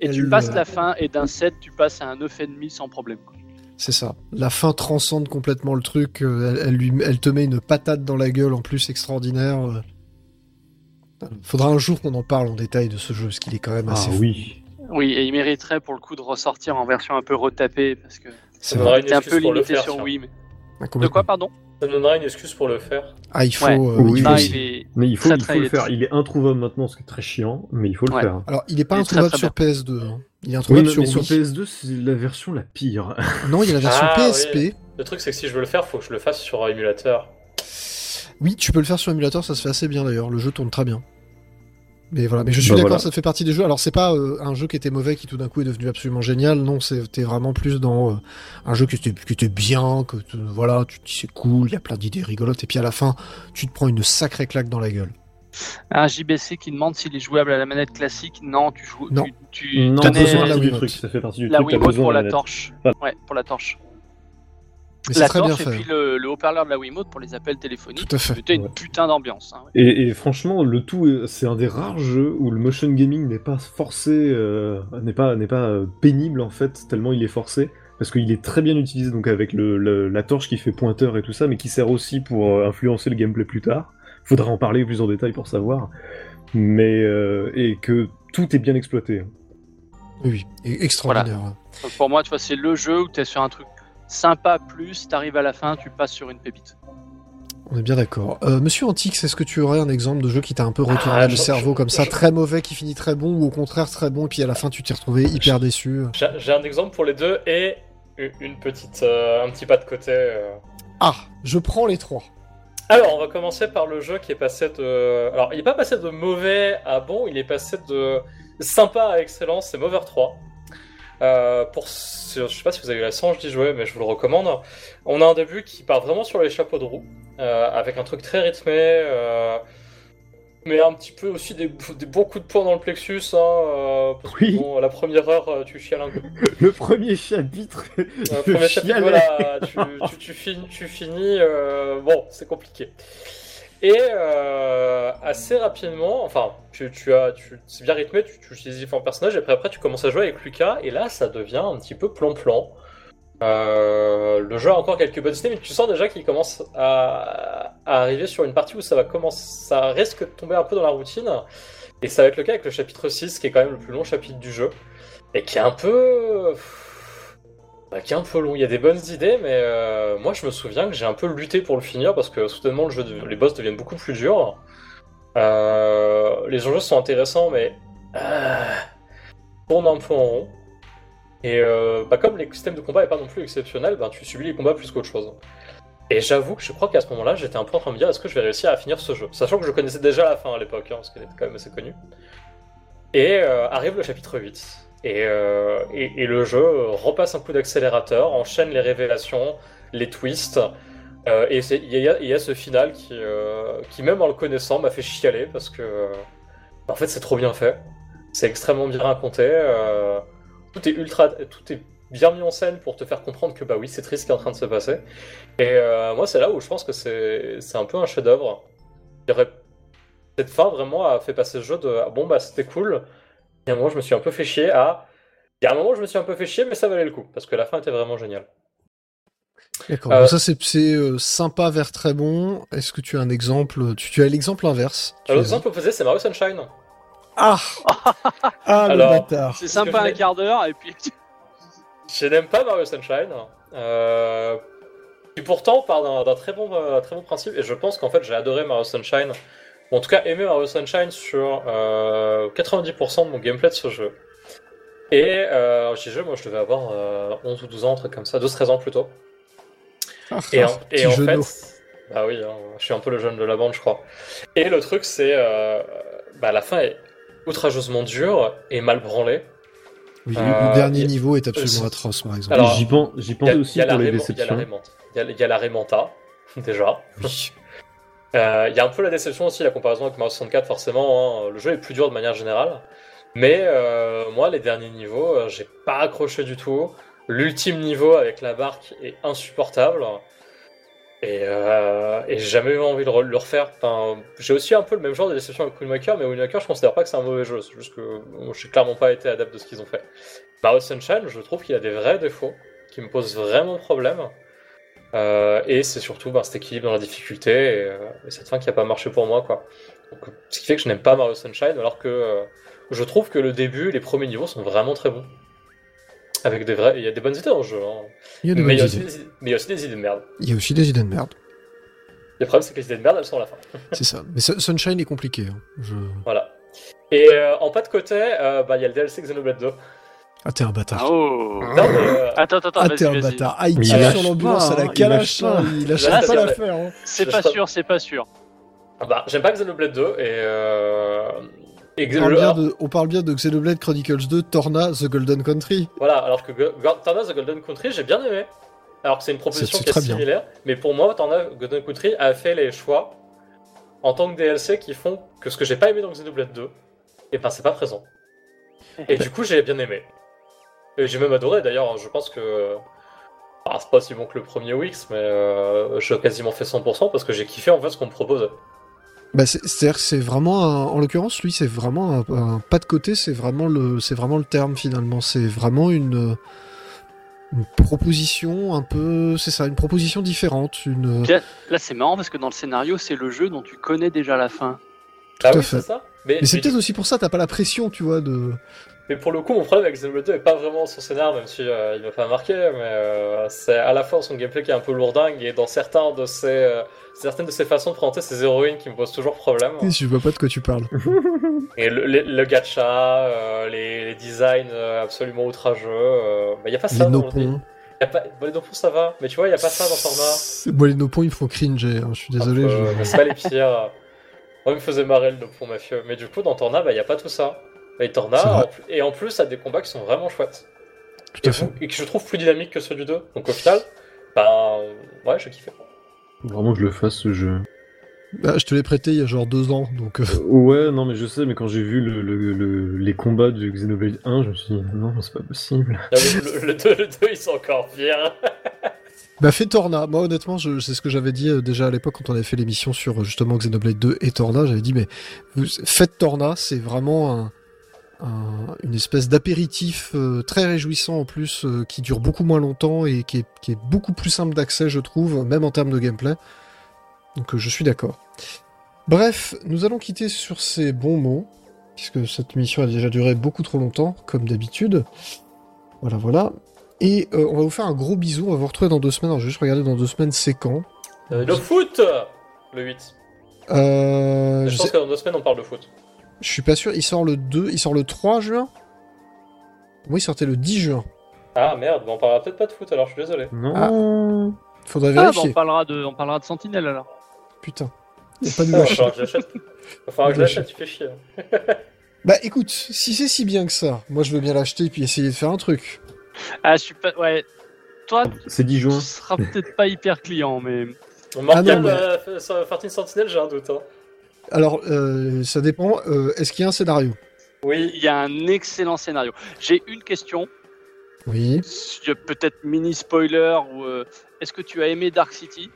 Et tu passes la fin, et d'un 7, tu passes à un 9,5 sans problème. quoi. C'est ça. La fin transcende complètement le truc. euh, Elle, elle lui, elle te met une patate dans la gueule en plus extraordinaire. euh. Faudra un jour qu'on en parle en détail de ce jeu, parce qu'il est quand même Ah assez fou. oui. Oui, et il mériterait pour le coup de ressortir en version un peu retapée, parce que C'est Ça vrai. donnera une c'était un peu excuse pour le limité faire. sur. Wii. Mais... Ah, De quoi, pardon Ça me donnera une excuse pour le faire. Ah, il faut. Ouais. euh, Oui, il faut Non, aussi. il est... Mais il faut, Très, il très- faut il le faire. très- Il est introuvable maintenant, ce qui est très chiant, mais il faut le Ouais. faire. Alors, il est pas Il est très, introuvable très sur PS2. hein. Il est Oui, introuvable mais sur sur, Wii. PS2, c'est la version la pire. Non, il y a la version Ah, PSP. Le truc, c'est que si je veux le faire, faut que je le fasse sur un émulateur. Oui, tu peux le faire sur émulateur, ça se fait assez bien d'ailleurs. Le jeu tourne très bien. Mais voilà, mais je suis Bah, d'accord, voilà. ça fait partie des jeux. Alors c'est pas euh, un jeu qui était mauvais qui tout d'un coup est devenu absolument génial. Non, c'était vraiment plus dans euh, un jeu qui était, qui était bien, que tu- voilà, tu te dis c'est cool, il y a plein d'idées rigolotes, et puis à la fin, tu te prends une sacrée claque dans la gueule. Un JBC qui demande s'il est jouable à la manette classique. Non, tu joues. Non. Tu, tu Non, tenais besoin de la Wiimote. truc. Ça fait partie du la truc. Wiimote besoin pour de la torche. Voilà. Ouais, pour la torche. Mais La bien torche et fait. puis le, le haut-parleur de la Wiimote pour les appels téléphoniques. Tout à fait. C'était une Ouais. putain d'ambiance. hein, ouais. Et, et franchement, le tout, est- c'est un des rares jeux où le motion gaming n'est pas forcé, euh, n'est pas, n'est pas euh, pénible en fait, tellement il est forcé, parce qu'il est très bien utilisé donc avec le, le- la torche qui fait pointeur et tout ça, mais qui sert aussi pour euh, influencer le gameplay plus tard. Faudra en parler plus en détail pour savoir, mais euh, et que tout est bien exploité. Oui, extraordinaire. Donc pour moi, tu vois, c'est le jeu où tu es sur un truc sympa plus, t'arrives à la fin, tu passes sur une pépite. On est bien d'accord. Euh, Monsieur Antix, est-ce que tu aurais un exemple de jeu qui t'a un peu retourné Ah, le je- cerveau comme ça, très mauvais qui finit très bon, ou au contraire très bon, et puis à la fin tu t'es retrouvé hyper déçu? J'ai un exemple pour les deux et une, une petite, euh, un petit pas de côté. euh. Ah, je prends les trois. Alors, on va commencer par le jeu qui est passé de. Alors, il est pas passé de mauvais à bon, il est passé de sympa à excellent, c'est Mover 3. Euh, pour ce- je sais pas si vous avez eu la chance d'y jouer, mais je vous le recommande. On a un début qui part vraiment sur les chapeaux de roue, euh, avec un truc très rythmé, euh, mais un petit peu aussi des, des bons coups de poing dans le plexus. Hein, euh, parce que, Oui. bon, à la première heure, euh, tu chiales un coup. Le premier chapitre. Euh, je premier chapitre, voilà, tu, tu, tu finis, tu finis euh, bon, c'est compliqué. Et euh, assez rapidement, enfin, tu, tu as, tu, c'est bien rythmé, tu, tu utilises différents personnages, et après, après, tu commences à jouer avec Lucas, et là, ça devient un petit peu plan-plan. Euh, le jeu a encore quelques bonnes idées, mais tu sens déjà qu'il commence à, arriver sur une partie où ça va commencer, ça risque de tomber un peu dans la routine, et ça va être le cas avec le chapitre 6, qui est quand même le plus long chapitre du jeu, et qui est un peu... Bah, qui est un peu long. Il y a des bonnes idées, mais euh, moi je me souviens que j'ai un peu lutté pour le finir parce que soudainement les boss deviennent beaucoup plus durs. Euh, les enjeux sont intéressants, mais euh, tourne un peu en rond. Et euh, bah, comme le système de combat est pas non plus exceptionnel, bah, tu subis les combats plus qu'autre chose. Et j'avoue que je crois qu'à ce moment-là, j'étais un peu en train de me dire est-ce que je vais réussir à finir ce jeu? Sachant que je connaissais déjà la fin à l'époque, hein, parce qu'elle était quand même assez connue. Et euh, arrive le chapitre 8. Et, euh, et, le jeu repasse un coup d'accélérateur, enchaîne les révélations, les twists. euh, et il y, y a ce final qui, euh, qui, même en le connaissant, m'a fait chialer parce que euh, en fait c'est trop bien fait. C'est extrêmement bien raconté. Tout est ultra, tout est bien mis en scène pour te faire comprendre que bah oui c'est triste ce qui est en train de se passer. Et euh, moi c'est là où je pense que c'est c'est un peu un chef-d'œuvre. Cette fin vraiment a fait passer le jeu de ah, bon bah c'était cool. Et à un moment je me suis un peu fait chier à il y a un moment je me suis un peu fait chier mais ça valait le coup parce que la fin était vraiment géniale. D'accord. Euh, ça c'est c'est, euh, sympa vers très bon. Est-ce que tu as un exemple Tu, tu as l'exemple inverse? L'exemple opposé c'est Mario Sunshine. Ah Ah Alors, le bâtard. C'est sympa un quart d'heure et puis. Je n'aime pas Mario Sunshine. Euh... Et pourtant, part d'un d'un très bon, euh, très bon principe, et je pense qu'en fait j'ai adoré Mario Sunshine, ou en tout cas aimé Mario Sunshine sur euh, 90% de mon gameplay de ce jeu. Et euh, j'y joué, moi je devais avoir euh, 11 ou 12 ans, un truc comme ça, 12-13 ans plutôt. Ah, Et en, et en fait, bah oui, hein, je suis un peu le jeune de la bande, je crois. Et le truc, c'est, euh, bah la fin est outrageusement dure et mal. Oui, le- Euh, le dernier a- niveau est euh, absolument atroce par exemple. Alors, J'y pense, j'y Il y pensais a- aussi il y a pour la les déceptions. Il y a- la Raymanta, déjà. Oui. Euh, Il y a un peu la déception aussi, la comparaison avec Mario 64, forcément. hein. Le jeu est plus dur de manière générale. Mais euh, moi, les derniers niveaux, euh, j'ai pas accroché du tout. L'ultime niveau avec la barque est insupportable. Et, euh, et j'ai jamais eu envie de le refaire. Enfin, j'ai aussi un peu le même genre de déception avec Wind Waker, mais Wind Waker, je considère pas que c'est un mauvais jeu. C'est juste que j'ai clairement pas été adepte de ce qu'ils ont fait. Mario Sunshine, je trouve qu'il a des vrais défauts qui me posent vraiment problème. Euh, et c'est surtout ben, cet équilibre dans la difficulté et, euh, et cette fin qui a pas marché pour moi. quoi. Ce qui fait que je n'aime pas Mario Sunshine, alors que je trouve que le début, les premiers niveaux sont vraiment très bons. Avec des vrais. Il y a des bonnes idées dans le jeu. hein. Il y a de Mais il y, a aussi idées. des idées- mais il y a aussi des idées de merde. Il y a aussi des idées de merde. Le problème, c'est que les idées de merde, elles sont à la fin. C'est ça. Mais Sun- Sunshine est compliqué. hein. Je... Voilà. Et euh, en pas de côté, euh, bah, il y a le DLC Xenoblade 2. Ah t'es un bâtard. Oh Non, mais, euh, Attends, attends, Ah t'es un bâtard. Ah il tire sur l'ambulance à la hein, il calache. hein. pas. Il lâche pas l'affaire. hein. C'est pas sûr, c'est pas sûr. ah bah, j'aime pas Xenoblade 2 et. Euh... On parle, le- bien de, on parle bien de Xenoblade Chronicles 2, Torna, The Golden Country. Voilà, alors que Go- Torna The Golden Country, j'ai bien aimé. Alors que c'est une proposition C'est- qui est bien. similaire, mais pour moi, Torna The Golden Country a fait les choix en tant que DLC qui font que ce que j'ai pas aimé dans Xenoblade 2, et ben c'est pas présent. Et du coup, j'ai bien aimé. Et j'ai même adoré d'ailleurs, je pense que. Ah, c'est pas aussi bon que le premier Wix, mais euh, j'ai quasiment fait 100% parce que j'ai kiffé en fait ce qu'on me propose. Bah, c'est- c'est-à-dire que c'est vraiment, un- en l'occurrence, lui, c'est vraiment un, un pas de côté, c'est vraiment le, c'est vraiment le terme finalement. C'est vraiment une, une proposition un peu, c'est ça, une proposition différente, une. Là, là, c'est marrant parce que dans le scénario, c'est le jeu dont tu connais déjà la fin. ah à oui, fait. c'est ça mais, Mais c'est peut-être aussi pour ça, t'as pas la pression, tu vois, de. Mais pour le coup, mon problème avec Xenoblade 2 est pas vraiment son scénar, même si euh, il m'a pas marqué, mais euh, c'est à la fois son gameplay qui est un peu lourdingue et dans certains de ses, euh, certaines de ses façons de présenter ses héroïnes qui me posent toujours problème. Je vois pas de quoi tu parles. Et le, le, le gacha, euh, les, les designs euh, absolument outrageux, euh, bah, y a pas ça Les dans le- nopons. Y a pas... Bon, les Nopons, ça va, mais tu vois, il y a pas ça dans Torna. C'est- Moi, les nopons, ils me font cringer. hein, Je suis désolé. Euh, je- c'est pas les pires. Moi, il me faisait marrer le Nopon mafieux. Mais du coup, dans Torna, bah, y a pas tout ça. Et Torna, en plus- et en plus, ça a des combats qui sont vraiment chouettes. Tout Et, à fait. et que je trouve plus dynamiques que ceux du 2. Donc au final, bah, ouais, je kiffais. Faut Vraiment que je le fasse ce jeu. Bah, je te l'ai prêté il y a genre deux ans, donc. euh, Ouais, non, mais je sais, mais quand j'ai vu le, le- le- les combats du Xenoblade 1, je me suis dit, non, c'est pas possible. Mais le, le 2, le 2, ils sont encore pires. Bah, fais Torna. Moi, honnêtement, je- c'est ce que j'avais dit euh, déjà à l'époque quand on avait fait l'émission sur euh, justement Xenoblade 2 et Torna. J'avais dit, mais faites Torna, c'est vraiment un, un- une espèce d'apéritif euh, très réjouissant en plus, euh, qui dure beaucoup moins longtemps et qui est, qui est beaucoup plus simple d'accès, je trouve, même en termes de gameplay. Donc, euh, je suis d'accord. Bref, nous allons quitter sur ces bons mots, puisque cette émission a déjà duré beaucoup trop longtemps, comme d'habitude. Voilà, voilà. Et on va vous faire un gros bisou. On va vous retrouver dans deux semaines. Alors, je vais juste regarder dans deux semaines c'est quand. Le foot Le 8. Euh, je je, pense sais- que dans deux semaines, on parle de foot. Je suis pas sûr. Il sort le 2, il sort le 3 juin. Oui, il sortait le 10 juin. Ah merde, bah, on parlera peut-être pas de foot alors, je suis désolé. Non Faudrait Ah, bah, vérifier. on, parlera de, on parlera de Sentinelle alors. Putain. A pas de Il va vache. falloir que je l'achète. Il va falloir que je l'achète, tu fais chier. Bah écoute, si c'est si bien que ça, moi je veux bien l'acheter et puis essayer de faire un truc. Ah, je suis pas. Ouais. Toi, C'est 10 tu juin. seras peut-être pas hyper client, mais. Mortal, Ah non, mais- euh, sur 14 Sentinel, j'ai un doute. Hein. Alors, euh, ça dépend. Euh, Est-ce qu'il y a un scénario? Oui, Il y a un excellent scénario. J'ai une question, Oui. peut-être mini spoiler ou. euh, Est-ce que tu as aimé Dark City?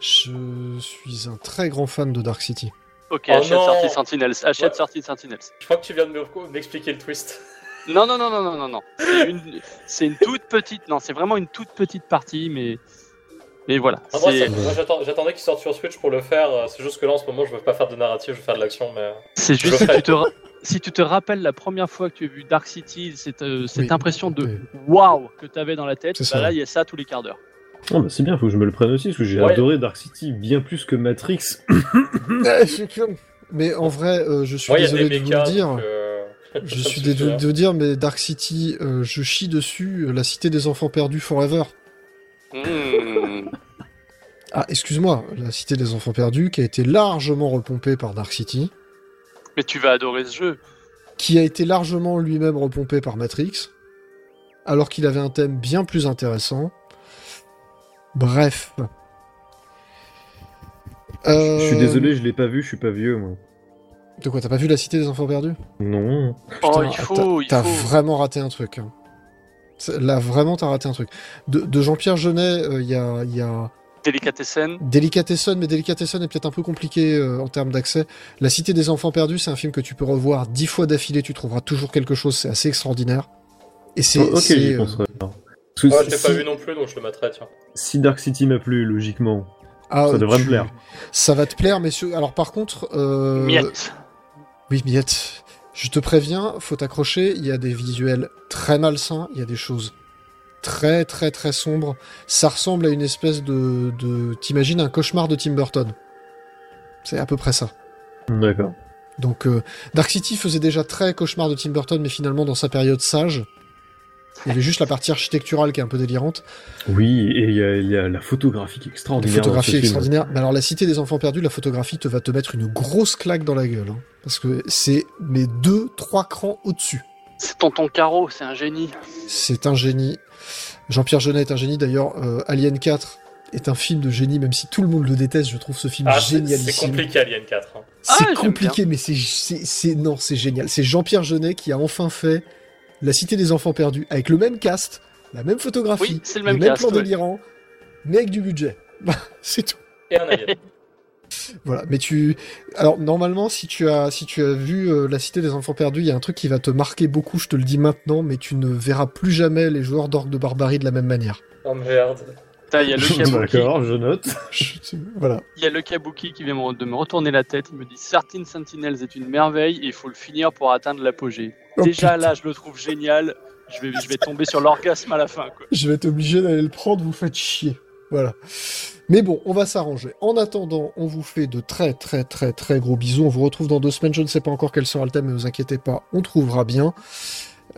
Je suis un très grand fan de Dark City. Ok, Oh achète. Sortie Sentinels. Achète Ouais. Sortie Sentinels. je crois que tu viens de me- m'expliquer le twist. Non, non, non, non, non, non, non. C'est une, c'est une toute petite. Non, c'est vraiment une toute petite partie, mais. Mais voilà. Ça- moi, j'attendais qu'il sorte sur Switch pour le faire. euh, C'est juste que là, en ce moment, je veux pas faire de narrative, je veux faire de l'action. Mais... euh, c'est je juste si tu, te ra- si tu te rappelles la première fois que tu as vu Dark City, cette, euh, cette Oui. impression de Oui. waouh que tu avais dans la tête, bah là, il y a ça tous les quarts d'heure. Ah bah c'est bien, faut que je me le prenne aussi, parce que j'ai Ouais. adoré Dark City bien plus que Matrix. Mais en vrai, euh, je suis désolé de vous le dire. euh, Je suis désolé hein. de vous dire, mais Dark City, euh, je chie dessus. La cité des enfants perdus forever. Mmh. Ah, excuse-moi, la cité des enfants perdus, qui a été largement repompée par Dark City, Mais tu vas adorer ce jeu. qui a été largement lui-même repompé par Matrix, alors qu'il avait un thème bien plus intéressant. Bref. Euh, Je suis désolé, je l'ai pas vu, je suis pas vieux moi. De quoi, t'as pas vu la cité des enfants perdus? Non. oh, il t'as- faut, il T'as vraiment raté un truc. hein. Là, vraiment, t'as raté un truc. De, de Jean-Pierre Jeunet, euh, il y, a, il y a Délicatessen. Delicatessen, mais Delicatessen est peut-être un peu compliqué euh, en termes d'accès. La Cité des Enfants Perdus, c'est un film que tu peux revoir dix fois d'affilée, tu trouveras toujours quelque chose, c'est assez extraordinaire. Et c'est... Oh, ok, c'est, j'y euh, penserai. Si- je l'ai pas si, vu non plus, donc je le mettrai, tiens. si Dark City m'a plu, logiquement, ah, ça devrait tu- me plaire. Ça va te plaire, mais sur- alors par contre... euh, Miette. Oui, Miette, je te préviens, faut t'accrocher, il y a des visuels très malsains, il y a des choses très très très sombres. Ça ressemble à une espèce de... de... T'imagines un cauchemar de Tim Burton. C'est à peu près ça. D'accord. Donc euh, Dark City faisait déjà très cauchemar de Tim Burton, mais finalement dans sa période sage. Il y avait juste la partie architecturale qui est un peu délirante. Oui, et il y, a- il y a la photographie qui est La extraordinaire. dans photographie ce est film. extraordinaire. Mais alors la Cité des Enfants Perdus, la photographie te va te mettre une grosse claque dans la gueule. hein. parce que c'est mes deux, trois crans au-dessus. C'est Tonton Caro, c'est un génie. C'est un génie. Jean-Pierre Jeunet est un génie. D'ailleurs, euh, Alien 4 est un film de génie, même si tout le monde le déteste. Je trouve ce film Ah, c'est compliqué Alien 4. hein. Ah, C'est j'aime compliqué, mais c'est, c'est, c'est- non, c'est génial. C'est Jean-Pierre Jeunet qui a enfin fait La Cité des Enfants Perdus avec le même cast, la même photographie, Oui, le même cast, plans ouais. délirants, mais avec du budget. c'est tout. Et un Alien. Voilà. Mais tu, alors normalement, si tu as, si tu as vu euh, La Cité des Enfants Perdus, il y a un truc qui va te marquer beaucoup. Je te le dis maintenant, mais tu ne verras plus jamais les joueurs d'orgue de barbarie de la même manière. Oh merde. Putain, Il y a le Kabuki, D'accord, je note. voilà. il y a le Kabuki qui vient de me retourner la tête. Il me dit Certain Sentinels est une merveille et il faut le finir pour atteindre l'apogée. Oh, Déjà putain. là, je le trouve génial. Je vais, je vais tomber sur l'orgasme à la fin. Quoi. Je vais être obligé d'aller le prendre, vous faites chier. Voilà. Mais bon, on va s'arranger. En attendant, on vous fait de très très très très gros bisous. On vous retrouve dans deux semaines. Je ne sais pas encore quel sera le thème, mais vous inquiétez pas, on trouvera bien.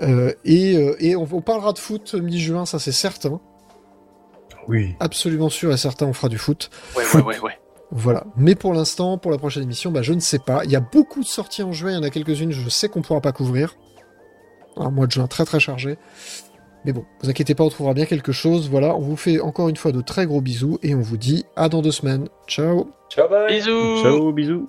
Euh, et, euh, et on, on parlera de foot mi-juin, ça c'est certain. Oui. Absolument sûr et certain, on fera du foot. Ouais, ouais, ouais, ouais. Voilà. Mais pour l'instant, pour la prochaine émission, bah, je ne sais pas. Il y a beaucoup de sorties en juin, il y en a quelques-unes, je sais qu'on pourra pas couvrir. Un mois de juin très très chargé. Mais bon, vous inquiétez pas, on trouvera bien quelque chose. Voilà, on vous fait encore une fois de très gros bisous et on vous dit à dans deux semaines. Ciao Ciao, bye Bisous Ciao, bisous.